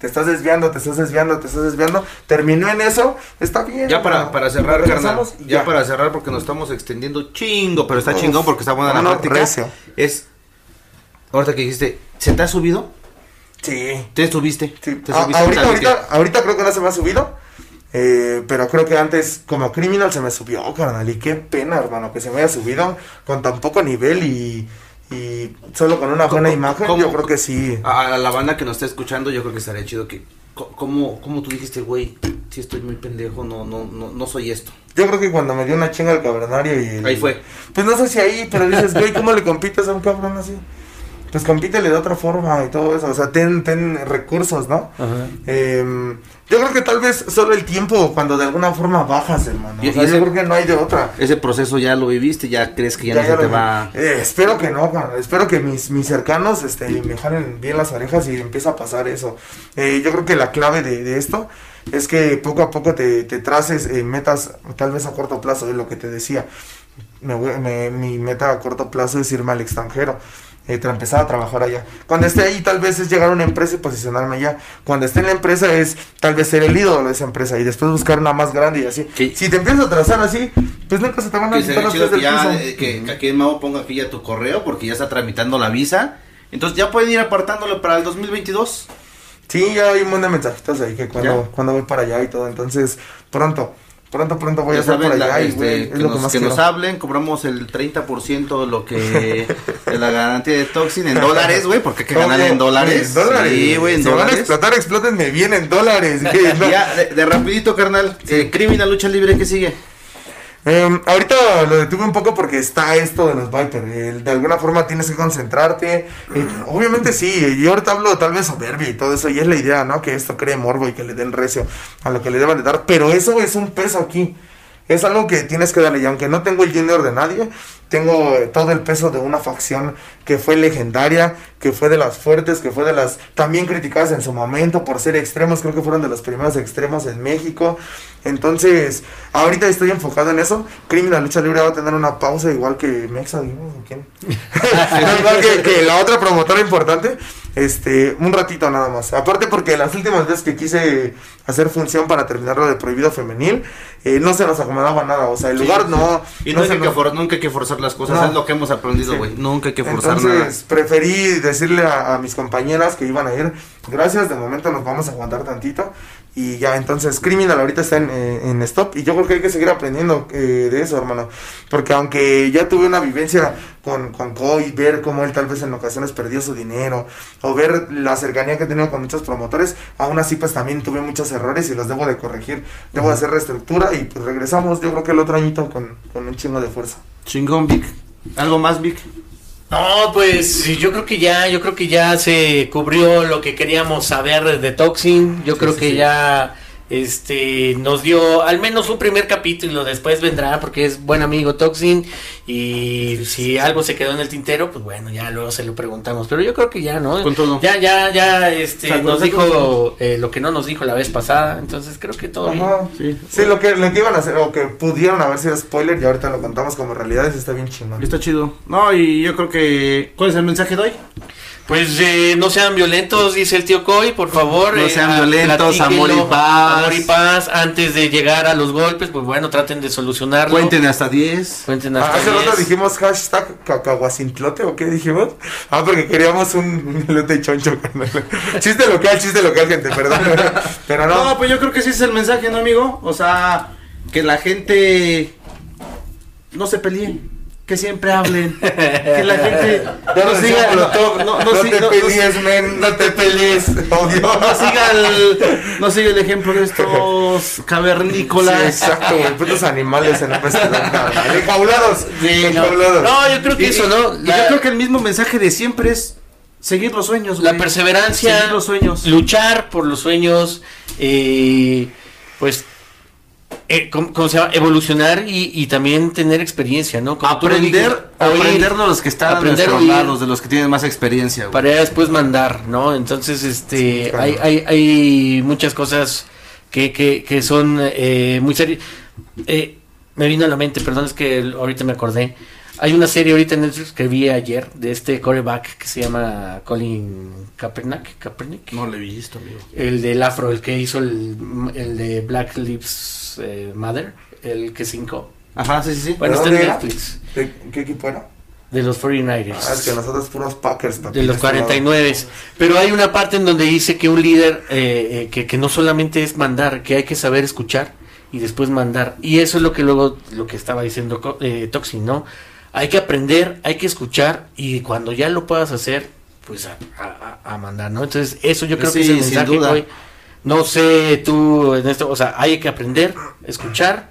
te estás desviando, te estás desviando, te estás desviando, terminó en eso, está bien. Ya para, para cerrar, carnal. Ya, para cerrar, porque nos estamos extendiendo chingo, pero está Uf, chingón porque está buena la vámonos práctica. recio. Es. Ahorita que dijiste, ¿se te ha subido? Sí. ¿Te subiste? Sí, ¿Te a- subiste ahorita, al ahorita, ahorita creo que no se me ha subido. eh, pero creo que antes, como criminal, se me subió, carnal. Y qué pena, hermano, que se me haya subido con tan poco nivel y, y solo con una buena imagen, cómo- yo creo que sí. A, la banda que nos está escuchando, yo creo que estaría chido que. ¿Cómo, cómo tú dijiste, güey? Si estoy muy pendejo, no, no, no, no soy esto. Yo creo que cuando me dio una chinga el cavernario y el- Ahí fue. Pues no sé si ahí, pero dices, güey, ¿cómo le compites a un cabrón así? Pues compítele de otra forma y todo eso, o sea, ten, ten recursos, ¿no? Em, yo creo que tal vez solo el tiempo cuando de alguna forma bajas, hermano. Y- O sea, ese- yo creo que no hay de otra. Ese proceso ya lo viviste, ya crees que ya, Ya, no ya se te va. Eh, espero que no, cabrón. espero que mis, mis cercanos este, me jalen bien las orejas y empieza a pasar eso. Eh, yo creo que la clave de, de esto es que poco a poco te, te traces eh, metas, tal vez a corto plazo, es lo que te decía. Me me- mi meta a corto plazo es irme al extranjero. Eh, empezar a trabajar allá. Cuando esté ahí, tal vez es llegar a una empresa y posicionarme allá. Cuando esté en la empresa, es tal vez ser el ídolo de esa empresa y después buscar una más grande y así. Sí. Si te empiezas a trazar así, pues nunca se te van a quitar los pies del ya, piso. eh, que, que aquí el mago ponga aquí ya tu correo porque ya está tramitando la visa. Entonces ya pueden ir apartándolo para el 2022. Sí, ya hay un montón de mensajitos ahí que cuando, ¿Ya? cuando voy para allá y todo. Entonces, pronto, pronto, pronto voy a estar saben, por allá la- este, güey, es que, lo nos, que más que quiero. nos hablen, cobramos el 30% de lo que de la garantía de Toxin en dólares, güey, porque hay que ganar en dólares. En dólares. Sí, güey, en si van a dólares. explotar, explótenme bien en dólares. ¿no? Ya, de, de rapidito, carnal. Eh, Criminal Lucha Libre, ¿qué sigue? Em, ahorita lo detuve un poco porque está esto de los Viper. el- de alguna forma tienes que concentrarte. eh, obviamente sí, yo ahorita hablo tal vez soberbia y todo eso. Y es la idea, ¿no? Que esto cree morbo y que le den recio a lo que le deban de dar. Pero eso es un peso aquí. Es algo que tienes que darle. Y aunque no tengo el junior de nadie, tengo eh, todo el peso de una facción que fue legendaria, que fue de las fuertes, que fue de las también criticadas en su momento por ser extremos. Creo que fueron de los primeros extremos en México. Entonces, ahorita estoy enfocado en eso. Criminal Lucha Libre va a tener una pausa igual que Mexa, digamos, ¿o ¿quién? igual que, que la otra promotora importante. Este, un ratito nada más. Aparte porque las últimas veces que quise hacer función para terminar lo de Prohibido Femenil, eh, no se nos acomodaba nada. O sea, el lugar no... Y no, hay se que nos- for- nunca hay que forzar las cosas, No. es lo que hemos aprendido, Sí. güey. Nunca hay que forzar Entonces preferí decirle a, a mis compañeras que iban a ir, gracias, de momento nos vamos a aguantar tantito. Y ya, entonces Criminal ahorita está en, eh, en stop y yo creo que hay que seguir aprendiendo eh, de eso, hermano. Porque aunque ya tuve una vivencia con, con Coy, ver cómo él tal vez en ocasiones perdió su dinero, o ver la cercanía que he tenido con muchos promotores, aún así pues también tuve muchos errores y los debo de corregir. Debo de hacer reestructura y pues regresamos, yo creo que el otro añito con, con un chingo de fuerza. Chingón, Vic. ¿Algo más, Vic? No, pues yo creo que ya, yo creo que ya se cubrió lo que queríamos saber de Toxin. Yo creo que ya este nos dio al menos un primer capítulo, después vendrá porque es buen amigo Toxin y si algo se quedó en el tintero, pues bueno, ya luego se lo preguntamos, pero yo creo que ya, ¿no? Con todo. Ya ya ya este nos dijo eh, lo que no nos dijo la vez pasada, entonces creo que todo bien. Ajá. Sí. Sí, lo que, lo que iban a hacer, o que pudieron haber sido spoiler, y ahorita lo contamos como realidades, está bien chingón. Está chido. No, y yo creo que. ¿Cuál es el mensaje de hoy? Pues eh, no sean violentos, dice el tío Coy, por favor. No eh, sean violentos, amor y paz. Amor y paz, antes de llegar a los golpes, pues bueno, traten de solucionarlo. Cuenten hasta 10. Cuenten Ah, hasta hace rato 10. dijimos hashtag cacahuacintlote, ¿o qué dijimos? Ah, porque queríamos un, elote choncho. chiste local, chiste local, gente, perdón. Pero no. No, pues yo creo que sí es el mensaje, ¿no, amigo? O sea, que la gente no se pelee. Que siempre hablen. Que la gente no nos siga. No, no, no, no, te no- pelees, men, no te pelees. Obvio. no siga el, no siga el ejemplo de estos Sí, cavernícolas. exacto, güey, putos animales en restaurante. carnal. Enjaulados. Sí, no. enjaulados. No, yo creo que Y- eso, ¿no? La, yo creo que el mismo mensaje de siempre es seguir los sueños, la güey. perseverancia, Seguir los sueños. luchar por los sueños, eh, pues, eh, ¿cómo, cómo se llama? Evolucionar y, y también tener experiencia, ¿no? Como Aprender, aprender de los que están a nuestros lados, de los que tienen más experiencia, güey. para ya después mandar, ¿no? Entonces, este, Sí, claro. hay, hay, hay muchas cosas que, que, que son eh, muy serias. Eh, me vino a la mente, perdón, es que ahorita me acordé. Hay una serie ahorita en Netflix que vi ayer de este coreback que se llama Colin Kaepernick, Kaepernick. No lo he visto, amigo. El del afro, el que hizo el, el de Black Lives eh, Matter, el que cinco. Ajá, sí, sí, sí. Bueno, ¿De está en? Netflix. ¿De ¿Qué equipo era? De los 49ers. Ah, es que nosotros puros Packers, papi, de los este lado. 49. Pero hay una parte en donde dice que un líder, eh, eh, que, que no solamente es mandar, que hay que saber escuchar y después mandar. Y eso es lo que luego, lo que estaba diciendo Co- eh, Toxin, ¿no? Hay que aprender, hay que escuchar y cuando ya lo puedas hacer, pues a, a- a mandar, ¿no? Entonces, eso yo creo que es el sin mensaje duda. hoy. No sé tú en esto, o sea, hay que aprender, escuchar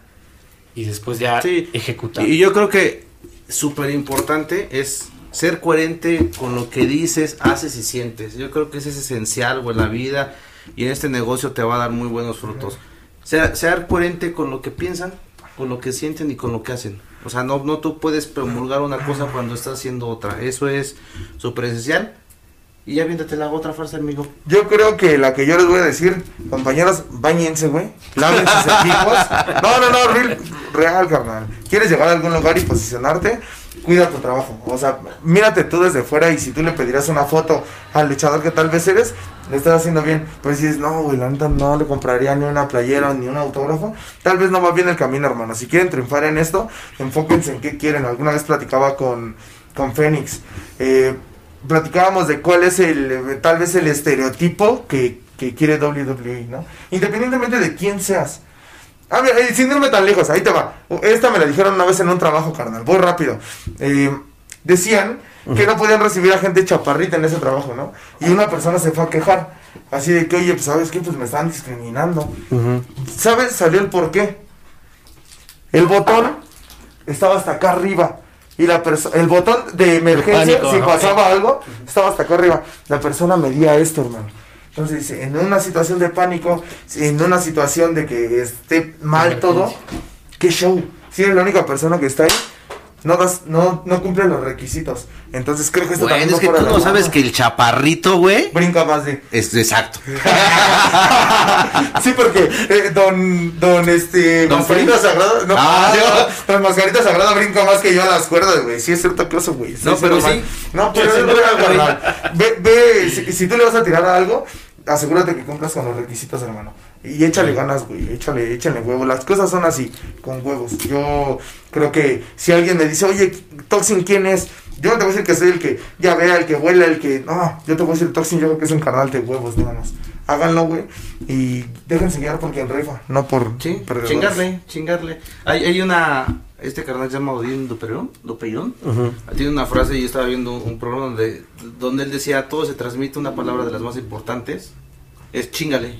y después ya Sí. ejecutar. Y yo creo que súper importante es ser coherente con lo que dices, haces y sientes. Yo creo que eso es esencial, güey, en la vida y en este negocio te va a dar muy buenos frutos. Ser, ser coherente con lo que piensan, con lo que sienten y con lo que hacen. O sea, no, no tú puedes promulgar una cosa cuando estás haciendo otra. Eso es súper esencial. Y ya viéndote la otra frase, amigo. Yo creo que la que yo les voy a decir, compañeros, bañense, güey. Laven sus equipos. No, no, no, real, real, carnal. ¿Quieres llegar a algún lugar y posicionarte? Cuida tu trabajo. O sea, mírate tú desde fuera y si tú le pedirías una foto al luchador que tal vez eres, le estás haciendo bien. Pero si dices, no, güey, la neta no le compraría ni una playera ni un autógrafo, tal vez no va bien el camino, hermano. Si quieren triunfar en esto, enfóquense en qué quieren. Alguna vez platicaba con, con Fénix. Eh, platicábamos de cuál es el, tal vez el estereotipo que, que quiere WWE, ¿no? Independientemente de quién seas. A ver, eh, sin irme tan lejos, ahí te va. Esta me la dijeron una vez en un trabajo, carnal. Voy rápido. Eh, decían que no podían recibir a gente chaparrita en ese trabajo, ¿no? Y una persona se fue a quejar. Así de que, oye, pues, ¿sabes qué? Pues me están discriminando. ¿Sabes? Salió el por qué. El botón estaba hasta acá arriba. Y la el botón de emergencia, pánico, si ¿no? pasaba algo, estaba hasta acá arriba. La persona medía esto, hermano. Entonces, dice, en una situación de pánico, en una situación de que esté mal todo, ¿qué show? Si eres la única persona que está ahí, no, das, no, no cumple los requisitos. Entonces, creo que esto Bueno, también es va que tú no sabes que el chaparrito, güey, Brinca más de... es exacto. sí, porque eh, don, don, este, Don Mascarita. Sagrada, no, Ah, yo, don Mascarita Sagrada brinca más que yo a las cuerdas, güey, sí es cierto que eso, güey. No, pero normal. sí. No, pero Sí, sí. Ve, ve, si, si tú le vas a tirar a algo, asegúrate que cumplas con los requisitos, hermano. Y échale ganas, güey, échale, échale huevo. Las cosas son así, con huevos. Yo creo que si alguien me dice, oye, Toxin, ¿quién es? Yo no te voy a decir que soy el que ya vea, el que huela, el que... No, yo te voy a decir Toxin, yo creo que es un canal de huevos, nada más. Háganlo, güey. Y déjense guiar porque en rifa, no por Sí, perdedores. chingarle, chingarle. Hay, hay una, este carnal se llama Odín Duperón, Dupeirón, Ujú. tiene una frase y yo estaba viendo un programa donde, donde él decía, todo se transmite una palabra de las más importantes, es chingale.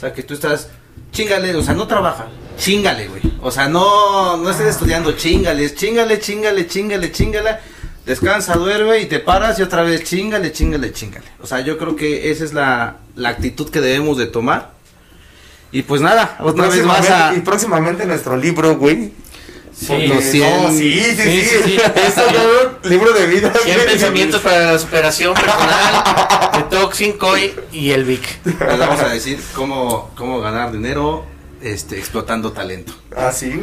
O sea, que tú estás, chingale, o sea, no trabaja, chingale, güey. O sea, no, no estés estudiando, chingale, chingale, chingale, chingale, chingale. Descansa, duerme y te paras y otra vez chingale, chingale, chingale. O sea, yo creo que esa es la, la actitud que debemos de tomar. Y pues nada, otra vez a... Y próximamente nuestro libro, güey. Sí, Porque- los cien- no, sí, sí, sí. Sí, sí, sí. Eso no, libro de vida. 100 güey. pensamientos para la superación personal de Toxin, Koi y el Vic. Les vamos a decir cómo, cómo ganar dinero este, explotando talento. Ah, sí.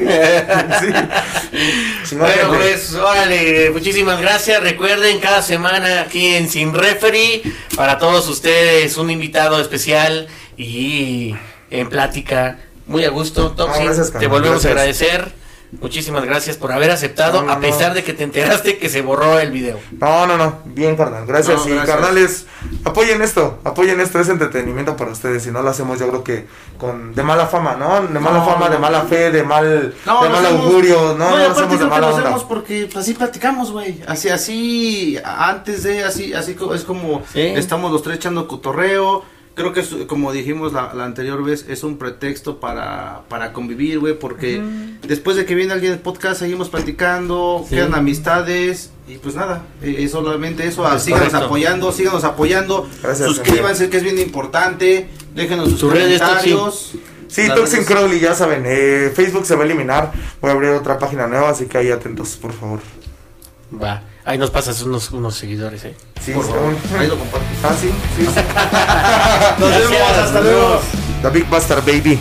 Sí. Bueno, pues, órale, muchísimas gracias. Recuerden, cada semana aquí en Sin Referee, para todos ustedes, un invitado especial y en plática muy a gusto. Toxin, gracias, te volvemos a gracias. agradecer. Muchísimas gracias por haber aceptado, No, no, a pesar de que te enteraste que se borró el video. No, no, no. Bien, carnal. Gracias. No, y gracias. carnales, apoyen esto. Apoyen esto. Es entretenimiento para ustedes. Si no lo hacemos, yo creo que con de mala fama, ¿no? De mala No, fama, de mala fe, de mal, No, de mal hacemos- augurio. No, no, hacemos de mala lo onda. hacemos porque pues, así platicamos, güey. Así, así, antes de, así, así es como Sí. estamos los tres echando cotorreo. Creo que, es, como dijimos la, la anterior vez, es un pretexto para, para convivir, güey, porque después de que viene alguien del podcast, seguimos platicando, Sí. quedan amistades, y pues nada, eh, es solamente eso. ah, síganos correcto. apoyando, síganos apoyando, Gracias, suscríbanse, que es bien importante, déjenos sus redes, comentarios. Sí, Toxin Crowley, ya saben. Eh, Facebook se va a eliminar. Voy a abrir otra página nueva, así que ahí atentos, por favor. Va, ahí nos pasas unos, unos seguidores, ¿eh? Sí, Por favor, ahí lo comparto. Ah, sí, sí, sí. Nos Gracias, vemos, hasta luego. The Big Buster Baby.